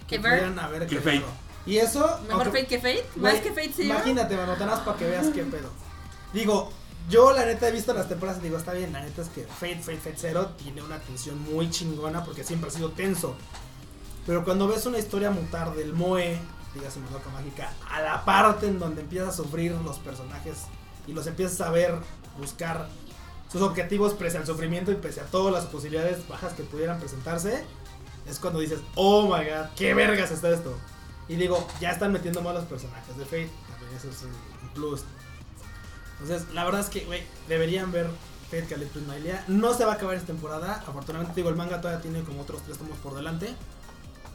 que Ever. pudieran haber Que creado. Fate. Y eso. Mejor aunque- Fate que Fate. Más que Fate, sí. Imagínate, mano, para que veas qué pedo. Digo, yo la neta he visto las temporadas y digo, está bien, la neta es que Fate, Fate, Fate Zero tiene una tensión muy chingona porque siempre ha sido tenso. Pero cuando ves una historia mutar del Moe, dígase Madoka Mágica, a la parte en donde empiezas a sufrir los personajes y los empiezas a ver, buscar sus objetivos pese al sufrimiento y pese a todas las posibilidades bajas que pudieran presentarse, es cuando dices, oh my god, qué vergas está esto. Y digo, ya están metiendo más los personajes de Fate, también eso es un plus. Entonces, la verdad es que, güey, deberían ver Fate Caleb Prisma Ilia. No se va a acabar esta temporada. Afortunadamente, digo, el manga todavía tiene como otros tres tomos por delante.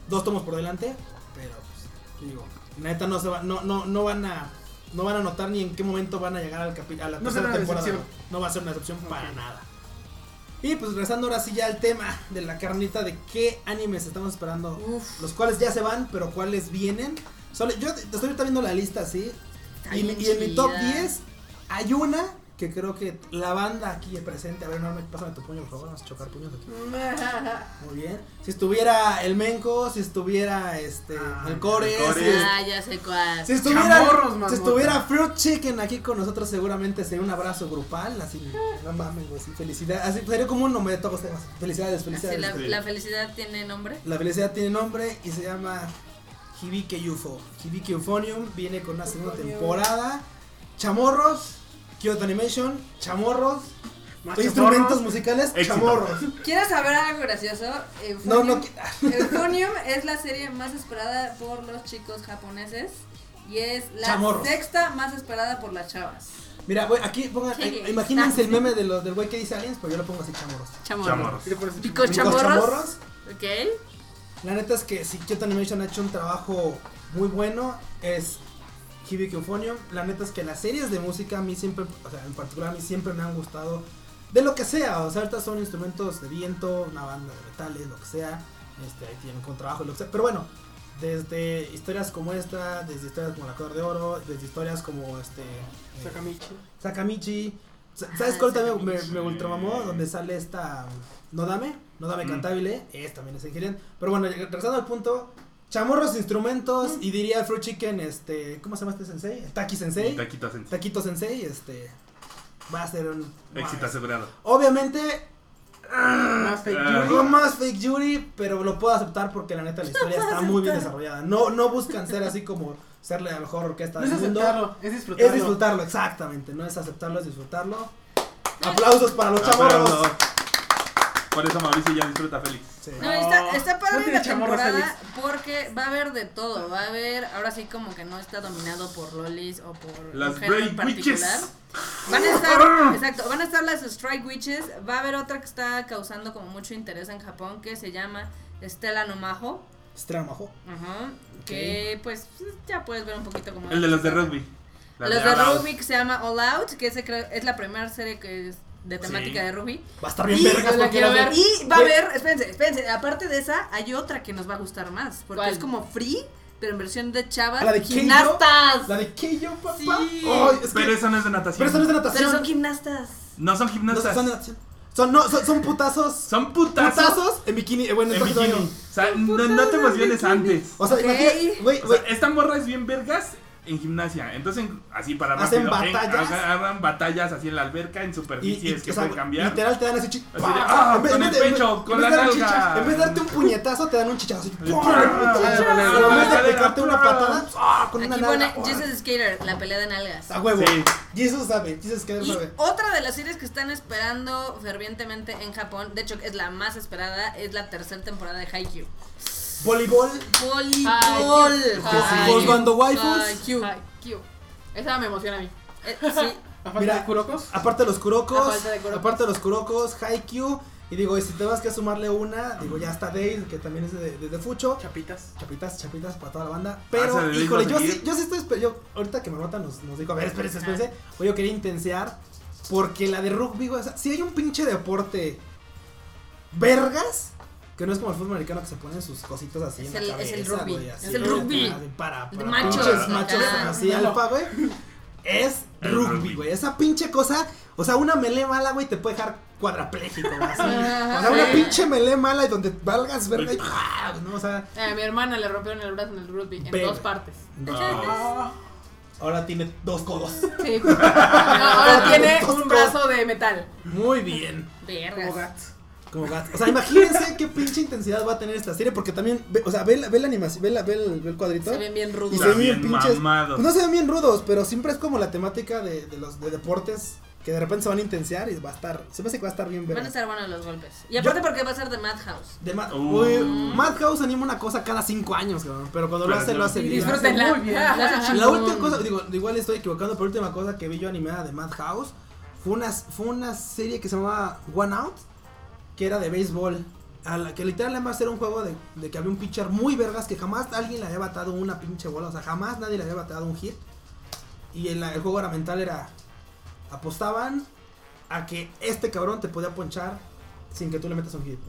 Dos tomos por delante. Pero, pues, digo, neta no se va, no, no, no van a. No van a notar ni en qué momento van a llegar al capi- a la No tercera temporada. decepción. No va a ser una excepción para nada. Y pues regresando ahora sí ya al tema de la carnita de qué animes estamos esperando. Uf. Los cuales ya se van, pero cuáles vienen. Solo, yo te estoy viendo la lista así. Y, en mi top chida. 10 hay una que creo que la banda aquí presente. A ver, no, pásame tu puño, por favor. Vamos a chocar puños aquí. [LAUGHS] Muy bien. Si estuviera el Menko, si estuviera este Ah, el Core, el Core. si, Ah, ya sé cuál. si estuviera, Chamorros, si estuviera Fruit Chicken aquí con nosotros, seguramente sería un abrazo grupal. Así, no mames, güey, sí, felicidad. Así sería como un nombre de todos temas. Felicidades, Así felicidades. la, felicidad tiene nombre. La felicidad tiene nombre y se llama Hibike UFO. Hibike Euphonium viene con una segunda temporada. Chamorros, Kyoto Animation, chamorros, Más instrumentos chamorros. musicales, Éxito. chamorros. ¿Quieres saber algo gracioso? No, Euphonium, no, qui- [LAUGHS] Euphonium es la serie más esperada por los chicos japoneses y es la Chamorros. sexta más esperada por las chavas. Mira, aquí pongan, Sí. eh, imagínense el meme de los del güey que dice aliens, pero yo lo pongo así chamorros. Chamorros. Y le pones- Pico Amigos chamorros. chamorros. Ok. La neta es que si Kyoto Animation ha hecho un trabajo muy bueno, es Hibiki Euphonium. La neta es que las series de música a mí siempre, o sea, en particular a mí siempre me han gustado. De lo que sea, o sea, ahorita son instrumentos de viento, una banda de metales, lo que sea. Este, ahí tienen con trabajo, lo que sea. Pero bueno, desde historias como esta, desde historias como La Cor de Oro, desde historias como este. eh, Sakamichi. Sakamichi. Sa- ¿Sabes Ah, cuál también me, Sakamichi. me ultramamó? Donde sale esta Nodame, Nodame Mm. Cantabile, es también es ingeniero. Pero bueno, regresando al punto, chamorros instrumentos y diría el Fruit Chicken, este, ¿cómo se llama este sensei? El Taki Sensei. Taquito Sensei. Taquito Sensei, este, va a ser un... Éxito asegurado. Obviamente, Más fake Ah. Yuri. no más fake Yuri, pero lo puedo aceptar porque la neta la [LAUGHS] historia está muy bien desarrollada. No, no buscan ser así como ser la mejor orquesta No es del mundo. aceptarlo, es disfrutarlo. Es disfrutarlo, exactamente. No es aceptarlo, es disfrutarlo. Aplausos para los chamorros. Aplausos. Por eso Mauricio ya disfruta Félix. Sí. No, está, está No padre tiene la temporada porque va a haber de todo. Va a haber, ahora sí, como que no está dominado por lolis o por Las en Great Witches. particular. Van a [LAUGHS] estar, exacto, van a estar las Strike Witches. Va a haber otra que está causando como mucho interés en Japón que se llama Stella no Majo. Estrella Majo. Ajá. Que pues ya puedes ver un poquito como. El de los de rugby. Los de rugby que se llama All Out, que creo- es la primera serie que es de temática Sí. de rugby. Va a estar bien vergas la quiero ver. Y va a haber, espérense, espérense, aparte de esa, hay otra que nos va a gustar más, porque ¿Cuál? es como free, pero en versión de chavas ¿La de gimnastas. La de Keio, papá. Sí. Es que- Pero eso no es de natación. pero eso no es de natación. Pero son gimnastas. No son No, gimnastas. son de natación. Son, no, son, son putazos. Son putazos. Putazos en bikini. eh, Bueno, en bikini. O sea, no, no te emociones antes. O sea, güey, O güey. sea, esta morra es bien vergas en gimnasia. Entonces, en- así para Hacen rápido. en- batallas. agarran batallas así en la alberca, en superficies y, que o sea, pueden cambiar. literal te dan ese chichazo. Así de, ah, con el pecho, con la nalga. chicha- En vez de darte un puñetazo, te dan un chichazo. así, ¡pum! en vez de aplicarte una patada, ¡ah! con una Aquí pone nalga. Jesus Skater, la pelea de nalgas. A huevo. Sí. Jesus sabe, Jesus Y sabe. otra de las series que están esperando fervientemente en Japón, de hecho es la más esperada, es la tercera temporada de Haikyuu. Voleibol. Voleibol. Los bando waifus. Esa me emociona a mí. Eh, sí, A falta Mira, de Kurokos. Aparte de los kurokos, falta de kurokos. aparte de los kurokos, Haikyuu Y digo, y si te vas que sumarle una, digo, ya está Days, que también es de, de, de Fucho. Chapitas. Chapitas, chapitas para toda la banda. Pero, Ah, dijo híjole, yo sí, yo sí estoy. Yo, ahorita que Marmota nos, nos dijo, a ver, espérense, espérense. Oye, yo quería intensear. Porque la de rugby, o sea, si hay un pinche deporte. Vergas. Que no es como el fútbol americano que se ponen sus cositas así Es en el- la es el cabeza, rugby, güey, así, es el rugby. Para, De para machos, pinches machos así alfa, güey. Es rugby, güey. Esa pinche cosa. O sea, una melee mala, güey, te puede dejar cuadrapléjico, güey, así. O sea, una pinche melee mala y donde valgas verga y. ¿no? O sea. Eh, a mi hermana le rompieron el brazo en el rugby en Bebe. dos partes. Ah, [LAUGHS] Ahora tiene dos codos. Sí. Ahora tiene un brazo de metal. Muy bien. Vergas. Como. O sea, imagínense qué pinche intensidad va a tener esta serie. Porque también, ve- o sea, ve, la- ve la animación, ve, la- ve el, ve el cuadrito. Se ven bien y rudos. se ven bien pinches. Pues no se ven bien rudos, pero siempre es como la temática de, de los de deportes que de repente se van a intensiar y va a estar. Se me hace que va a estar bien Van a estar buenos los golpes. Y aparte porque va a ser de Madhouse. De Ma- Uh. Uy, Madhouse anima una cosa cada cinco años, cabrón, pero cuando lo hace, no. lo hace Y bien. disfrútenla. Muy bien. [LAUGHS] La chingón. última cosa, digo, igual estoy equivocando, pero la última cosa que vi yo animada de Madhouse fue una, fue una serie que se llamaba One Out, que era de béisbol. A la, que literal además era un juego de, de que había un pitcher muy vergas que jamás alguien le había batado una pinche bola, o sea, jamás nadie le había batado un hit. Y el, el juego era mental, era apostaban a que este cabrón te podía ponchar sin que tú le metas un hit.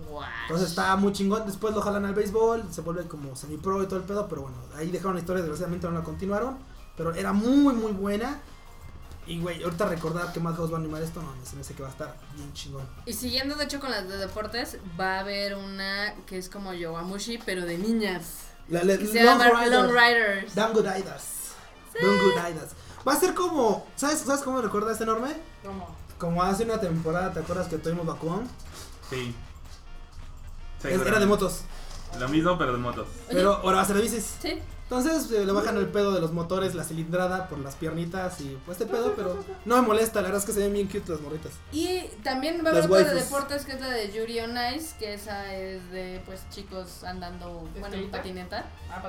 Entonces está muy chingón. Después lo jalan al béisbol, se vuelve como semi-pro y todo el pedo. Pero bueno, ahí dejaron la historia, desgraciadamente no la continuaron. Pero era muy, muy buena. Y güey, ahorita recordar que Madhouse va a animar esto, no, se me hace que va a estar bien chingón. Y siguiendo de hecho con las de deportes, va a haber una que es como Yowamushi, pero de niñas. La, la- Que se Long llama Rider. Long Riders. Damn Good Idas. Damn Good Idas. Va a ser como, ¿sabes, ¿sabes cómo me recuerda este enorme? ¿Cómo? Como hace una temporada, ¿te acuerdas que tuvimos Bakuon? Sí. Es- Era de motos. Lo mismo, pero de motos. Pero ahora va a ser de bicis. Sí. Entonces eh, le bajan el pedo de los motores, la cilindrada por las piernitas y pues este pedo, pero [LAUGHS] no me molesta, la verdad es que se ven bien cute las morritas. Y también va a haber Las otra de deportes que es la de Yuri on Ice, que esa es de pues chicos andando, bueno, en patineta. Ah,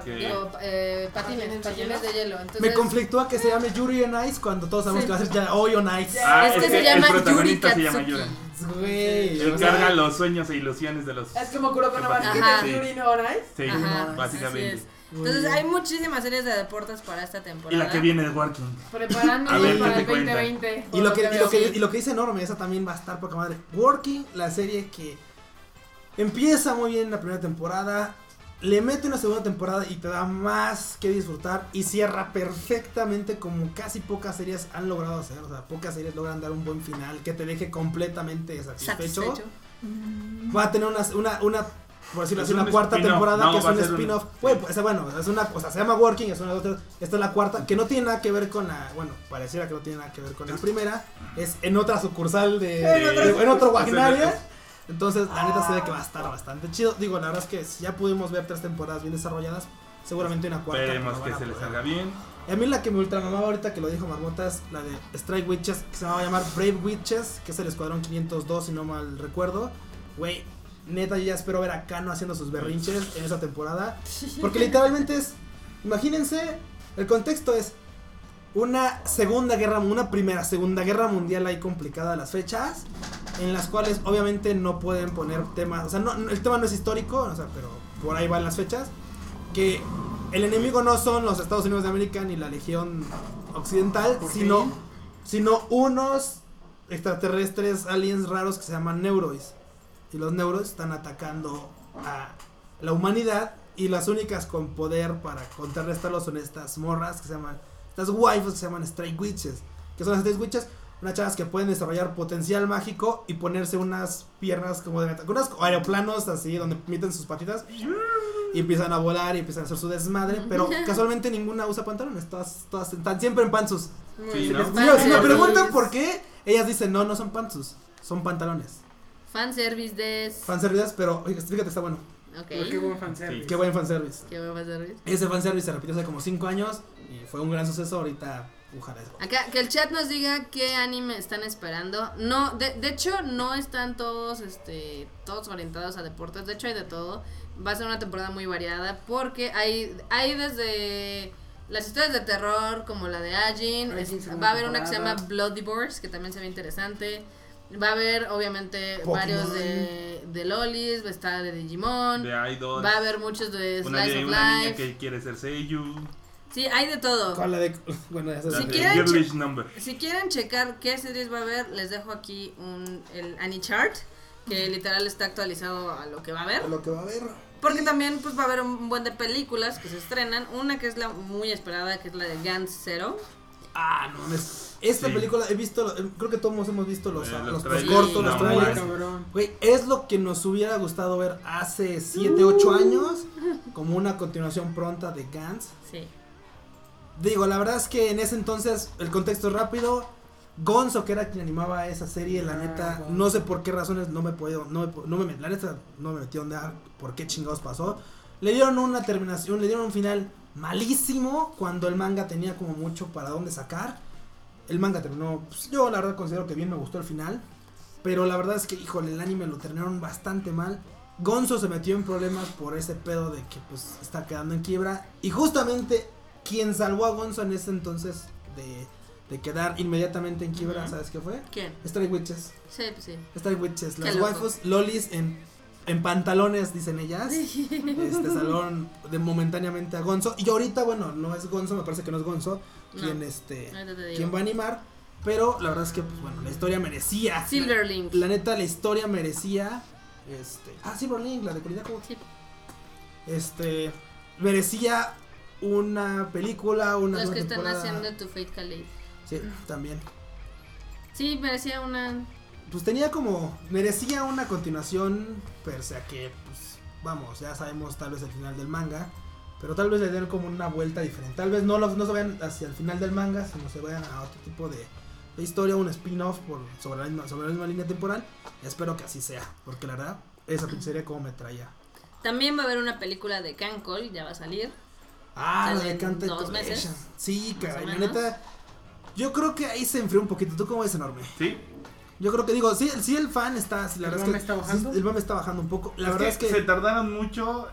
eh, patines, ¿Patines de patines de hielo. Entonces, Me conflictúa que se llame Yuri on Ice cuando todos sabemos Sí. que va a ser ya Hoy on Ice. Ah, es que es se llama el Yuri protagonista se llama. Güey. Él carga los sueños e ilusiones de los. Es como Kuroko no Sí. Yuri no Nice. Sí, Ajá, básicamente. Entonces hay muchísimas series de deportes para esta Y temporada. la que viene es Working. Preparándome A ver, para ¿qué el te cuenta? 2020. Y lo, que, y, lo que, y lo que dice enorme, esa también va a estar poca madre. Working, la serie que empieza muy bien la primera temporada, le mete una segunda temporada y te da más que disfrutar y cierra perfectamente como casi pocas series han logrado hacer. O sea, pocas series logran dar un buen final que te deje completamente satisfecho. Satisfecho. Va a tener una, una, una por decirlo así, un una cuarta temporada No, que es un spin-off. Pues, bueno, es una, o sea, se llama Working, es una de otras. Esta es la cuarta, que no tiene nada que ver con la, bueno, pareciera que no tiene nada que ver con la primera. Es en otra sucursal de, En otra- de- en otro Wagnaria. Entonces, la neta se ve que va a estar bastante chido. Digo, la verdad es que si ya pudimos ver tres temporadas bien desarrolladas, seguramente una cuarta. Esperemos que se le poder. salga bien. Y a mí la que me ultramamaba ahorita que lo dijo Marmota es la de Strike Witches, que se va a llamar Brave Witches, que es el escuadrón 502, si no mal recuerdo. Güey, neta, yo ya espero ver a Kano haciendo sus berrinches en esa temporada. [LAUGHS] Porque literalmente es, imagínense, el contexto es una segunda guerra, una primera, segunda guerra mundial ahí complicada las fechas, en las cuales obviamente no pueden poner temas, o sea, no, el tema no es histórico, o sea, pero por ahí van las fechas, que el enemigo no son los Estados Unidos de América ni la Legión Occidental, ¿Por sino, sino unos extraterrestres aliens raros que se llaman Neuroids. Y los Neuroids están atacando a la humanidad y las únicas con poder para contrarrestarlos son estas morras que se llaman, estas waifus que se llaman Strike Witches. Que son las Strike Witches, unas chavas que pueden desarrollar potencial mágico y ponerse unas piernas como de unos aeroplanos así donde meten sus patitas y empiezan a volar y empiezan a hacer su desmadre, pero [LAUGHS] casualmente ninguna usa pantalones, todas, todas están siempre en pantsus. Sí, Si, ¿no? les- si- si me preguntan por qué, ellas dicen no, no son pantsus, son pantalones. Fanservice de. Fanservice, pero oiga, fíjate, está bueno. Ok. Pero qué buen fanservice. Qué buen fanservice. Qué buen fanservice. Ese fanservice se repitió hace como 5 años y fue un gran suceso. Ahorita, ojalá. Acá, que el chat nos diga qué anime están esperando. No, de, de hecho, no están todos, este, todos orientados a deportes. De hecho, hay de todo. Va a ser una temporada muy variada porque hay, hay desde las historias de terror como la de Ajin. Ajin, es- va a haber una que se llama Blood Divorce, que también se ve interesante. Va a haber, obviamente, Pokémon. varios de, de Lolis, va a estar de Digimon, De Idol. va a haber muchos de una, Slice de- of una niña que quiere ser Seiyu. Sí, hay de todo. Con la de. [LAUGHS] Bueno, ya. Si quieren. Si quieren checar qué series va a haber, les dejo aquí un, el AniChart, que literal está actualizado a lo que va a haber. Lo que va a haber. Porque también pues va a haber un buen de películas que se estrenan. Una que es la muy esperada, que es la de Gantz Zero. Ah, no mames. Esta Sí. película, he visto, eh, creo que todos hemos visto los, Eh, los, los los trailers, cortos, los. Güey, es lo que nos hubiera gustado ver hace 7, 8 años, como una continuación pronta de Gantz. Sí. Digo, la verdad es que en ese entonces, el contexto es rápido. Gonzo, que era quien animaba esa serie, la Ah, neta, no sé por qué razones no me puedo, no me, no me, la neta, no me metió onda por qué chingados pasó. Le dieron una terminación, le dieron un final malísimo cuando el manga tenía como mucho para dónde sacar. El manga terminó, pues, yo la verdad considero que bien me gustó el final, pero la verdad es que, híjole, el anime lo terminaron bastante mal. Gonzo se metió en problemas por ese pedo de que pues está quedando en quiebra y justamente quien salvó a Gonzo en ese entonces de, de quedar inmediatamente en quiebra. ¿sabes qué fue? ¿Quién? Stray Witches. Sí, pues sí. Stray Witches. Las waifus lolis en, en pantalones, dicen ellas. Este salón de momentáneamente a Gonzo. Y ahorita, bueno, no es Gonzo, me parece que no es Gonzo quien, No. este, quien va a animar. Pero la verdad es que, pues bueno, la historia merecía. Silverlink. La neta, la historia merecía. Este. Ah, Silverlink, la de Colina como Sí. Este. Merecía una película, una Los que están temporada. haciendo Tu Fate Calais. Sí, también. Sí, merecía una. Pues tenía como. Merecía una continuación. Pese a que, pues. Vamos, ya sabemos tal vez el final del manga. Pero tal vez le den como una vuelta diferente. Tal vez no, lo- no se vayan hacia el final del manga, sino se vayan a otro tipo de, de historia, un spin-off sobre, la misma, sobre la misma línea temporal. Espero que así sea, porque la verdad, esa pizzería como me traía. También va a haber una película de Cancol, ya va a salir. Ah, la de y dos meses, Sí, caray, la neta. Yo creo que ahí se enfrió un poquito. ¿Tú cómo ves enorme? Sí. Yo creo que digo, sí, sí el fan está, sí, la ¿El verdad mame es que está bajando? sí, el mame está bajando un poco. La Es verdad es que se tardaron mucho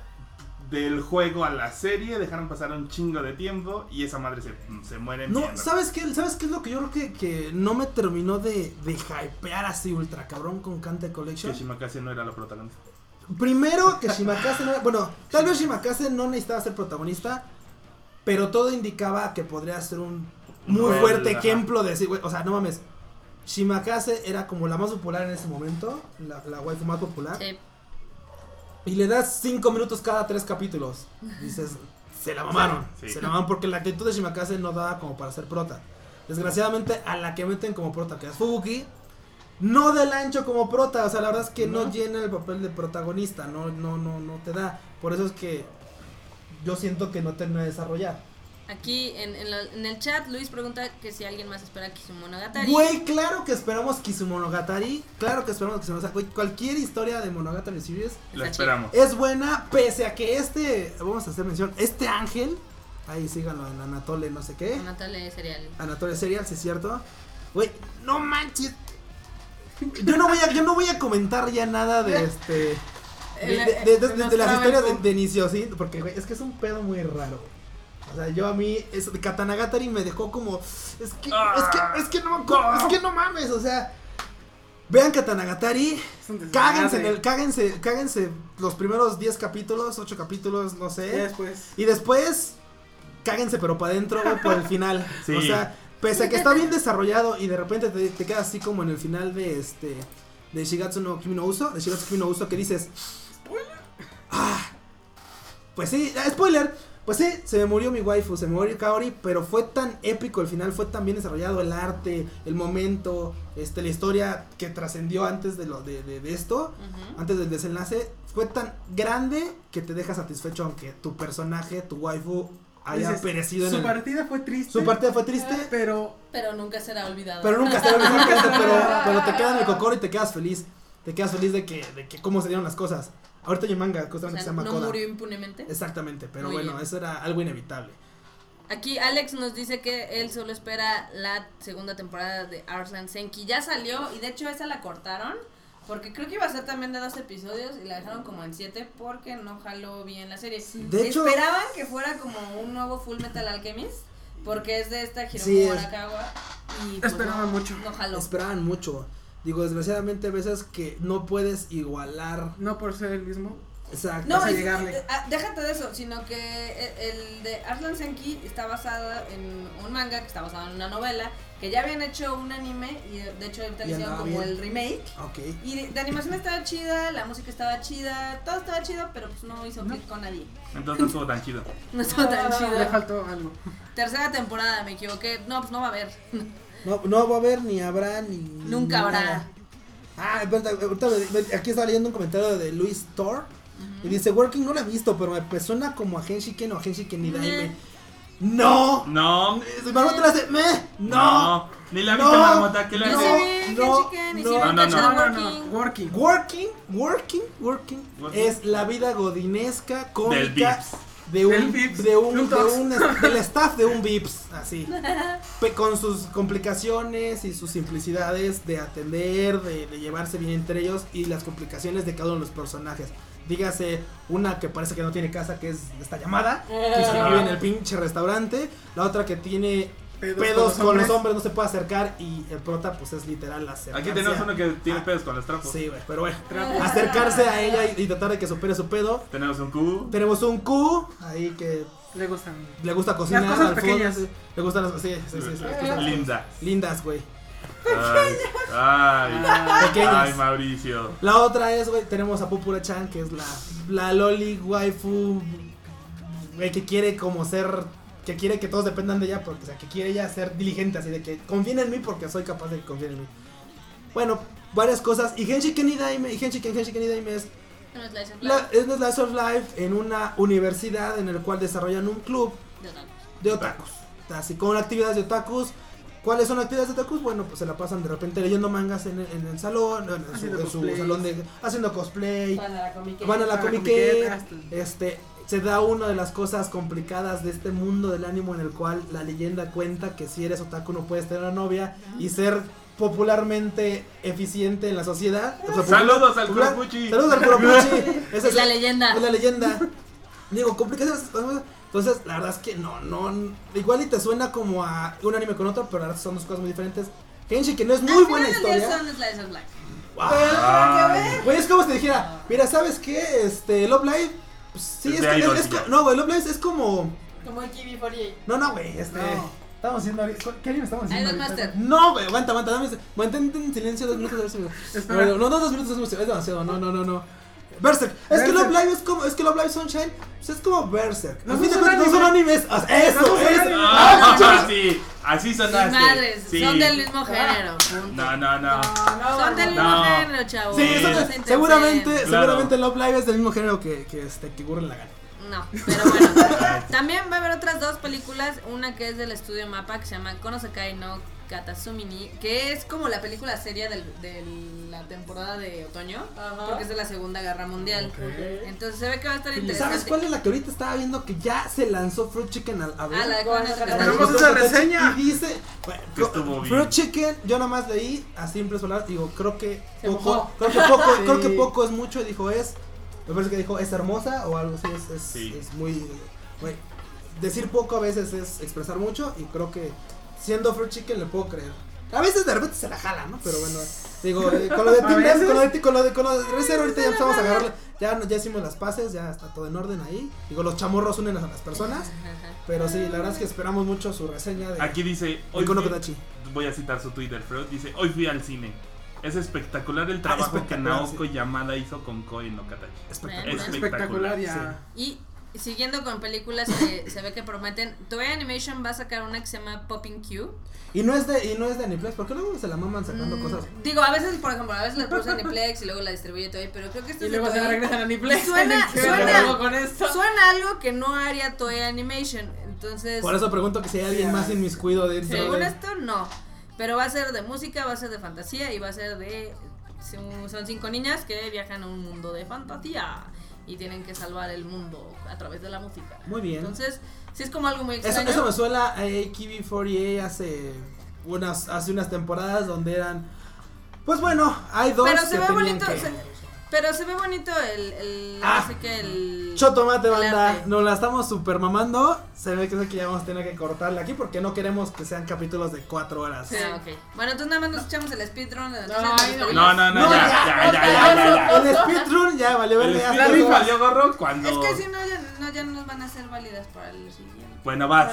del juego a la serie, dejaron pasar un chingo de tiempo y esa madre se, se muere en no, mierda. ¿sabes qué? ¿Sabes qué es lo que yo creo que, que no me terminó de, de hypear así ultra cabrón con Cante Collection? Que Shimakase no era la protagonista. Primero que [LAUGHS] Shimakase no era- bueno, tal vez Shimakase no necesitaba ser protagonista, pero todo indicaba que podría ser un muy fuerte ajá. ejemplo de decir, güey, o sea, no mames. Shimakase era como la más popular en ese momento, la, la waifu más popular. Sí. Y le das cinco minutos cada tres capítulos. Dices, se la mamaron. Sí, sí. Se la mamaron porque la actitud de Shimakase no daba como para ser prota. Desgraciadamente, a la que meten como prota, que es Fubuki, no del ancho como prota. O sea, la verdad es que no, No. llena el papel de protagonista. No, no, no, no te da. Por eso es que yo siento que no termina de desarrollar. Aquí en, en, la- en el chat, Luis pregunta que si alguien más espera Kisumonogatari. Güey, claro que esperamos Kizumonogatari. Claro que esperamos Kizumonogatari. Güey, cualquier historia de Monogatari Series La esperamos. Es buena, pese a que este, vamos a hacer mención, este ángel, ahí síganlo en Anatole no sé qué, Anatole Serial. Anatole Serial, si es cierto. Güey, no manches. Yo no voy a, yo no voy a comentar ya nada de este. [LAUGHS] De, El- de- de- de- el- de el las historias de, inicio, sí, porque güey, es que es un pedo muy raro. O sea, yo a mí, es, Katanagatari me dejó como. Es que, es que, es que no, es que no mames, o sea. Vean Katanagatari. Cáguense en el, cáguense, cáguense los primeros 10 capítulos, 8 capítulos, no sé. después. Y después, cáguense pero para adentro, güey, por el final. [LAUGHS] Sí. O sea, pese a que está bien desarrollado y de repente te, te quedas así como en el final de este de Shigatsu no Kimi no Uso, de Shigatsu Kimi no Uso que dices, Ah, pues sí, ah, spoiler. Pues sí, se me murió mi waifu, se me murió Kaori, pero fue tan épico el final, fue tan bien desarrollado el arte, el momento, este, la historia que trascendió antes de, lo, de, de- de esto, antes del desenlace, fue tan grande que te deja satisfecho aunque tu personaje, tu waifu, haya Dices, perecido en Su el... partida fue triste. Su partida fue triste, Pero Pero nunca será olvidado. pero nunca se va a olvidar, [LAUGHS] pero, pero te queda en el cocoro y te quedas feliz. Te quedas feliz de que, de que cómo se dieron las cosas. Ahorita hay un manga, O sea, se llama no Koda. murió impunemente. Exactamente, pero Muy bueno, bien. eso era algo inevitable. Aquí Alex nos dice que él solo espera la segunda temporada de Arslan Senki. Ya salió y de hecho esa la cortaron. Porque creo que iba a ser también de dos episodios y la dejaron como en siete porque no jaló bien la serie. De hecho- Esperaban que fuera como un nuevo Full Metal Alchemist porque es de esta Hiromu Sí, Arakawa y pues, Esperaban no, mucho. No jaló. Esperaban mucho. Digo, desgraciadamente, a veces que no puedes igualar. No por ser el mismo. Exacto. No, Vas a y- llegarle. eh, ah, déjate de eso, sino que el, el de Arslan Senki está basado en un manga que está basado en una novela, que ya habían hecho un anime y de de hecho ahorita le hicieron como bien. el remake. Ok. Y de, de animación estaba chida, la música estaba chida, todo estaba chido, pero pues no hizo clic con nadie. Entonces no estuvo tan chido. [LAUGHS] No estuvo tan Le chido. faltó algo. Tercera temporada, me equivoqué. No, pues no va a haber. [LAUGHS] No, no va a haber ni habrá ni. Nunca ni habrá. nada. Ah, aquí estaba leyendo un comentario de Luis Thor. Y dice: Working no lo he visto, pero me, me suena como a Henshiken o a Henshiken ni Daime. ¡No! No. Marmota hace: ¡Me! ¡No! Ni la viste, No. Marmota. ¿Qué le Yo No, no, Henshiken y no. No, no, no. and No, no, Working. no. Working. Working, working, es la vida godinesca, cómica. De un, de un, de un, del staff de un Vips, así, [LAUGHS] Pe- con sus complicaciones y sus simplicidades de atender, de, de llevarse bien entre ellos y las complicaciones de cada uno de los personajes. Dígase una que parece que no tiene casa, que es esta llamada, que se vive en el pinche restaurante, la otra que tiene Pedos pedos, con los con los hombres. no se puede acercar y el prota pues es literal acercarse Aquí tenemos uno que tiene Ah. pedos con los trapos. Sí, güey, pero bueno. Acercarse a ella y, y tratar de que supere su pedo. Tenemos un Q. Tenemos un Q ahí que Le gustan. le gusta cocinar. Las cosas al fondo, pequeñas. le gustan las sí, sí, sí, sí, las cosas Linda. lindas, güey. Ay, ay, Pequeñas. ay, Mauricio. La otra es, güey, tenemos a Pupura Chan, que es la, la loli waifu, güey, que quiere como ser, que quiere que todos dependan de ella, porque, o sea, que quiere ella ser diligente, así de que confíen en mí porque soy capaz de que confíen en mí. Bueno, varias cosas. Y Henshiken ni Daime, y Henshiken, Henshiken ni Daime es No es Slice of La, Life. es la Slice of Life en una universidad en el cual desarrollan un club De otakus. de otakus. Así con actividades de otakus. ¿Cuáles son actividades de otakus? Bueno, pues se la pasan de repente leyendo mangas en el, en el salón, en, su, Haciendo en su salón de haciendo cosplay. Van a la comiqueta. Van a la comiqueta. Este, se da una de las cosas complicadas de este mundo del ánimo en el cual la leyenda cuenta que si eres otaku no puedes tener una novia y ser popularmente eficiente en la sociedad. O sea, Saludos al popular- Kuropuchi. Saludos al Kuropuchi. [LAUGHS] Esa Es la leyenda. es la leyenda. Digo, complicaciones. Entonces, la verdad es que no, no. Igual y te suena como a un anime con otro, pero la verdad son dos cosas muy diferentes. Kenshi, que no es muy Al buena historia. es como si te dijera, mira, ¿sabes qué? Este, Love Live. Pues, sí, Es es, que- es ya. No, güey, Love Live es como. Como el Kiwi 48. No, no, güey, este. No. Estamos haciendo. ¿Qué anime estamos haciendo? Master. No, güey, aguanta, aguanta, dame. Mantente en silencio dos minutos a ver si me- Espera. No, no, dos minutos es mucho, es demasiado, no, no, no, no. Berserk, es que. Love Live es como, es que Love Live Sunshine, pues es como Berserk. No A fin de son cuentas, no son animes. o sea, Eso, eso. animes. Ah, Ah, sí, así sonaste. madres, Sí. son del mismo género. No, no, no. Son del mismo género, chavos. Sí, Sí. seguramente, Claro. seguramente Love Live es del mismo género que, que este, que Gurren Lagann. No, pero bueno. [LAUGHS] También va a haber otras dos películas. Una que es del estudio Mapa que se llama Konosekai no Katasumini, que es como la película seria del- de la temporada de otoño, Ajá. porque es de la Segunda Guerra Mundial. Entonces se ve que va a estar interesante. ¿Sabes cuál es la que ahorita estaba viendo que ya se lanzó Fruit Chicken al a ver? Ah, la de Konosekai. Tenemos esa reseña. Y dice, bueno. Fruit Chicken, yo nada más leí a simples palabras, digo, creo que Se poco, creo que poco, Sí. [LAUGHS] creo que poco es mucho, y dijo es, me parece que dijo es hermosa o algo así, es, es, Sí. es muy, decir poco a veces es expresar mucho y creo que siendo Fruit Chicken le puedo creer. A veces de repente se la jala, ¿no? Pero bueno, digo, [LAUGHS] eh, con lo de [LAUGHS] Team veces. con lo de, con lo de, con lo de Razer ahorita ya empezamos a [LAUGHS] agarrarle, ya, ya hicimos las paces, ya está todo en orden ahí. Digo, los chamorros unen a las personas, pero sí, la verdad es que esperamos mucho su reseña de Aquí dice, hoy fui- voy a citar su Twitter, Freud, dice, hoy fui al cine. Es espectacular el trabajo que espectacular, Naoko Yamada hizo con Koi no Katachi. Espectacular. Bueno. Espectacular ya. Y siguiendo con películas que [COUGHS] se ve que prometen, Toei Animation va a sacar una que se llama Popping Q. Y no es de, y no es de Aniplex, porque luego se la maman sacando Mm, cosas. Digo, a veces, por ejemplo, a veces la produce Aniplex y luego la distribuye Toei, pero creo que esto Y es de luego se regresan a Aniplex. Suena- [LAUGHS] ¿Qué suena- con esto? Suena algo que no haría Toei Animation. Entonces, Por eso pregunto que si hay alguien más inmiscuido dentro según de... esto, no. Pero va a ser de música, va a ser de fantasía y va a ser de. son- Son cinco niñas que viajan a un mundo de fantasía y tienen que salvar el mundo a través de la música. Muy bien. Entonces, sí es como algo muy Eso, extraño. eso me suena a AKB48 hace unas, hace unas temporadas donde eran... Pues bueno, hay dos Pero que se ve bonito. que- se- Pero se ve bonito el. el Ah. así que el. Chotomate, banda. arte. Nos la estamos super mamando. Se ve que, es que ya vamos a tener que cortarle aquí porque no queremos que sean capítulos de cuatro horas. Sí, ok. Bueno, entonces nada más nos echamos el speedrun No, no. No, no, no, No, ya, ya, ya, ya, ya, ya, ya. El speedrun ya valió El verle. speedrun valió gorro cuando. Es que si no ya, no, ya no nos van a ser válidas para el siguiente. Bueno, vas.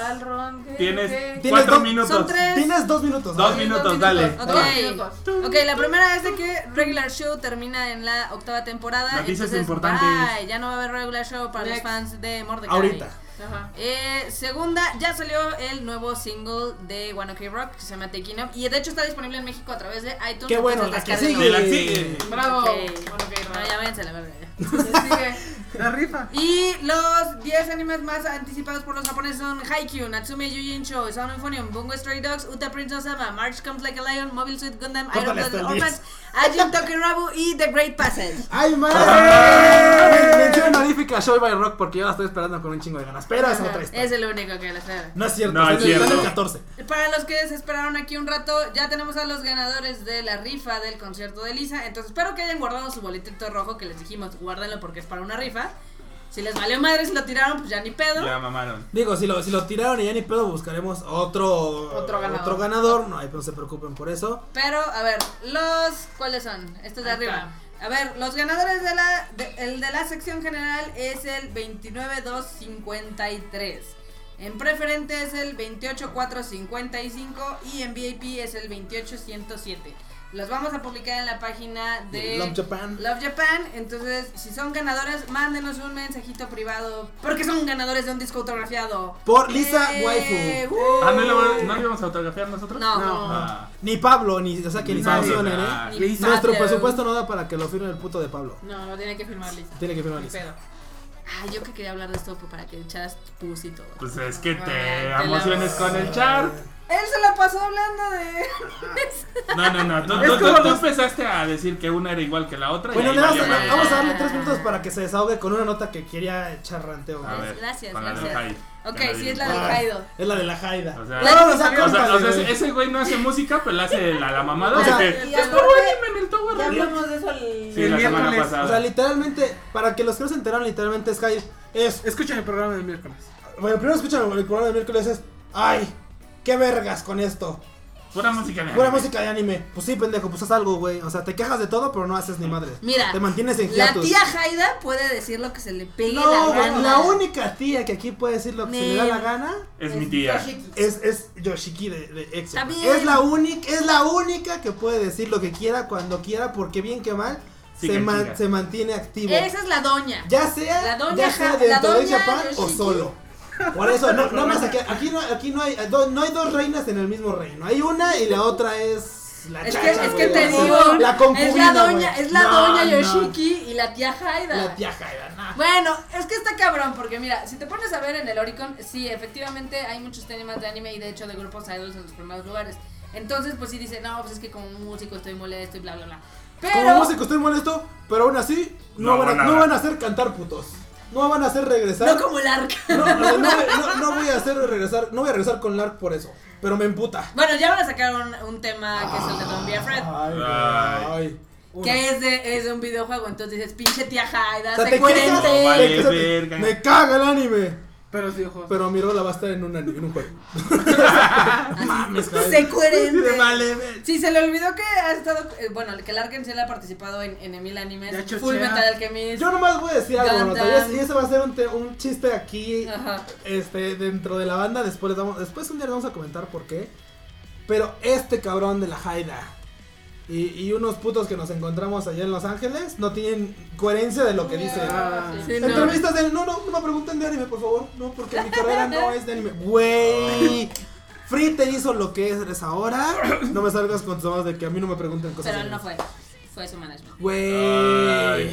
Tienes cuatro dos- minutos. son tres. Tienes dos minutos. Dos minutos, dale. Ok. Dos minutos. Ok, la primera es de que Regular Show termina en la octava temporada. Noticias importantes. bye, ya no va a haber Regular Show para Next. los fans de Mordecai. Ahorita. Ajá. Eh, segunda, ya salió el nuevo single de One Ok Rock que se llama Taking Up. Y de hecho está disponible en México a través de iTunes. Qué bueno, la que sigue. La sigue. Bravo. Ok. Bueno, ok, No, bravo. ya váyanse a la verga. ya. ¿Qué sigue? [LAUGHS] La rifa. Y los 10 animes más anticipados por los japoneses son Haikyuu, Natsume Yujincho, Sound Euphonium, Bungo Stray Dogs, Uta Prince Osama, March Comes Like a Lion, Mobile Suit Gundam, Iron el Orphans, Ajin Tokirabu y The Great Passage. ¡Ay, madre! Mención honorífica a Show by Rock porque yo la estoy esperando con un chingo de ganas. Pero es otra historia. Es el único que la espera. No es cierto. No, es en cierto. el 14. Para los que se esperaron aquí un rato, ya tenemos a los ganadores de la rifa del concierto de Lisa. Entonces espero que hayan guardado su boletito rojo que les dijimos, guárdenlo porque es para una rifa. Si les valió madre si lo tiraron, pues ya ni pedo. Ya mamaron. Digo, si lo, si lo tiraron y ya ni pedo, buscaremos otro, Otro ganador. otro ganador. No, ahí no se preocupen por eso. Pero, a ver, los. ¿Cuáles son? Estos de arriba. A ver, los ganadores de la. de- el de la sección general es el 29253. En preferente es el 28455 y en VIP es el 28107. Los vamos a publicar en la página de Love Japan. Love Japan. Entonces, si son ganadores, mándenos un mensajito privado. Porque son ganadores de un disco autografiado. Por Lisa Eh, Waifu. uh. Ah, ¿no le, ¿no le íbamos a autografiar nosotros? No. No. Ah. Ni Pablo, ni, o sea que ni, Ni Pablo, ah. ¿eh? Ni Lisa. Nuestro presupuesto no da para que lo firme el puto de Pablo. No, lo tiene que firmar Lisa. Tiene que firmar Lisa. pedo. Ay, yo que quería hablar de esto pues, para que echaras pus y todo. Pues es que Ay, te emociones con el chart. Él se la pasó hablando de. No, no, no. Tú, Es tú- como tú los- empezaste a decir que una era igual que la otra. Bueno, vamos, a, darle tres minutos para que se desahogue con una nota que quería echar ranteo. A güey. ver, Gracias, la del gracias. Ok, la sí, es la del Ah, Kaido. Es la de la Jaida. O sea, La- Vámonos a O sea, o sea, güey. ese güey no hace música, pero le hace la, la mamada. O sea, que. aparte- "Puro anime en el Tower Ya Rangers". hablamos de eso el, Sí, el la semana miércoles. pasada. O sea, literalmente, para que los que no se enteraron, literalmente Sky es. Escuchen el programa del miércoles. Bueno, primero escuchan el programa de miércoles es. ¡Ay! ¡Qué vergas con esto! Pura música de Pura anime. música de anime. Pues sí, pendejo, pues haz algo, güey. O sea, te quejas de todo, pero no haces ni madre. Mira, Te mantienes en La hiatus. tía Haida puede decir lo que se le pegue No, la güey, gana. la única tía que aquí puede decir lo que se le da la gana Es mi tía. Yoshiki. es, es Yoshiki de, de EXO. Está bien. Es la única, es la única que puede decir lo que quiera cuando quiera, porque bien que mal Sí, se, que man- chinga. se mantiene activo. Esa es la doña. Ya sea, La doña ya sea dentro de doña Japan o Yoshiki. solo. Por eso, no, no más aquí, [LAUGHS] aquí no, aquí no hay, do- no hay dos reinas en el mismo reino. Hay una y la otra es la Es que, chacha, es güey. que te digo, la es la doña, es la No, doña no. Yoshiki y la tía Haida. La tía Jaida, no. Bueno, es que está cabrón, porque mira, si te pones a ver en el Oricon, sí, efectivamente hay muchos temas de anime y de hecho de grupos idols en los primeros lugares. Entonces, pues sí dice, no, pues es que como músico estoy molesto y bla, bla, bla. Pero, Como músico estoy molesto, pero aún así no, No van, a, van a hacer cantar putos. No van a hacer regresar. no como el arca. No, no, [LAUGHS] no- no voy a hacer regresar, no voy a regresar con Lark por eso, pero me emputa. Bueno, ya van a sacar un, un tema que es el de Don't Be Afraid. Ay, Ay. ay. Que es de, es de un videojuego, entonces dices, pinche tía Haida, O sea, sé te coherente. quejas, Vale, te- te- verga. me caga el anime. Pero sí, ojos. Pero mi rola va a estar en un, anime, en un juego. [LAUGHS] Mames. Sé coherente. Vale, Sí, se le olvidó que ha estado, eh, bueno, que sí le ha participado en, en Emil Animes, Ya chochea. Full Metal Alchemist. Yo nomás voy a decir algo, y ese va a ser un, te- un chiste aquí, Ajá. este, dentro de la banda, después les vamos, después un día les vamos a comentar por qué, pero este cabrón de la Haida y, y unos putos que nos encontramos allá en Los Ángeles no tienen coherencia de lo que dice. Ah, Sí, no. Entrevistas de, no, no, no me pregunten de anime, por favor, no, porque mi carrera no es de anime. Güey, Free te hizo lo que eres ahora, no me salgas con tus mamás de que a mí no me pregunten cosas. Pero no fue, fue su management. Güey.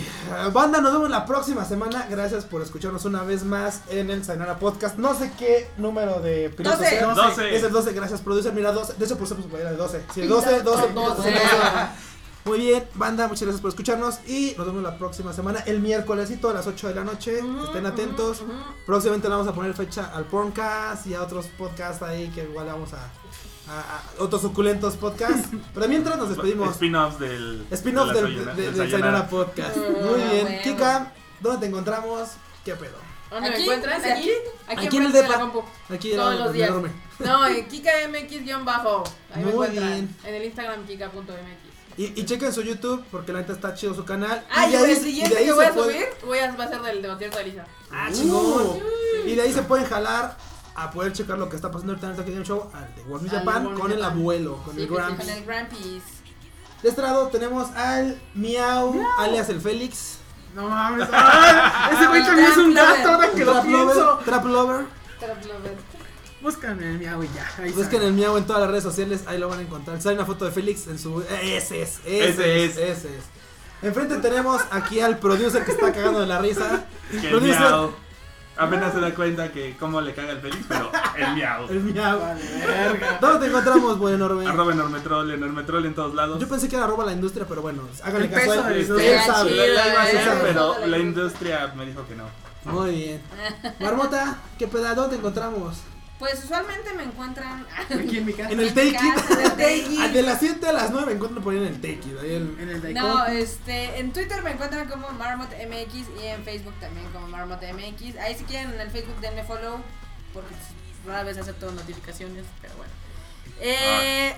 Banda, nos vemos la próxima semana. Gracias por escucharnos una vez más en el Sayonara Podcast. No sé qué número de pilotos 12. sea. 12. Es el 12, gracias, producer. Mira, 12. De hecho, por eso pues, era de 12. Sí, 12, 12. 12. Muy bien, banda, muchas gracias por escucharnos. Y nos vemos la próxima semana, el miércolesito a las 8 de la noche. Estén atentos. Próximamente le vamos a poner fecha al Porncast y a otros podcasts ahí que igual vamos a, a, a otros suculentos podcasts. Pero mientras nos despedimos. Spin-offs del. Spin-off de del, de- del del Sayonara. Sayonara Podcast. Ah, Muy bien. Kika, ¿dónde te encontramos? ¿Qué pedo? ¿Dónde me Aquí, encuentras? Aquí. Aquí Aquí, en el de depa. compu. Aquí Todos los el días. enorme. No, en Kika MX-bajo. Ahí me Muy encuentran. bien. En el Instagram kika.mx. Y, y chequen su YouTube porque la neta está chido su canal. Ah, y de el y siguiente de ahí que voy se a puede- subir voy a, va a ser del de concierto de Elisa. Ah, chingón. Y de ahí se pueden jalar a poder checar lo que está pasando ahorita en el Tokyo Game Show al de World Al Japan con el abuelo, con Sí, el sí, Gramps. con el Grampis. De este lado tenemos al Miau, alias el Félix. No mames. [LAUGHS] ay, ese güey también es un gato ahora que lo Trap Lover, pienso. Trap Lover. Búscame el miau y ya. Ahí Busquen sale. el Miau en todas las redes sociales, ahí lo van a encontrar. Sale una foto de Félix en su. eh, Ese es, ese, Ese es, es. ese es. Enfrente tenemos aquí al producer que está cagando de la risa. [LAUGHS] Producer. miau. Apenas se da cuenta que cómo le caga el Félix, pero el miau. [LAUGHS] El Miau. Vale, verga. ¿Dónde te encontramos, buen enorme? Arroba enormetrol, enormetrol en todos lados. Yo pensé que era arroba la industria, pero bueno, háganle El caso peso a de la él. pero la industria. me dijo que no. Muy bien. Marmota, ¿qué pedazo? ¿Dónde te encontramos? Pues usualmente me encuentran [LAUGHS] Aquí en mi casa. En el Take mi casa, en el Take It. Ah, De las 7 a las 9 me encuentro por ahí en el Take It. Ahí el- En el Daikon. No, este, en Twitter me encuentran como Marmot MX y en Facebook también como Marmot MX. Ahí si quieren en el Facebook denle follow porque rara vez acepto notificaciones, pero bueno. Eh,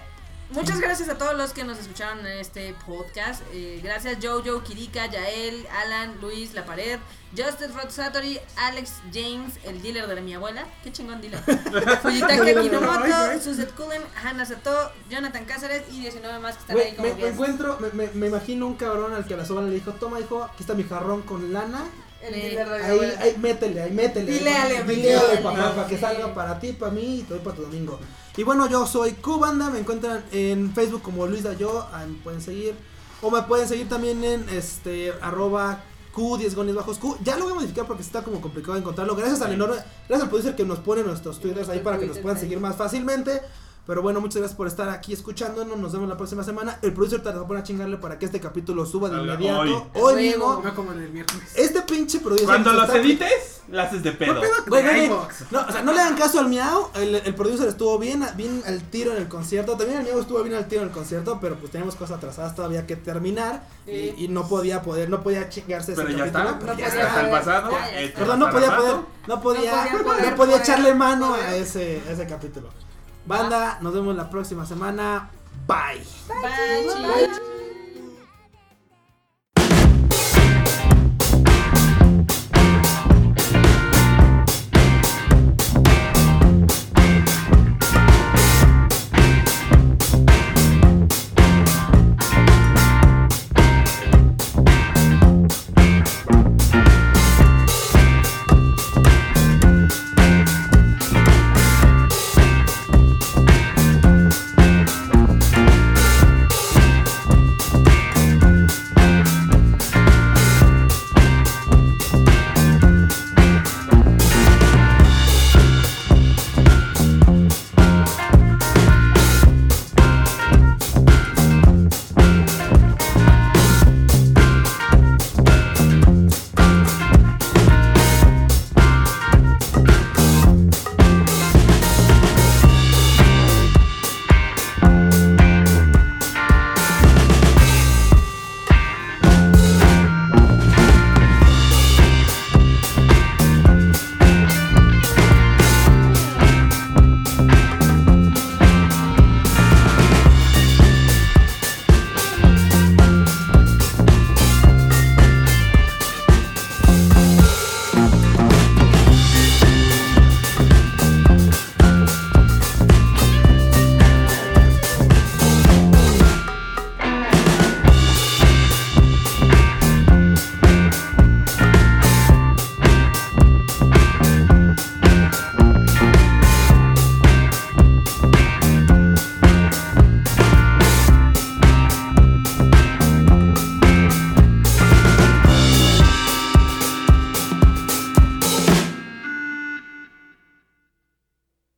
muchas gracias a todos los que nos escucharon en este podcast. Eh, gracias Jojo, Kirika, Yael, Alan, Luis, La Pared, Justice Rod Satori, Alex James, el dealer de mi abuela. Qué chingón dealer. [LAUGHS] Fujitaka Ay, Kinomoto. Suzette Cullen, Hannah Sato, Jonathan Cáceres y 19 más que están ahí como me, me encuentro, me, me, me imagino un cabrón al que a la soba le dijo, toma hijo, aquí está mi jarrón con lana. Ahí, ahí, métele, ahí métele. Dile ale, Dile papá, para que salga para ti, para mí y todo para tu domingo. Y bueno, yo soy Cubanda, me encuentran en Facebook como Luis Dayo, ahí me pueden seguir. O me pueden seguir también en este arroba Q10 goles bajos Q. Ya lo voy a modificar porque está como complicado encontrarlo. Gracias al enorme, gracias al producer que nos pone nuestros twitters ahí para que nos puedan seguir más fácilmente. Pero bueno, muchas gracias por estar aquí escuchándonos. Nos vemos la próxima semana. El producer te va a poner a chingarle para que este capítulo suba de inmediato. hoy. Hoy Huevo. mismo. No como en el miércoles. Este pinche producer. Cuando los está- edites, la haces de pedo. Güey, güey, güey. iVoox. No, o sea, no le hagan caso al miau. El, el producer estuvo bien, bien al tiro en el concierto. También el miau estuvo bien al tiro en el concierto, pero pues teníamos cosas atrasadas todavía que terminar. Sí. Y, y no podía poder, no podía chingarse ese Pero ya está. capítulo, No ya podía está. Hasta el pasado. Ya, ya este, está. Perdón, no podía poder, no podía, No podía [LAUGHS] no poder, podía poder, echarle mano poder. a ese, a ese capítulo. Banda, nos vemos la próxima semana. Bye. Bye, chicos.